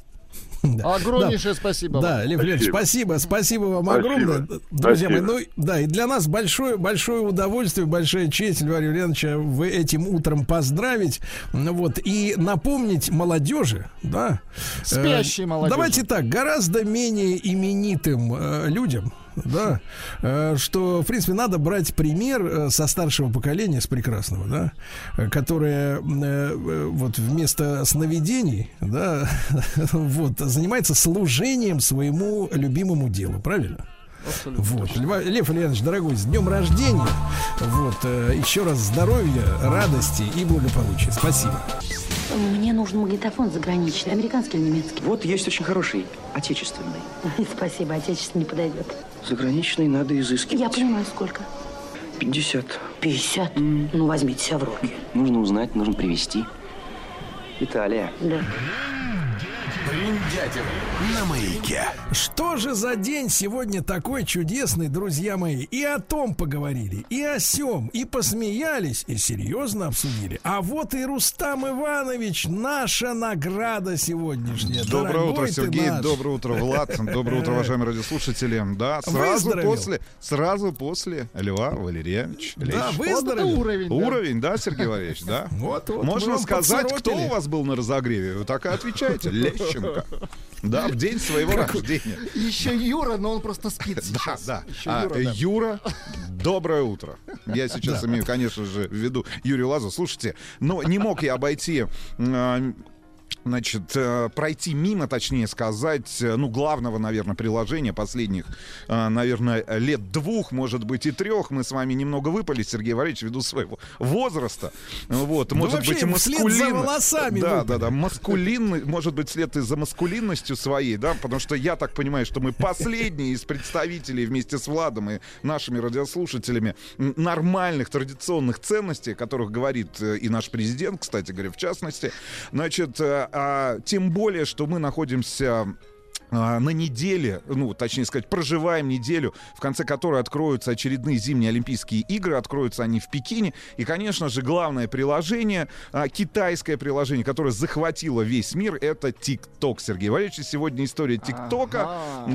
Огромнейшее спасибо. Да, вам. Лев Леонидович, спасибо, спасибо вам Спасибо. огромное, друзья Спасибо. мои. Ну, да, и для нас большое, большое удовольствие, большая честь Льва Юрьевича вы этим утром поздравить, ну вот и напомнить молодежи, да, Спящей э, молодежи. Давайте так, гораздо менее именитым э, людям. Да, э, что, в принципе, надо брать пример э, со старшего поколения, с прекрасного, да, которое э, вот вместо сновидений, да, вот, занимается служением своему любимому делу, правильно? Вот, Льва- Лев Ильянович, дорогой, с днем рождения. Вот, еще раз здоровья, радости и благополучия. Спасибо. Мне нужен магнитофон заграничный, американский или немецкий? Вот есть очень хороший, отечественный. Спасибо, отечественный подойдет. Заграничный надо изыскивать. Я понимаю, сколько. 50. 50? Ну, возьмите себя в руки. Нужно узнать, нужно привезти. Италия. Да. На маяке. Что же за день сегодня такой чудесный, друзья мои? И о том поговорили, и о сем, и посмеялись, и серьезно обсудили. А вот и Рустам Иванович, наша награда сегодняшняя. Доброе Дорогой утро, Сергей. наш. Доброе утро, Влад. Доброе утро, уважаемые радиослушатели. Да, сразу Выздоровел. после, сразу после Льва Валерьевич. Да, Лещ. выздоровел. Вот уровень, да. Уровень, да, Сергей Валерьевич, да? Вот, вот, Можно сказать, кто у вас был на разогреве? Вы так и отвечаете. Лещенко. Да, в день своего рождения. Еще Юра, но он просто спит сейчас. да. А, Юра, да. Юра, доброе утро. Я сейчас имею, конечно же, в виду Юрию Лазу. Слушайте, но не мог я обойти а, Значит, э, пройти мимо, точнее сказать, э, ну, главного, наверное, приложения последних, э, наверное, лет двух, может быть, и трех. Мы с вами немного выпали, Сергей Валерьевич, ввиду своего возраста. Вот, Ну, может быть, маскулин... волосами Да, выпали. да, да, маскулинный, может быть, вслед и за маскулинностью своей, да, потому что я так понимаю, что мы последние из представителей вместе с Владом и нашими радиослушателями нормальных традиционных ценностей, о которых говорит и наш президент, кстати говоря, в частности. Значит, а, тем более, что мы находимся на неделе, ну, точнее сказать, проживаем неделю, в конце которой откроются очередные зимние Олимпийские игры, откроются они в Пекине. И, конечно же, главное приложение, а, китайское приложение, которое захватило весь мир, это ТикТок, Сергей Валерьевич. Сегодня история ТикТока.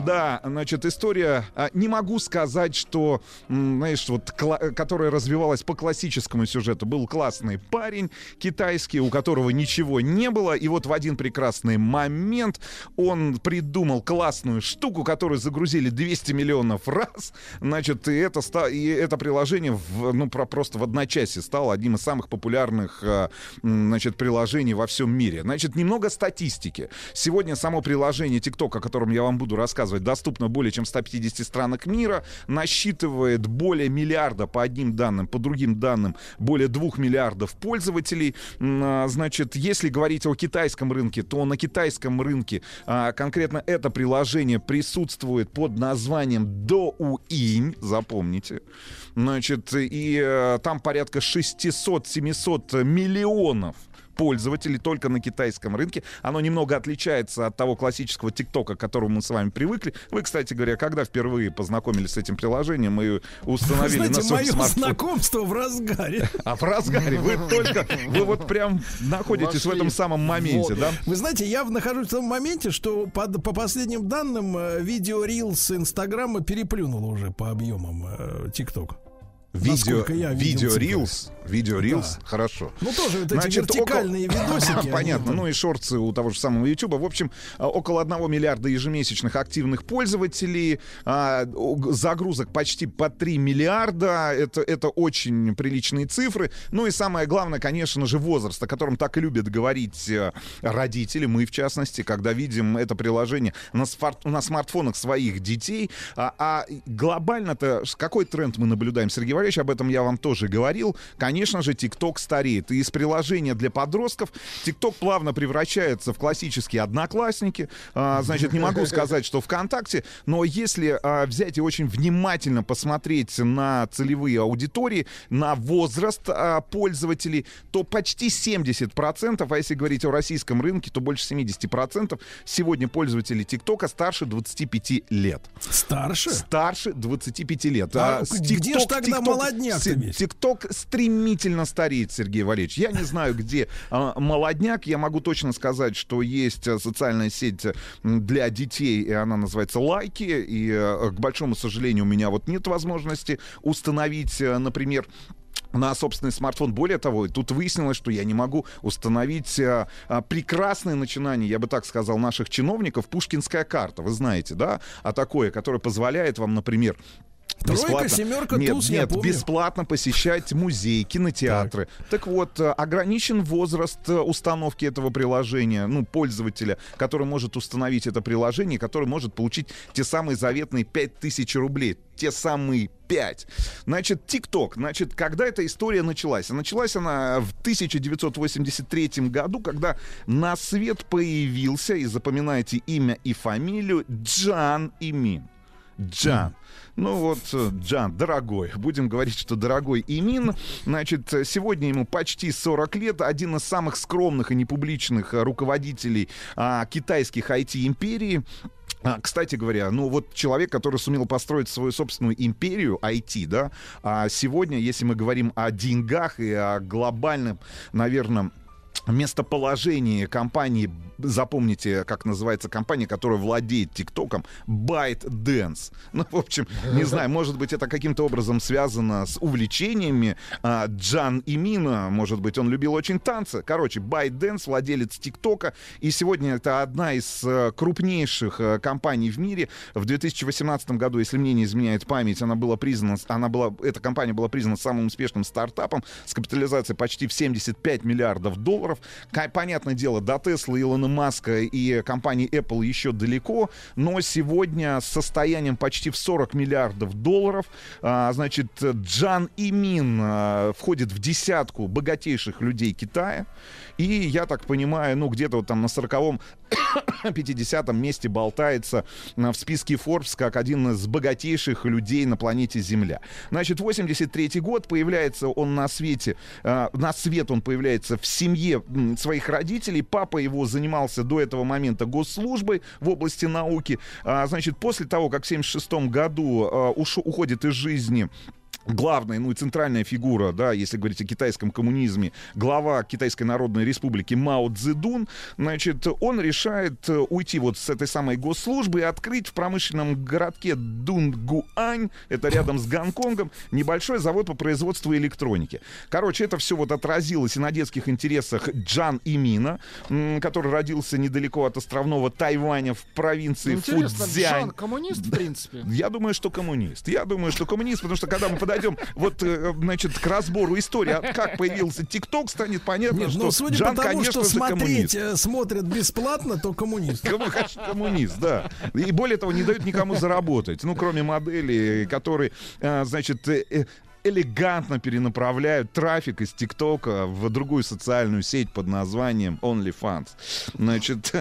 Да, значит, история, а, не могу сказать, что, знаешь, вот, которая развивалась по классическому сюжету. Был классный парень китайский, у которого ничего не было, и вот в один прекрасный момент он придумал классную штуку, которую загрузили 200 миллионов раз, значит, и это, и это приложение в, ну, про- просто в одночасье стало одним из самых популярных м, значит, приложений во всем мире. Значит, немного статистики. Сегодня само приложение TikTok, о котором я вам буду рассказывать, доступно более чем в 150 странах мира, насчитывает более миллиарда по одним данным, по другим данным более двух миллиардов пользователей. А, Значит, если говорить о китайском рынке, то на китайском рынке а, конкретно это приложение присутствует под названием Douyin, запомните. Значит, и э, там порядка 600-700 миллионов пользователей только на китайском рынке. Оно немного отличается от того классического ТикТока, к которому мы с вами привыкли. Вы, кстати говоря, когда впервые познакомились с этим приложением, мы установили Знаете, на свой мое смартфон. знакомство в разгаре. А в разгаре вы только, вы вот прям находитесь в этом самом моменте, да? Вы знаете, я нахожусь в том моменте, что под- по последним данным э, видео Reels Инстаграма переплюнуло уже по объемам э, ТикТок. Видео, Насколько я видел видео. Reels, видео Reels, хорошо. Ну, тоже вот эти вертикальные видосики, они Понятно, ну и шорты у того же самого YouTube. В общем, а, около 1 миллиарда ежемесячных активных пользователей, а, загрузок почти по 3 миллиарда. Это, это очень приличные цифры. Ну и самое главное, конечно же, возраст, о котором так и любят говорить э, родители, мы в частности, когда видим это приложение на, смарт- на смартфонах своих детей. А, а глобально-то какой тренд мы наблюдаем, Сергей Валерьевич, об этом я вам тоже говорил. Конечно же, TikTok стареет. И из приложения для подростков TikTok плавно превращается в классические одноклассники. А, значит, не могу сказать, что ВКонтакте, но если а, взять и очень внимательно посмотреть на целевые аудитории, на возраст а, пользователей, то почти 70%, а если говорить о российском рынке, то больше 70% сегодня пользователи ТикТока старше 25 лет. Старше? Старше 25 лет. А с где ж тогда молодняк-то с- весь? Стремительно стареет, Сергей Валерьевич. Я не знаю, где а, молодняк. Я могу точно сказать, что есть а, социальная сеть м, для детей, и она называется Лайки. И, а, к большому сожалению, у меня вот нет возможности установить, например, на собственный смартфон. Более того, тут выяснилось, что я не могу установить а, а, прекрасное начинание, я бы так сказал, наших чиновников, Пушкинская карта. Вы знаете, да? А такое, которое позволяет вам, например, Тройка, семерка, нет, туз, я нет, помню. бесплатно посещать музеи, кинотеатры. Так, вот, э, ограничен возраст э, установки этого приложения, ну, пользователя, который может установить это приложение, который может получить те самые заветные 5000 рублей. Те самые 5. Значит, ТикТок. Значит, когда эта история началась? Началась она в 1983 году, когда на свет появился, и запоминайте имя и фамилию, Джан Имин. Джан. Ну вот, э, Джан, дорогой, будем говорить, что дорогой Имин, значит, сегодня ему почти 40 лет, один из самых скромных и непубличных э, руководителей а, китайских IT-империи. А, кстати говоря, ну вот человек, который сумел построить свою собственную империю IT, да, а сегодня, если мы говорим о деньгах и о глобальном, наверное, местоположение компании, запомните, как называется компания, которая владеет ТикТоком, ByteDance. Ну, в общем, не знаю, может быть, это каким-то образом связано с увлечениями а, Джан Имина, может быть, он любил очень танцы. Короче, ByteDance, владелец ТикТока, и сегодня это одна из э, крупнейших э, компаний в мире. В 2018 году, если мне не изменяет память, она была признана, она была, эта компания была признана самым успешным стартапом с капитализацией почти в 75 миллиардов долларов. Ка- Понятное дело, до Теслы, Илона Маска и компании Apple еще далеко, но сегодня с состоянием почти в 40 миллиардов долларов, а, значит, Джан Имин а, входит в десятку богатейших людей Китая. И, я так понимаю, ну, где-то вот там на 40-м, 50-м месте болтается а, в списке Forbes как один из богатейших людей на планете Земля. Значит, 83 год, появляется он на свете, на свет он появляется в семье м, своих родителей. Папа его занимался до этого момента госслужбой в области науки. А, Значит, после того, как в 76 году а, уходит из жизни главная, ну и центральная фигура, да, если говорить о китайском коммунизме, глава Китайской Народной Республики Мао Цзэдун, значит, он решает э, уйти вот с этой самой госслужбы и открыть в промышленном городке Дунгуань, это рядом с Гонконгом, небольшой завод по производству электроники. Короче, это все вот отразилось и на детских интересах Джан Имина, который родился недалеко от островного Тайваня в провинции Интересно, Фудзянь. Джан коммунист, в принципе. Я думаю, что коммунист. Я думаю, что коммунист, потому что когда мы подойдем вот, э, значит, к разбору истории, а как появился ТикТок, станет понятно, Нет, что ну, судя Джан, по тому, конечно что же, коммунист. смотреть э, смотрят бесплатно, то коммунист. Конечно, коммунист, да. И более того, не дают никому заработать. Ну, кроме моделей, которые, э, значит, элегантно перенаправляют трафик из ТикТока в другую социальную сеть под названием OnlyFans. Значит,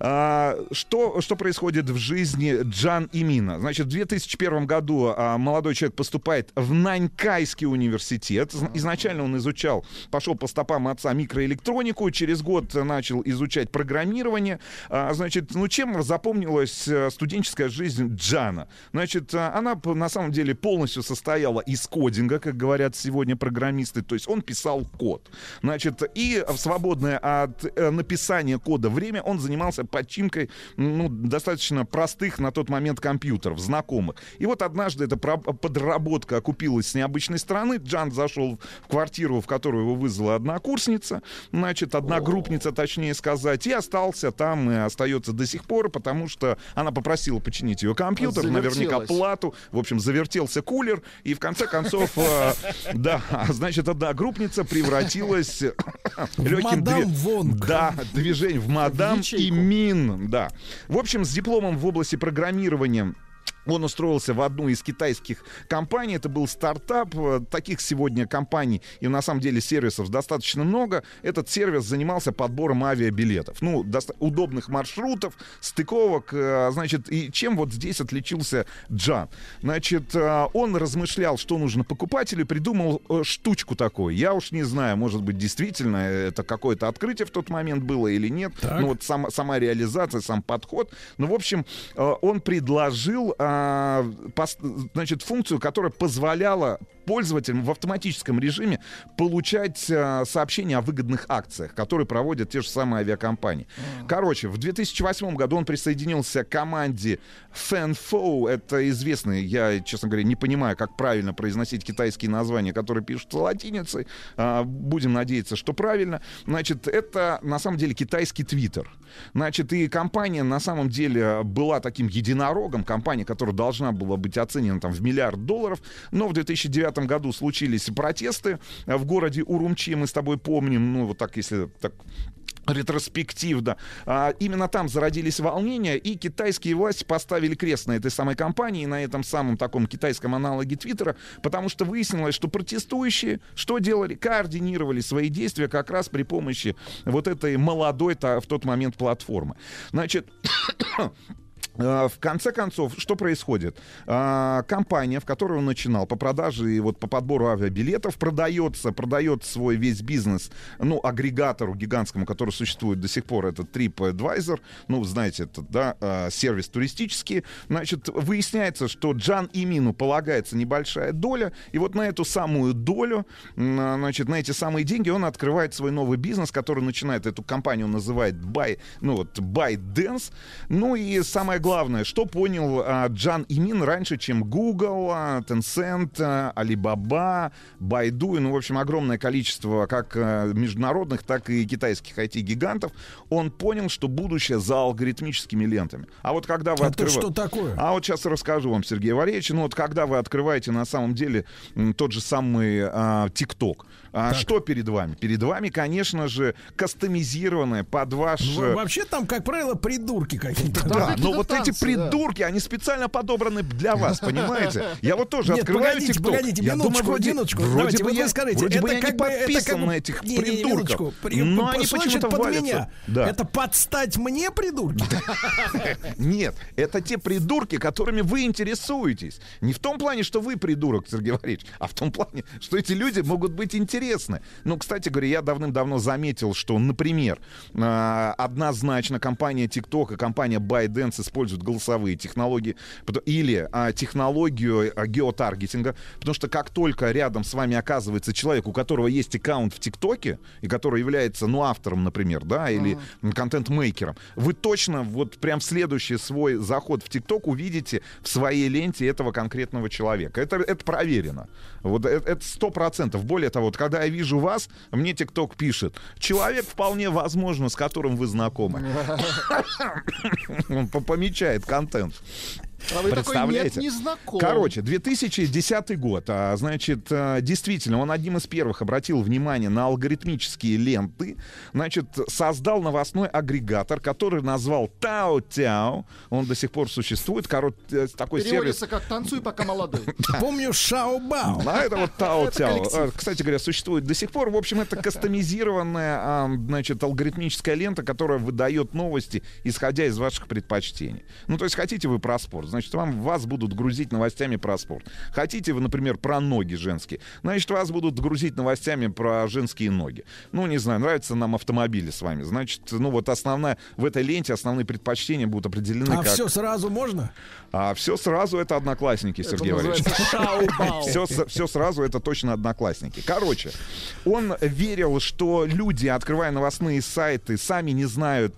а, что, что происходит в жизни Джан Имина? Значит, в 2001 году а, молодой человек поступает в Нанькайский университет. Изначально он изучал, пошел по стопам отца микроэлектронику, через год начал изучать программирование. А, значит, ну чем запомнилась э, студенческая жизнь Джана? Значит, а, она на самом деле полностью состояла из кодинга, как говорят сегодня программисты, то есть он писал код. Значит, и в свободное от э, написания кода время он занимался починкой ну, достаточно простых на тот момент компьютеров, знакомых. И вот однажды эта подработка окупилась с необычной стороны. Джан зашел в квартиру, в которую его вызвала однокурсница, значит, одногруппница, точнее сказать, и остался там, и остается до сих пор, потому что она попросила починить ее компьютер, наверняка плату, в общем, завертелся кулер, и в конце концов, э, да, значит, одногруппница превратилась легким Вонг. Да, движение в мадам и мин, да. В общем, с дипломом в области программирования он устроился в одну из китайских компаний. Это был стартап. Таких сегодня компаний и на самом деле сервисов достаточно много. Этот сервис занимался подбором авиабилетов. Ну, доста- удобных маршрутов, стыковок. э, Значит, и чем вот здесь отличился Джан? Значит, э, он размышлял, что нужно покупателю, придумал э, штучку такой. Я уж не знаю, может быть, действительно это какое-то открытие в тот момент было или нет. Так. Ну, вот сама, сама реализация, сам подход. Ну, в общем, он предложил, а, значит, функцию, которая позволяла пользователям в автоматическом режиме получать а, сообщения о выгодных акциях, которые проводят те же самые авиакомпании. Короче, в 2008 году он присоединился к команде FanFo. Это известный, я, честно говоря, не понимаю, как правильно произносить китайские названия, которые пишутся латиницей. А, будем надеяться, что правильно. Значит, это на самом деле китайский Твиттер. Значит, и компания на самом деле была таким единорогом, компания, которая должна была быть оценена там в миллиард долларов, но в 2009 году случились протесты э, в городе Урумчи, мы с тобой помним, ну вот так, если так ретроспективно. А, именно там зародились волнения, и китайские власти поставили крест на этой самой компании, на этом самом таком китайском аналоге Твиттера, потому что выяснилось, что протестующие что делали? Координировали свои действия как раз при помощи вот этой молодой та- в тот момент платформы. Значит, В конце концов, что происходит? А, Компания, в которой он начинал по продаже и вот по подбору авиабилетов, продается, продает свой весь бизнес, ну, агрегатору гигантскому, который существует до сих пор, это TripAdvisor, ну, знаете, это, да, а, сервис туристический. Значит, выясняется, что Джан Имину полагается небольшая доля, и вот на эту самую долю, значит, на эти самые деньги он открывает свой новый бизнес, который начинает, эту компанию он называет Buy, ну, вот, ByteDance. Ну, и самое главное, что понял а, Джан Имин раньше, чем Google, а, Tencent, а, Alibaba, Baidu, и, ну, в общем, огромное количество как а, международных, так и китайских IT-гигантов, он понял, что будущее за алгоритмическими лентами. А вот когда вы Это открываете... что такое? А вот сейчас расскажу вам, Сергей Валерьевич. Ну вот когда вы открываете на самом деле тот же самый а, ТикТок, а, что перед вами? Перед вами, конечно же, кастомизированное под ваш... Ну, Вообще там, как правило, придурки какие-то. Да, но вот эти придурки, они специально подобраны для вас, понимаете? Я вот тоже Нет, открываю погодите, ТикТок. погодите, я минуточку, думаю, вроде, минуточку. вроде Давайте, бы вот я, вы скажите, вроде бы это я как не подписан как бы- на этих Не-не-не, придурков. минуточку. При- но они слышит почему-то под валятся. меня. Да. Это подстать мне, придурки? Нет, это те придурки, которыми вы интересуетесь. Не в том плане, что вы придурок, Сергей Валерьевич, а в том плане, что эти люди могут быть интересны. Ну, кстати говоря, я давным-давно заметил, что, например, а, однозначно компания TikTok и компания ByteDance используют голосовые технологии или а, технологию а, геотаргетинга, потому что как только рядом с вами оказывается человек, у которого есть аккаунт в ТикТоке, и который является, ну, автором, например, да, или контент-мейкером, вы точно вот прям в следующий свой заход в ТикТок увидите в своей ленте этого конкретного человека. Это, это проверено. Вот э- это сто процентов. Более того, вот когда я вижу вас, мне ТикТок пишет, человек вполне возможно, с которым вы знакомы. Он по- помечает контент. А вы такой, нет, Представляете? не знаком. Короче, 2010 год. А, значит, а, действительно, он одним из первых обратил внимание на алгоритмические ленты. Значит, создал новостной агрегатор, который назвал Тао Тяо. Он до сих пор существует. Корот, э, такой сервис. Переводится как «танцуй, пока молодой». Помню Шао Бао. А это вот Тао Тяо. А, Кстати говоря, существует до сих пор. В общем, это кастомизированная, а, значит, алгоритмическая лента, которая выдает новости, исходя из ваших предпочтений. Ну, то есть, хотите вы про спорт, значит, вам, вас будут грузить новостями про спорт. Хотите вы, например, про ноги женские, значит, вас будут грузить новостями про женские ноги. Ну, не знаю, нравятся нам автомобили с вами. Значит, ну, вот основная, в этой ленте основные предпочтения будут определены А как... все сразу можно? А все сразу это одноклассники, Это Сергей Валерьевич. Все, все сразу это точно одноклассники. Короче, он верил, что люди, открывая новостные сайты, сами не знают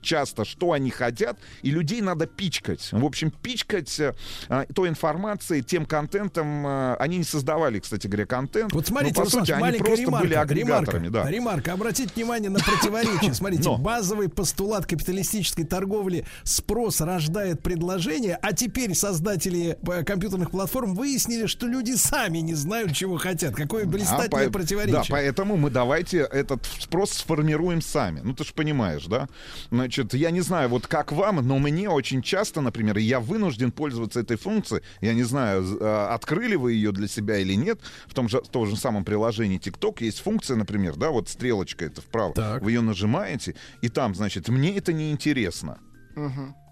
часто, что они хотят, и людей надо пичкать. В общем, пичкать э, а, той информацией, тем контентом. э, они не создавали, кстати говоря, контент. Вот смотрите, но, по Руслан, сути, они просто ремарка, были агрегаторами. ремарка, да. ремарка. Обратите внимание на противоречие. Смотрите, Но. базовый постулат капиталистической торговли спрос рождает предложение, а теперь создатели э, компьютерных платформ выяснили, что люди сами не знают, чего хотят. Какое блистательное А, по- противоречие. Да, поэтому мы давайте этот спрос сформируем сами. Ну, ты же понимаешь, да? Значит, я не знаю, вот как вам, но мне очень часто, например, я вынужден пользоваться этой функцией. Я не знаю, а, открыли вы ее для себя или нет. В том же, том же самом приложении TikTok есть функция, например, да, вот стрелочка это вправо. Вы ее нажимаете, и там, значит, мне это не интересно.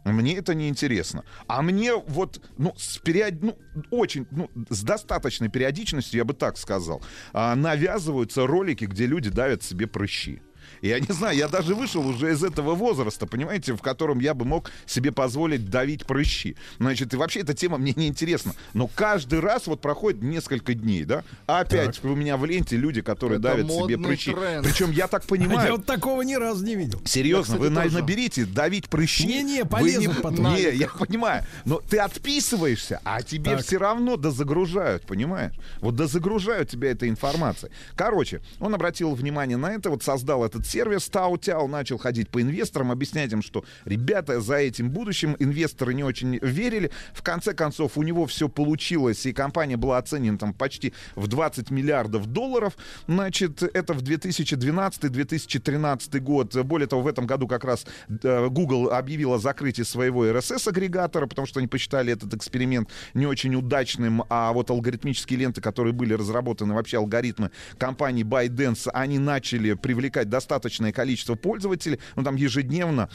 Мне это не интересно. А мне вот, ну, с период... ну, очень, ну, с достаточной периодичностью, я бы так сказал, а, навязываются ролики, где люди давят себе прыщи. Я не знаю, я даже вышел уже из этого возраста, понимаете, в котором я бы мог себе позволить давить прыщи. Значит, и вообще эта тема мне не интересна. Но каждый раз вот проходит несколько дней, да? А опять у меня в ленте люди, которые Это давят себе прыщи. тренд. Причем я так понимаю... Я вот такого ни разу не видел. Серьезно, Я, вы кстати, тоже. наберите давить прыщи. Не-не, полезно потом. Не, я понимаю. Но ты отписываешься, а тебе Так. все равно дозагружают, понимаешь? Вот дозагружают тебя этой информацией. Короче, он обратил внимание на это, вот создал этот сервис Таутяу, начал ходить по инвесторам, объяснять им, что ребята за этим будущим инвесторы не очень верили. В конце концов, у него все получилось, и компания была оценена там почти в 20 миллиардов долларов. Значит, это в 2012-2013 год. Более того, в этом году как раз э, Google объявил о закрытии своего RSS-агрегатора, потому что они посчитали этот эксперимент не очень удачным, а вот алгоритмические ленты, которые были разработаны, вообще алгоритмы компании ByteDance, они начали привлекать достаточное количество пользователей, ну там ежедневно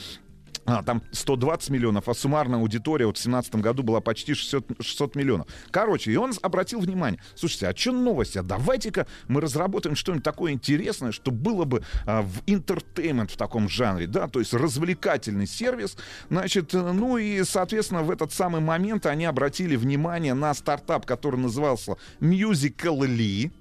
а, там 120 миллионов, а суммарная аудитория вот в 2017 году была почти 600, 600 миллионов. Короче, и он обратил внимание, слушайте, а что новости? А давайте-ка мы разработаем что-нибудь такое интересное, что было бы а, в entertainment в таком жанре, да, то есть развлекательный сервис. Значит, ну и, соответственно, в этот самый момент они обратили внимание на стартап, который назывался Musical.ly.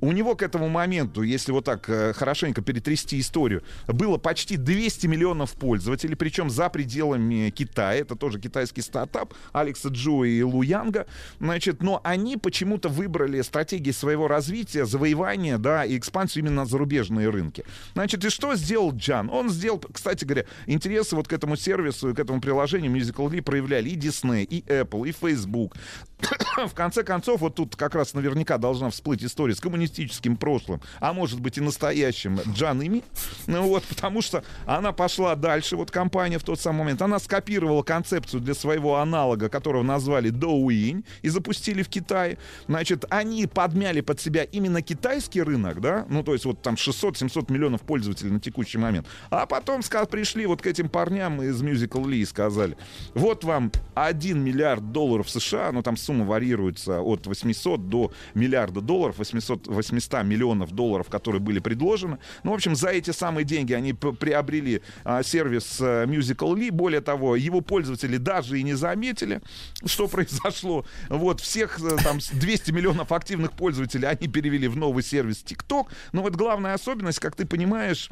У него к этому моменту, если вот так э, хорошенько перетрясти историю, было почти 200 миллионов пользователей, причем за пределами Китая. Это тоже китайский стартап Алекса Джо и Лу Янга. Значит, но они почему-то выбрали стратегии своего развития, завоевания, да, и экспансию именно на зарубежные рынки. Значит, и что сделал Джан? Он сделал, кстати говоря, интересы вот к этому сервису, к этому приложению Musical.ly проявляли и Disney, и Apple, и Facebook. В конце концов, вот тут как раз наверняка должна всплыть история с коммунистическим прошлым, а может быть и настоящим Джан Ими. Ну вот, потому что она пошла дальше, вот компания в тот самый момент. Она скопировала концепцию для своего аналога, которого назвали Douyin, и запустили в Китае. Значит, они подмяли под себя именно китайский рынок, да, ну то есть вот там 600-700 миллионов пользователей на текущий момент. А потом ска- пришли вот к этим парням из Musical.ly и сказали, вот вам 1 миллиард долларов США, ну там сумма варьируется от 800 до миллиарда долларов, 800, 800 миллионов долларов, которые были предложены. Ну, в общем, за эти самые деньги они приобрели а, сервис а, Musical.ly. Более того, его пользователи даже и не заметили, что произошло. Вот, всех э, там с 200 миллионов активных пользователей они перевели в новый сервис TikTok. Но вот главная особенность, как ты понимаешь,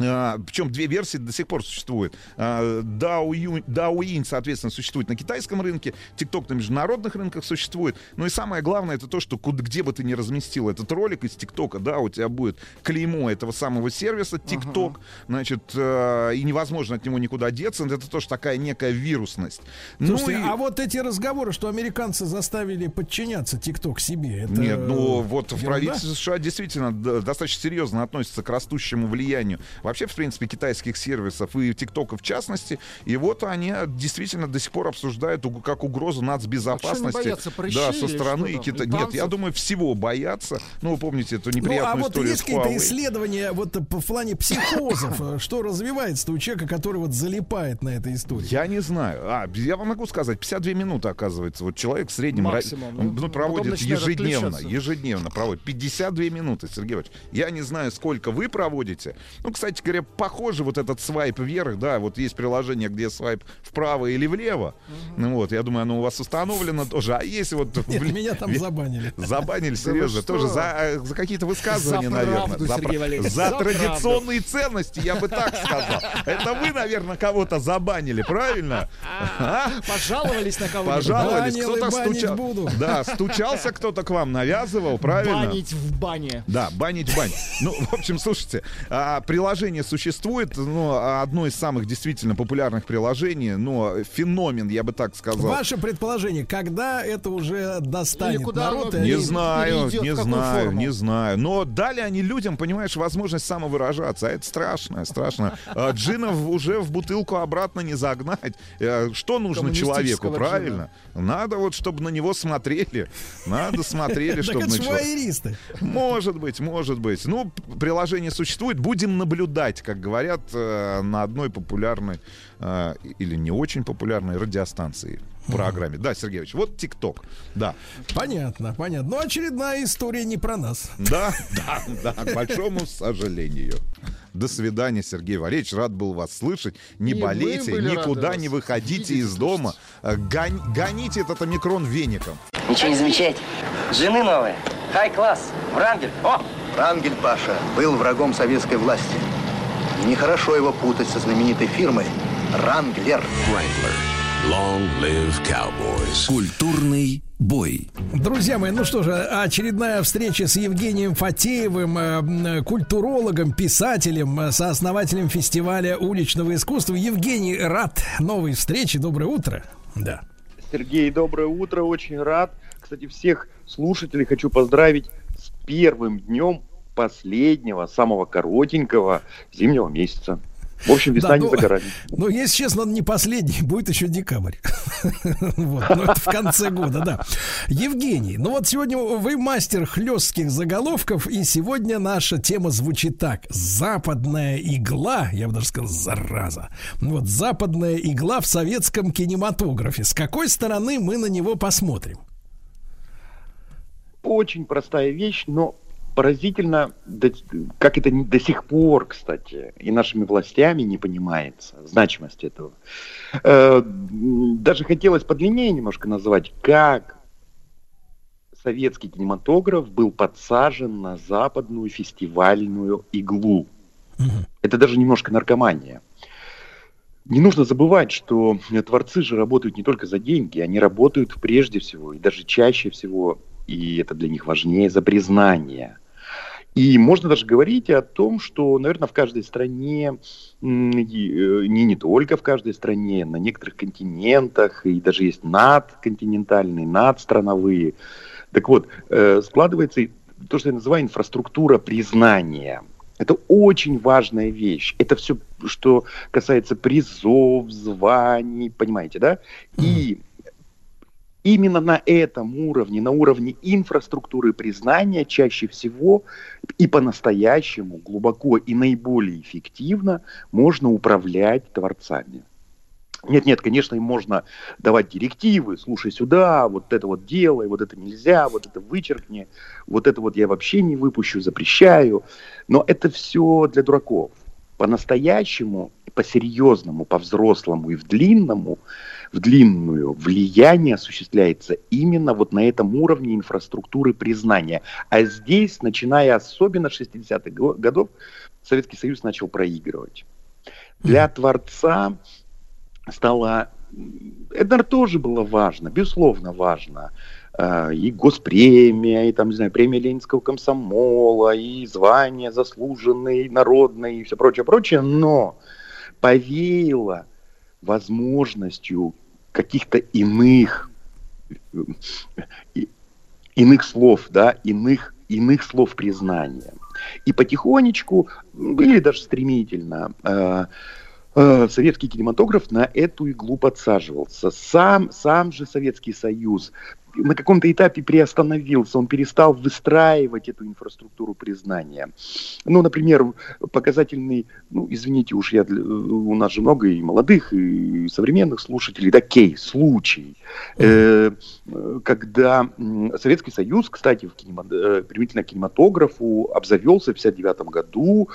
причем две версии до сих пор существуют. А, Douyin, соответственно, существует на китайском рынке, TikTok на международных рынках существует. Ну и самое главное, это то, что куда, где бы ты ни разместил этот ролик из ТикТока, да, у тебя будет клеймо этого самого сервиса TikTok, значит, э, и невозможно от него никуда деться. Это тоже такая некая вирусность. Слушайте, ну и... а вот эти разговоры, что американцы заставили подчиняться ТикТок себе, это Нет, ну вот в правительстве США действительно достаточно серьезно относится к растущему влиянию вообще, в принципе, китайских сервисов и ТикТока в частности. И вот они действительно до сих пор обсуждают как угрозу нацбезопасности. А боятся, прыщи да, со стороны Китая. Нет, я думаю, всего боятся. Ну, вы помните эту Ну, неприятную а вот историю есть с какие-то исследования вот э, в плане психозов, э, что развивается у человека, который вот залипает на этой истории? Я не знаю. А, я вам могу сказать, 52 минуты, оказывается. Вот человек в среднем Максимум, ну, ну, проводит ежедневно. Ежедневно проводит. 52 минуты, Сергей Иванович. Я не знаю, сколько вы проводите. Ну, кстати говоря, похоже вот этот свайп вверх, да, вот есть приложение, где свайп вправо или влево. Ну вот, я думаю, оно у вас установлено тоже. А если вот... Нет, в- меня там в- забанили. Забанили, серьезно. Тоже за, э, за какие-то высказывания, За наверное. правду, за, Сергей за за традиционные ценности, я бы так сказал. Это вы, наверное, кого-то забанили, правильно? А? Пожаловались на кого-нибудь? Пожаловались, кто-то стучал. буду. Да, стучался кто-то к вам, навязывал, правильно? Банить в бане. Да, банить бань. Ну, в общем, слушайте, а, приложение существует, а одно из самых действительно популярных приложений, но феномен, я бы так сказал. Ваше предположение, когда это уже достанет Или куда народ? Не они- знаю, не знаю, форму? не знаю. Но дали они людям, понимаешь, возможность самовыражаться. А это страшно, страшно. А, Джинов уже в бутылку обратно не загнать. Э, Что нужно человеку, правильно? Надо вот, чтобы на него смотрели. Надо смотрели, Так чтобы это на человека. Может быть, может быть. Ну, приложение существует. Будем наблюдать, как говорят, э, на одной популярной э, или не очень популярной радиостанции программе. Да, Сергеевич, вот ТикТок. Да. Понятно, понятно. Но очередная история не про нас. Да, да, да, к большому сожалению. До свидания, Сергей Валерьевич. Рад был вас слышать. Не И болейте, никуда не выходите видеть, из дома. Э, гон- гоните этот омикрон веником. Ничего не замечаете? Жены новые. Хай-класс. Врангель. О! Рангель Паша был врагом советской власти. Нехорошо его путать со знаменитой фирмой Ранглер. Long live cowboys. Культурный бой. Друзья мои, ну что же, очередная встреча с Евгением Фатеевым, э, м, культурологом, писателем, э, сооснователем фестиваля уличного искусства. Евгений, рад новой встрече. Доброе утро. Да. Сергей, доброе утро, очень рад. Кстати, всех слушателей хочу поздравить с первым днем последнего, самого коротенького зимнего месяца. В общем, весна Да, не ну, за горами. Ну, если честно, он не последний, будет еще декабрь. Вот, ну, это в конце года, да. Евгений, ну вот сегодня вы мастер хлестких заголовков, и сегодня наша тема звучит так. Западная игла, я бы даже сказал, зараза. Вот, западная игла в советском кинематографе. С какой стороны мы на него посмотрим? Очень простая вещь, но поразительно, как это до сих пор, кстати, и нашими властями не понимается, значимость этого. Э, Даже хотелось подлиннее немножко назвать, как советский кинематограф был подсажен на западную фестивальную иглу. Это даже немножко наркомания. Не нужно забывать, что творцы же работают не только за деньги, они работают прежде всего и даже чаще всего, и это для них важнее, за признание. И можно даже говорить о том, что, наверное, в каждой стране, э, не, не только в каждой стране, на некоторых континентах, и даже есть надконтинентальные, надстрановые. Так вот, э, складывается то, что я называю инфраструктура признания. Это очень важная вещь. Это все, что касается призов, званий, понимаете, да? И именно на этом уровне, на уровне инфраструктуры признания чаще всего и по-настоящему глубоко и наиболее эффективно можно управлять творцами. Нет, нет, конечно, им можно давать директивы, слушай сюда, вот это вот делай, вот это нельзя, вот это вычеркни, вот это вот я вообще не выпущу, запрещаю. Но это все для дураков. По-настоящему, по-серьезному, по-взрослому и в длинному, в длинную влияние осуществляется именно вот на этом уровне инфраструктуры признания. А здесь, начиная особенно с 60-х го- годов, Советский Союз начал проигрывать. Для творца стало... Это, тоже было важно, безусловно важно. Э, И госпремия, и там, не знаю, премия Ленинского комсомола, и звание заслуженный, народный, и все прочее, прочее, но повеяло возможностью каких-то иных, э, иных слов, да, иных, иных слов признания. И потихонечку, или даже стремительно, э, советский кинематограф на эту иглу подсаживался. Сам, сам же Советский Союз на каком-то этапе приостановился, он перестал выстраивать эту инфраструктуру признания. Ну, например, показательный, ну, извините уж, я, у нас же много и молодых, и современных слушателей, да, кейс, случай, э, э, когда Советский Союз, кстати, в кинема- э, применительно к кинематографу обзавелся в 59 году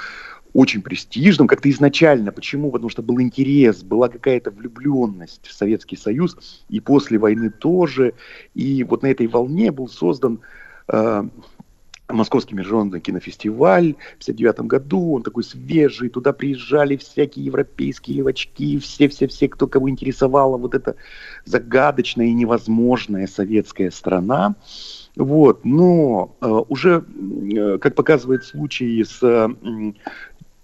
очень престижным, как-то изначально. Почему? Потому что был интерес, была какая-то влюбленность в Советский Союз, и после войны тоже. И вот на этой волне был создан э, Московский международный кинофестиваль в 59 году, он такой свежий, туда приезжали всякие европейские левачки, все-все-все, кто кого интересовала вот эта загадочная и невозможная советская страна. Вот, но э, уже, э, как показывает случай с, э,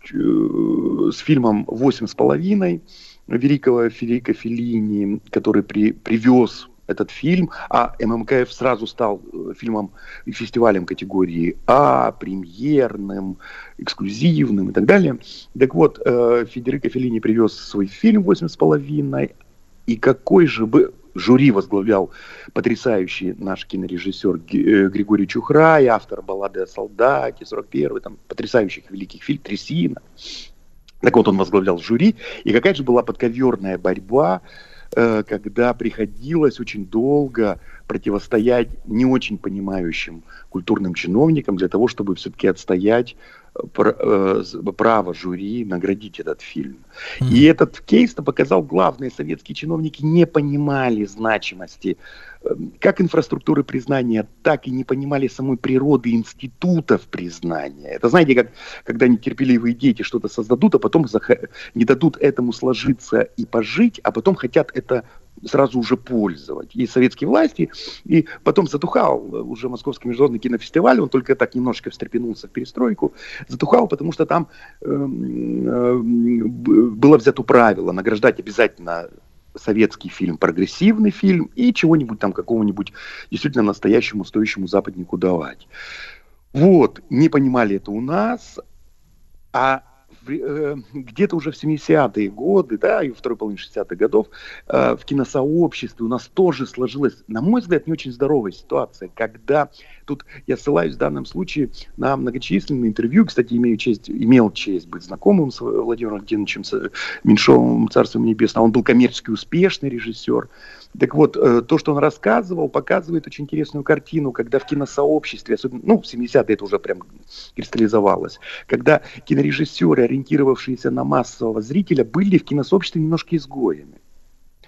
с фильмом «Восемь с половиной» великого Федерико Феллини, который при, привез этот фильм, а ММКФ сразу стал э, фильмом и фестивалем категории А, премьерным, эксклюзивным и так далее. Так вот, э, Федерико Феллини привез свой фильм «Восемь с половиной», и какой же бы жюри возглавлял потрясающий наш кинорежиссер э, Григорий Чухрай, автор баллады о солдате, 41-й, там, потрясающих великих фильм «Трясина». Так вот, он возглавлял жюри, и какая же была подковерная борьба, э, когда приходилось очень долго противостоять не очень понимающим культурным чиновникам для того, чтобы все-таки отстоять э, э, право жюри наградить этот фильм. И этот кейс показал, главное, советские чиновники не понимали значимости э, как инфраструктуры признания, так и не понимали самой природы институтов признания. Это знаете, как когда нетерпеливые дети что-то создадут, а потом зах- не дадут этому сложиться и пожить, а потом хотят это сразу уже пользовать. И советские власти, и потом затухал э, уже Московский международный кинофестиваль, он только так немножко встрепенулся в перестройку, затухал, потому что там эм, эм, было взято правило награждать обязательно советский фильм, прогрессивный фильм и чего-нибудь там, какого-нибудь действительно настоящему стоящему западнику давать. Вот, не понимали это у нас, а где-то уже в 70-е годы, да, и второй половине 60-х годов э, в киносообществе у нас тоже сложилась, на мой взгляд, не очень здоровая ситуация, когда тут я ссылаюсь в данном случае на многочисленные интервью, кстати, имею честь, имел честь быть знакомым с Владимиром Владимировичем Меньшовым, Царством Небесным, он был коммерчески успешный режиссер, так вот, э, то, что он рассказывал, показывает очень интересную картину, когда в киносообществе, особенно, ну, в 70-е это уже прям кристаллизовалось, когда кинорежиссеры, ориентировавшиеся на массового зрителя, были в киносообществе немножко изгоями.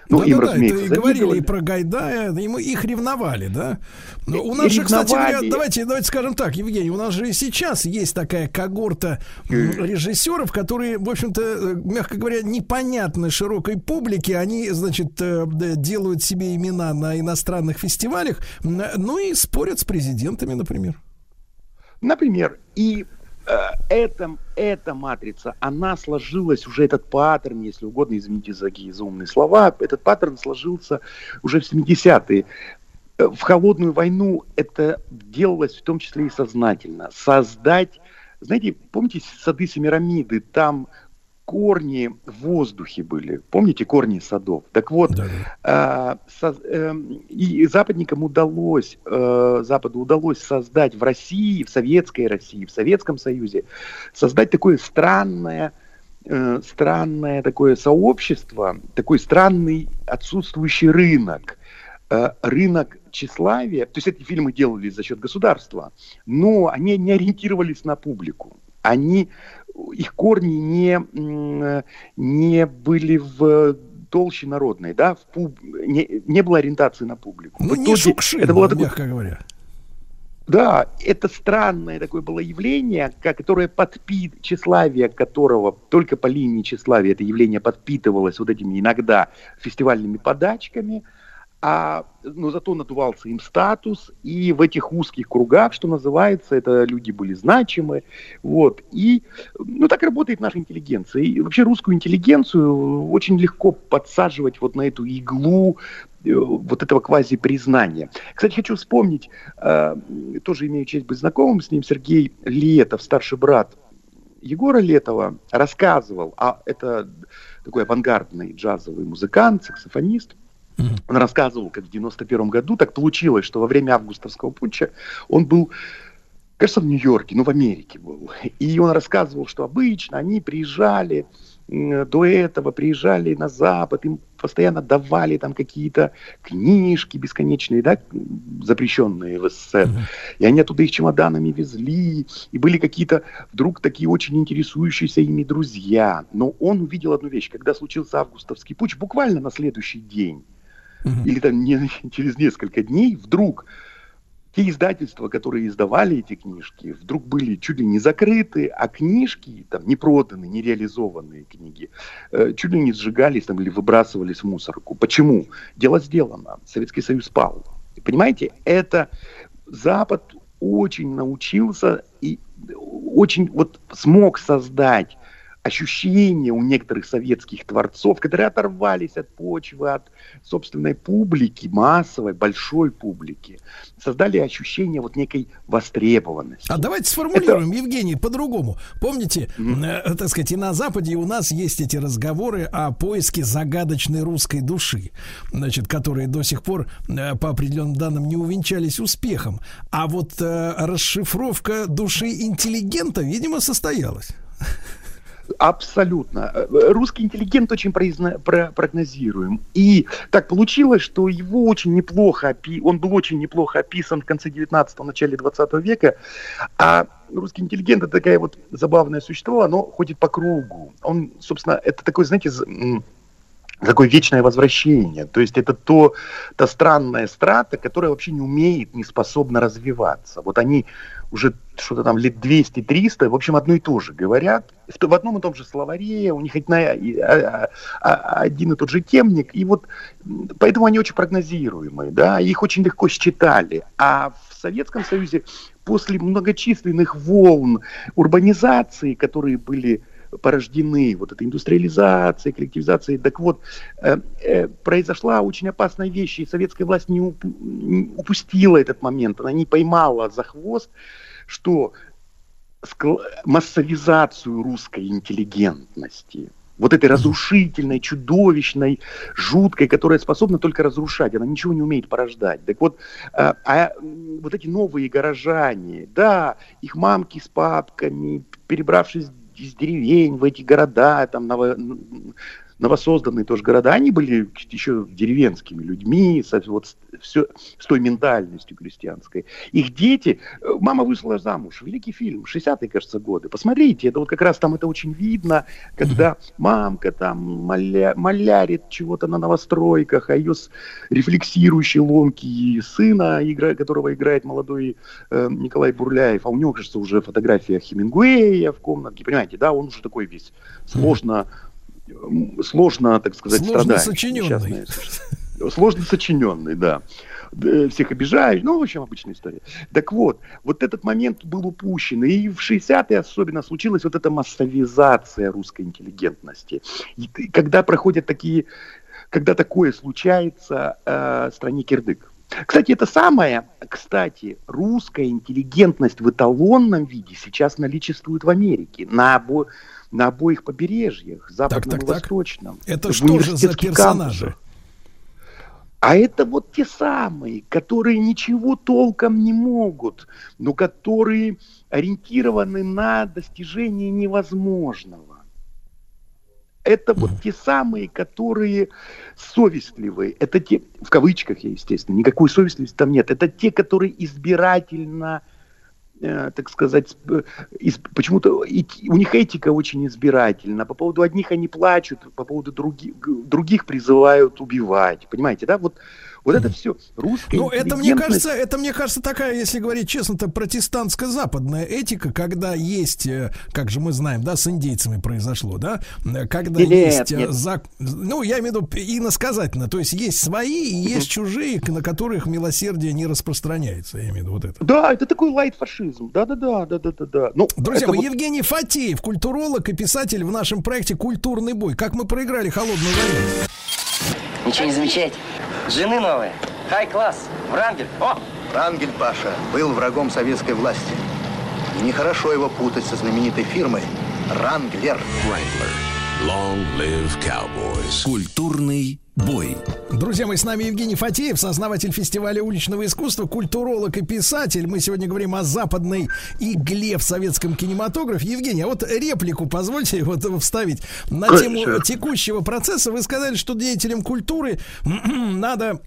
Ну, им, Да-да-да, разумеется, это и говорили и про Гайдая, ему их ревновали, да? Но у И нас же, кстати говоря, давайте, давайте скажем так, Евгений, у нас же и сейчас есть такая когорта режиссеров, которые, в общем-то, э, мягко говоря, непонятны широкой публике. Они, значит, э, делают себе имена на иностранных фестивалях, ну и спорят с президентами, например. Например, и эта, эта матрица, она сложилась, уже этот паттерн, если угодно, извините за такие заумные слова, этот паттерн сложился уже в 70-е. Э, В холодную войну это делалось в том числе и сознательно. Создать, знаете, помните сады Семирамиды, там корни в воздухе были. Помните корни садов? Так вот, э, со- эм, и западникам удалось, э, Западу удалось создать в России, в советской России, в Советском Союзе, создать такое странное, э, странное такое сообщество, такой странный отсутствующий рынок. Э, рынок тщеславия, то есть эти фильмы делались за счет государства, но они не ориентировались на публику. Они, их корни не, не были в толще народной, да, в пуб- не, не было ориентации на публику. Ну, В не итоге Шукшин, это было такое- мягко говоря. да, это странное такое было явление, ко- которое подпит, тщеславие которого только по линии тщеславия это явление подпитывалось вот этими иногда фестивальными подачками, а, но зато надувался им статус, и в этих узких кругах, что называется, это люди были значимы, вот, и, ну, так работает наша интеллигенция, и вообще русскую интеллигенцию очень легко подсаживать вот на эту иглу э, вот этого квази-признания. Кстати, хочу вспомнить, э, тоже имею честь быть знакомым с ним, Сергей Летов, старший брат Егора Летова, рассказывал, а это такой авангардный джазовый музыкант, саксофонист, он рассказывал, как в 91 году так получилось, что во время августовского путча он был, кажется, в Нью-Йорке, ну, в Америке был. И он рассказывал, что обычно они приезжали до этого, приезжали на Запад, им постоянно давали там какие-то книжки бесконечные, да, запрещенные в СССР. И они оттуда их чемоданами везли, и были какие-то вдруг такие очень интересующиеся ими друзья. Но он увидел одну вещь, когда случился августовский путч, буквально на следующий день, или там не- через несколько дней, вдруг те издательства, которые издавали эти книжки, вдруг были чуть ли не закрыты, а книжки, там, не проданные, не реализованные книги, э, чуть ли не сжигались там, или выбрасывались в мусорку. Почему? Дело сделано. Советский Союз пал. Понимаете, это Запад очень научился и очень вот смог создать ощущение у некоторых советских творцов, которые оторвались от почвы, от собственной публики, массовой, большой публики, создали ощущение вот некой востребованности. А давайте сформулируем, Евгений, по-другому. Помните, э, так сказать, и на Западе у нас есть эти разговоры о поиске загадочной русской души, значит, которые до сих пор, э, по определенным данным, не увенчались успехом. А вот э, расшифровка души интеллигента, видимо, состоялась. Абсолютно. Русский интеллигент очень произно- про- прогнозируем. И так получилось, что его очень неплохо, опи- он был очень неплохо описан в конце 19-го, начале 20 века. А русский интеллигент это такая вот забавное существо, оно ходит по кругу. Он, собственно, это такой, знаете, такое вечное возвращение. То есть это то, та странная страта, которая вообще не умеет, не способна развиваться. Вот они уже что-то там лет 200-300, в общем, одно и то же говорят. В, в одном и том же словаре, у них одна- а- а- а- один и тот же темник. И вот поэтому они очень прогнозируемые, да, их очень легко считали. А в Советском Союзе после многочисленных волн урбанизации, которые были порождены вот этой индустриализацией, коллективизацией. Так вот, э, э, произошла очень опасная вещь, и советская власть не, уп- не упустила этот момент, она не поймала за хвост, что скл- массовизацию русской интеллигентности. Вот этой разрушительной, чудовищной, жуткой, которая способна только разрушать, она ничего не умеет порождать. Так вот, а, а, м, вот эти новые горожане, да, их мамки с папками, перебравшись из деревень в эти города, там, ново- н- новосозданные тоже города, они были еще деревенскими людьми, со, вот, с- все, с той ментальностью крестьянской. Их дети, э, мама вышла замуж, великий фильм, 60-е, кажется, годы. Посмотрите, это вот как раз там это очень видно, когда мамка там моля, малярит чего-то на новостройках, а ее с- рефлексирующий ломкий сына, игра, которого играет молодой э, Николай Бурляев, а у него, кажется, уже фотография Хемингуэя в комнатке, понимаете, да, он уже такой весь сложно, сложно, так сказать, Сложно сочиненный. сложно сочиненный, да. Д- Всех обижаешь, ну, в общем, обычная история. Так вот, вот этот момент был упущен, и в 60-е особенно случилась вот эта массовизация русской интеллигентности. И когда проходят такие, когда такое случается э, в стране кирдык. Кстати, это самое, кстати, русская интеллигентность в эталонном виде сейчас наличествует в Америке, на, обо- на обоих побережьях, западном так, и так. восточном. Это в что же за персонажи? кампусах. А это вот те самые, которые ничего толком не могут, но которые ориентированы на достижение невозможного. Это вот те самые, которые совестливые. Это те, в кавычках я, естественно, никакой совестливости там нет. Это те, которые избирательно, так сказать, э, из- почему-то у них этика очень избирательна. По поводу одних они плачут, по поводу други- г- других призывают убивать. Понимаете, да? Вот, вот это все русская Ну, это мне кажется, это мне кажется такая, если говорить честно, то протестантско-западная этика, когда есть, э, как же мы знаем, да, с индейцами произошло, да, э, когда Нет, есть, э, нет. зак- ну, я имею в виду иносказательно, то есть есть свои и есть чужие, на которых милосердие не распространяется, я имею в виду вот это. Да, это такой лайт-фашизм. Да-да-да, да-да-да. Ну, Друзья это Евгений Фатеев, культуролог и писатель в нашем проекте «Культурный бой». Как мы проиграли холодную войну? Ничего не замечаете? Жены новые. Хай-класс. Врангель. О! Рангель Паша был врагом советской власти. И нехорошо его путать со знаменитой фирмой Ранглер. Wrangler. Long live cowboys. Культурный бой. Друзья мои, с нами Евгений Фатеев, сознаватель фестиваля уличного искусства, культуролог и писатель. Мы сегодня говорим о западной игле в советском кинематографе. Евгений, а вот реплику позвольте вот вставить на Конечно. тему текущего процесса. Вы сказали, что деятелям культуры надо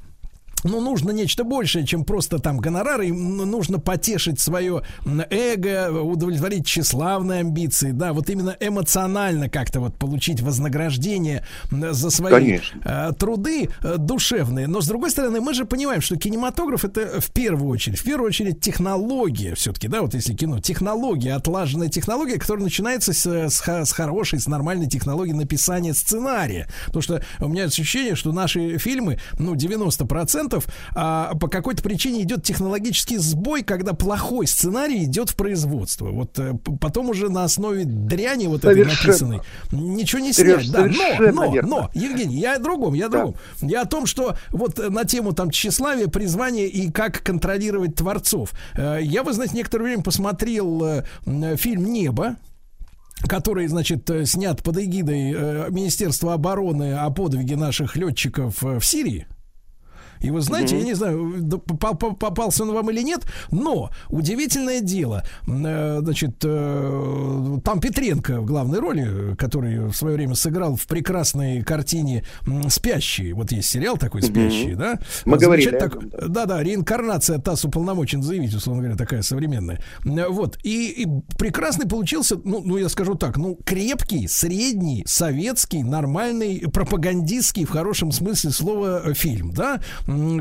ну, нужно нечто большее, чем просто там гонорары. Им нужно потешить свое эго, удовлетворить тщеславные амбиции. Да, вот именно эмоционально как-то вот получить вознаграждение за свои Конечно. э, труды э, душевные. Но, с другой стороны, мы же понимаем, что кинематограф это в первую очередь, в первую очередь технология все-таки, да, вот если кино, технология, отлаженная технология, которая начинается с, с, с хорошей, с нормальной технологией написания сценария. Потому что у меня ощущение, что наши фильмы, ну, 90% а, по какой-то причине идет технологический сбой, когда плохой сценарий идет в производство. Вот э, потом уже на основе дряни вот этой Совершенно. написанной ничего не Сереж, снять. Да, но, но, верно. но, Евгений, я о другом, я о Да. другом. Я о том, что вот э, на тему там тщеславия, призвания и как контролировать творцов. Э, Я, вы знаете, некоторое время посмотрел фильм «Небо», который, значит, снят под эгидой Министерства обороны о подвиге наших летчиков в Сирии. И вы знаете, Мгм. я не знаю, попался он вам или нет, но удивительное дело, э, значит, э, там Петренко в главной роли, который в свое время сыграл в прекрасной картине «Спящие». Вот есть сериал такой. «Спящие», да? Мы говорили Замечательно о так- этом, да, да, реинкарнация ТАСС уполномочен заявить, условно говоря, такая современная. Вот. И, и прекрасный получился, ну, ну, я скажу так, ну, крепкий, средний, советский, нормальный, пропагандистский, в хорошем смысле слова, э, фильм, да,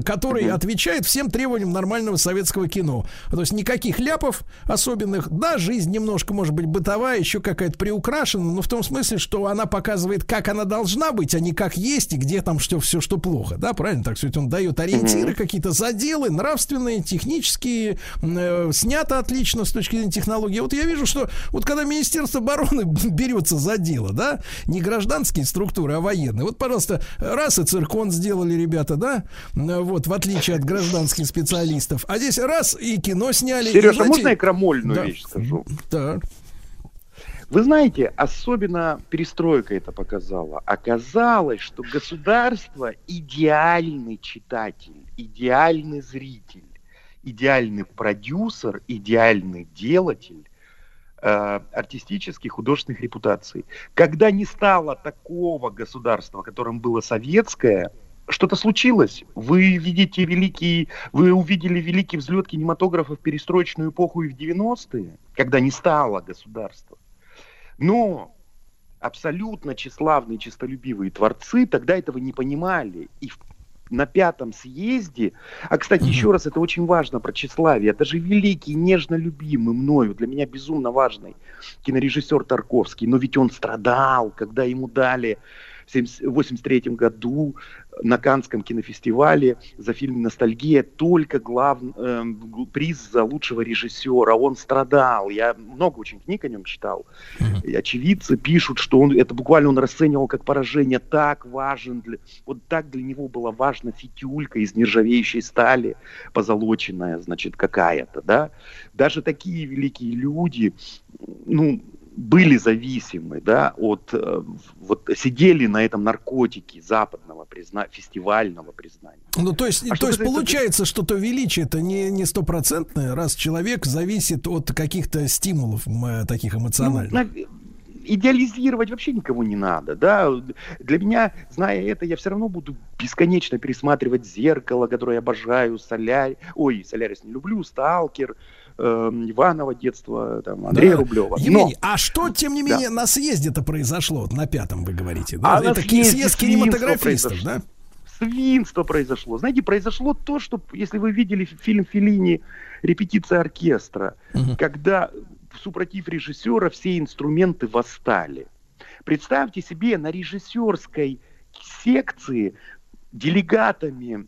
который отвечает всем требованиям нормального советского кино. То есть никаких ляпов особенных. Да, жизнь немножко, может быть, бытовая, еще какая-то приукрашена, но в том смысле, что она показывает, как она должна быть, а не как есть и где там что, все, что плохо. Да, правильно? Так сказать, он дает ориентиры, какие-то заделы, нравственные, технические, э, снято отлично с точки зрения технологии. Вот я вижу, что вот когда Министерство обороны берется за дело, да, не гражданские структуры, а военные. Вот, пожалуйста, раз и циркон сделали ребята, да, вот, в отличие от гражданских специалистов. А здесь раз и кино сняли. Сережа, знаете- можно я крамольную Да. вещь скажу? Да. Вы знаете, особенно перестройка это показала. Оказалось, что государство идеальный читатель, идеальный зритель, идеальный продюсер, идеальный делатель э, артистических, художественных репутаций. Когда не стало такого государства, которым было советское, что-то случилось. Вы видите великий, вы увидели великий взлет кинематографа в перестроечную эпоху и в 90-е, когда не стало государства. Но абсолютно тщеславные, честолюбивые творцы тогда этого не понимали. И в- на пятом съезде, а, кстати, еще раз, это очень важно про тщеславие, это же великий, нежно любимый мною, для меня безумно важный кинорежиссер Тарковский, но ведь он страдал, когда ему дали в 1983 году на Канском кинофестивале за фильм «Ностальгия» только глав... г- приз за лучшего режиссера. Он страдал. Я много очень книг о нем читал. И очевидцы пишут, что он это буквально он расценивал как поражение. Так важен для... Вот так для него была важна фитюлька из нержавеющей стали, позолоченная, значит, какая-то, да. Даже такие великие люди, ну, были зависимы, да, от, э, вот сидели на этом наркотике западного призна... фестивального признания. Ну, то есть, А то есть касается- получается, что то величие это не, не стопроцентное, раз человек зависит от каких-то стимулов э, таких эмоциональных. Ну, идеализировать вообще никого не надо, да. Для меня, зная это, я все равно буду бесконечно пересматривать «Зеркало», которое я обожаю, «Солярь», ой, «Солярис» не люблю, «Сталкер», эм, Иванова детства, там, Андрея Да. Рублева. Евгений, а что, тем не Да. менее, на съезде-то произошло? Вот на пятом вы говорите. А Да? на это съезд кинематографистов, да? свинство произошло. Знаете, произошло то, что, если вы видели фи- фильм Филини «Репетиция оркестра», когда супротив режиссера все инструменты восстали. Представьте себе, на режиссерской секции делегатами,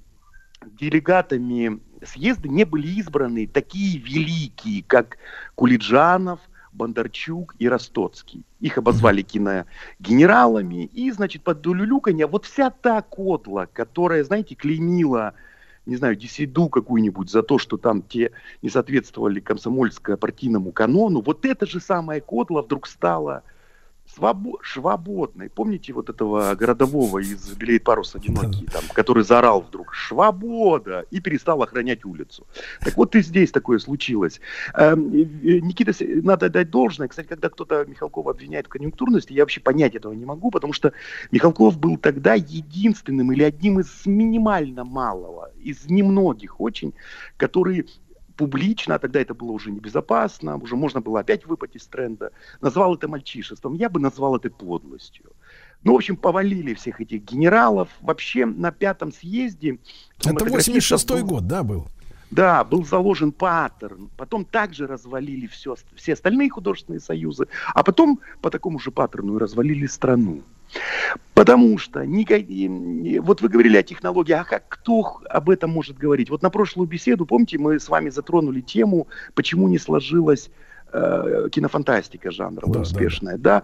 делегатами съезда не были избраны такие великие, как Кулиджанов, Бондарчук и Ростоцкий. Их обозвали киногенералами. И, значит, под улюлюканье вот вся та кодла, которая, знаете, клеймила не знаю, Десиду какую-нибудь за то, что там те не соответствовали комсомольско-партийному канону, вот эта же самая кодла вдруг стала свобо- свободной. Помните вот этого городового из «Белеет парус одинокий», там, который заорал вдруг «Свобода!» и перестал охранять улицу. Так вот и здесь такое случилось. Эм, Никита, надо дать должное. Кстати, когда кто-то Михалкова обвиняет в конъюнктурности, я вообще понять этого не могу, потому что Михалков был тогда единственным или одним из минимально малого, из немногих очень, который публично, а тогда это было уже небезопасно, уже можно было опять выпасть из тренда, назвал это мальчишеством. Я бы назвал это подлостью. Ну, в общем, повалили всех этих генералов. Вообще на пятом съезде... Это кинематографистов 86-й был- год, да, был? Да, был заложен паттерн. Потом также развалили все, все остальные художественные союзы, а потом по такому же паттерну и развалили страну. Потому что вот вы говорили о технологии, а как кто об этом может говорить? Вот на прошлую беседу, помните, мы с вами затронули тему, почему не сложилась э, кинофантастика жанровая успешная, да,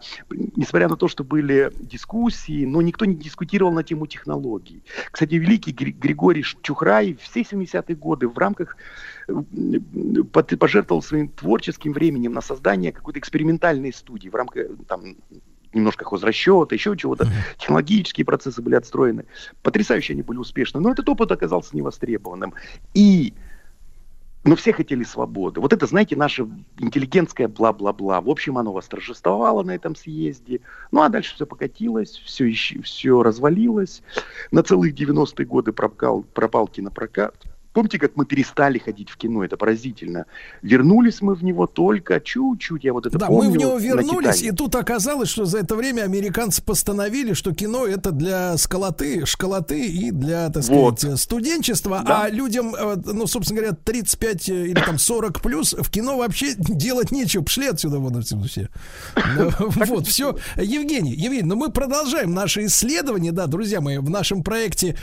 несмотря на то, что были дискуссии, но никто не дискутировал на тему технологий. Кстати, великий Гри- Григорий Чухрай все 70-е годы в рамках э, пожертвовал своим творческим временем на создание какой-то экспериментальной студии в рамках там немножко хозрасчета, еще чего-то. Технологические процессы были отстроены. Потрясающе они были успешны. Но этот опыт оказался невостребованным. И но все хотели свободы. Вот это, знаете, наше интеллигентское бла-бла-бла. В общем, оно восторжествовало на этом съезде. Ну, а дальше все покатилось, все, все развалилось. На целых 90-е годы пропал, пропал кинопрокат. Помните, как мы перестали ходить в кино? Это поразительно. Вернулись мы в него только чуть-чуть. Я вот это Да, помню. мы в него вернулись, и тут оказалось, что за это время американцы постановили, что кино это для сколоты, школоты и для, так Вот. сказать, студенчества, Да. а людям, э, ну, собственно говоря, 35 или там 40 плюс в кино вообще делать нечего, пошли отсюда вон отсюда все. Ну, Вот, все. Евгений, Евгений, ну мы продолжаем наше исследование, да, друзья мои, в нашем проекте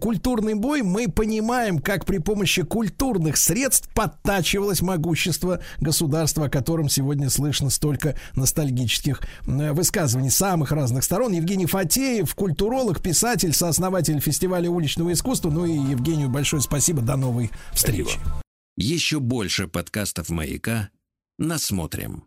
«Культурный бой» мы понимаем, как при помощи культурных средств подтачивалось могущество государства, о котором сегодня слышно столько ностальгических э, высказываний самых разных сторон. Евгений Фатеев, культуролог, писатель, сооснователь фестиваля уличного искусства. Ну и Евгению большое спасибо. До новой встречи. Еще больше подкастов «Маяка» насмотрим.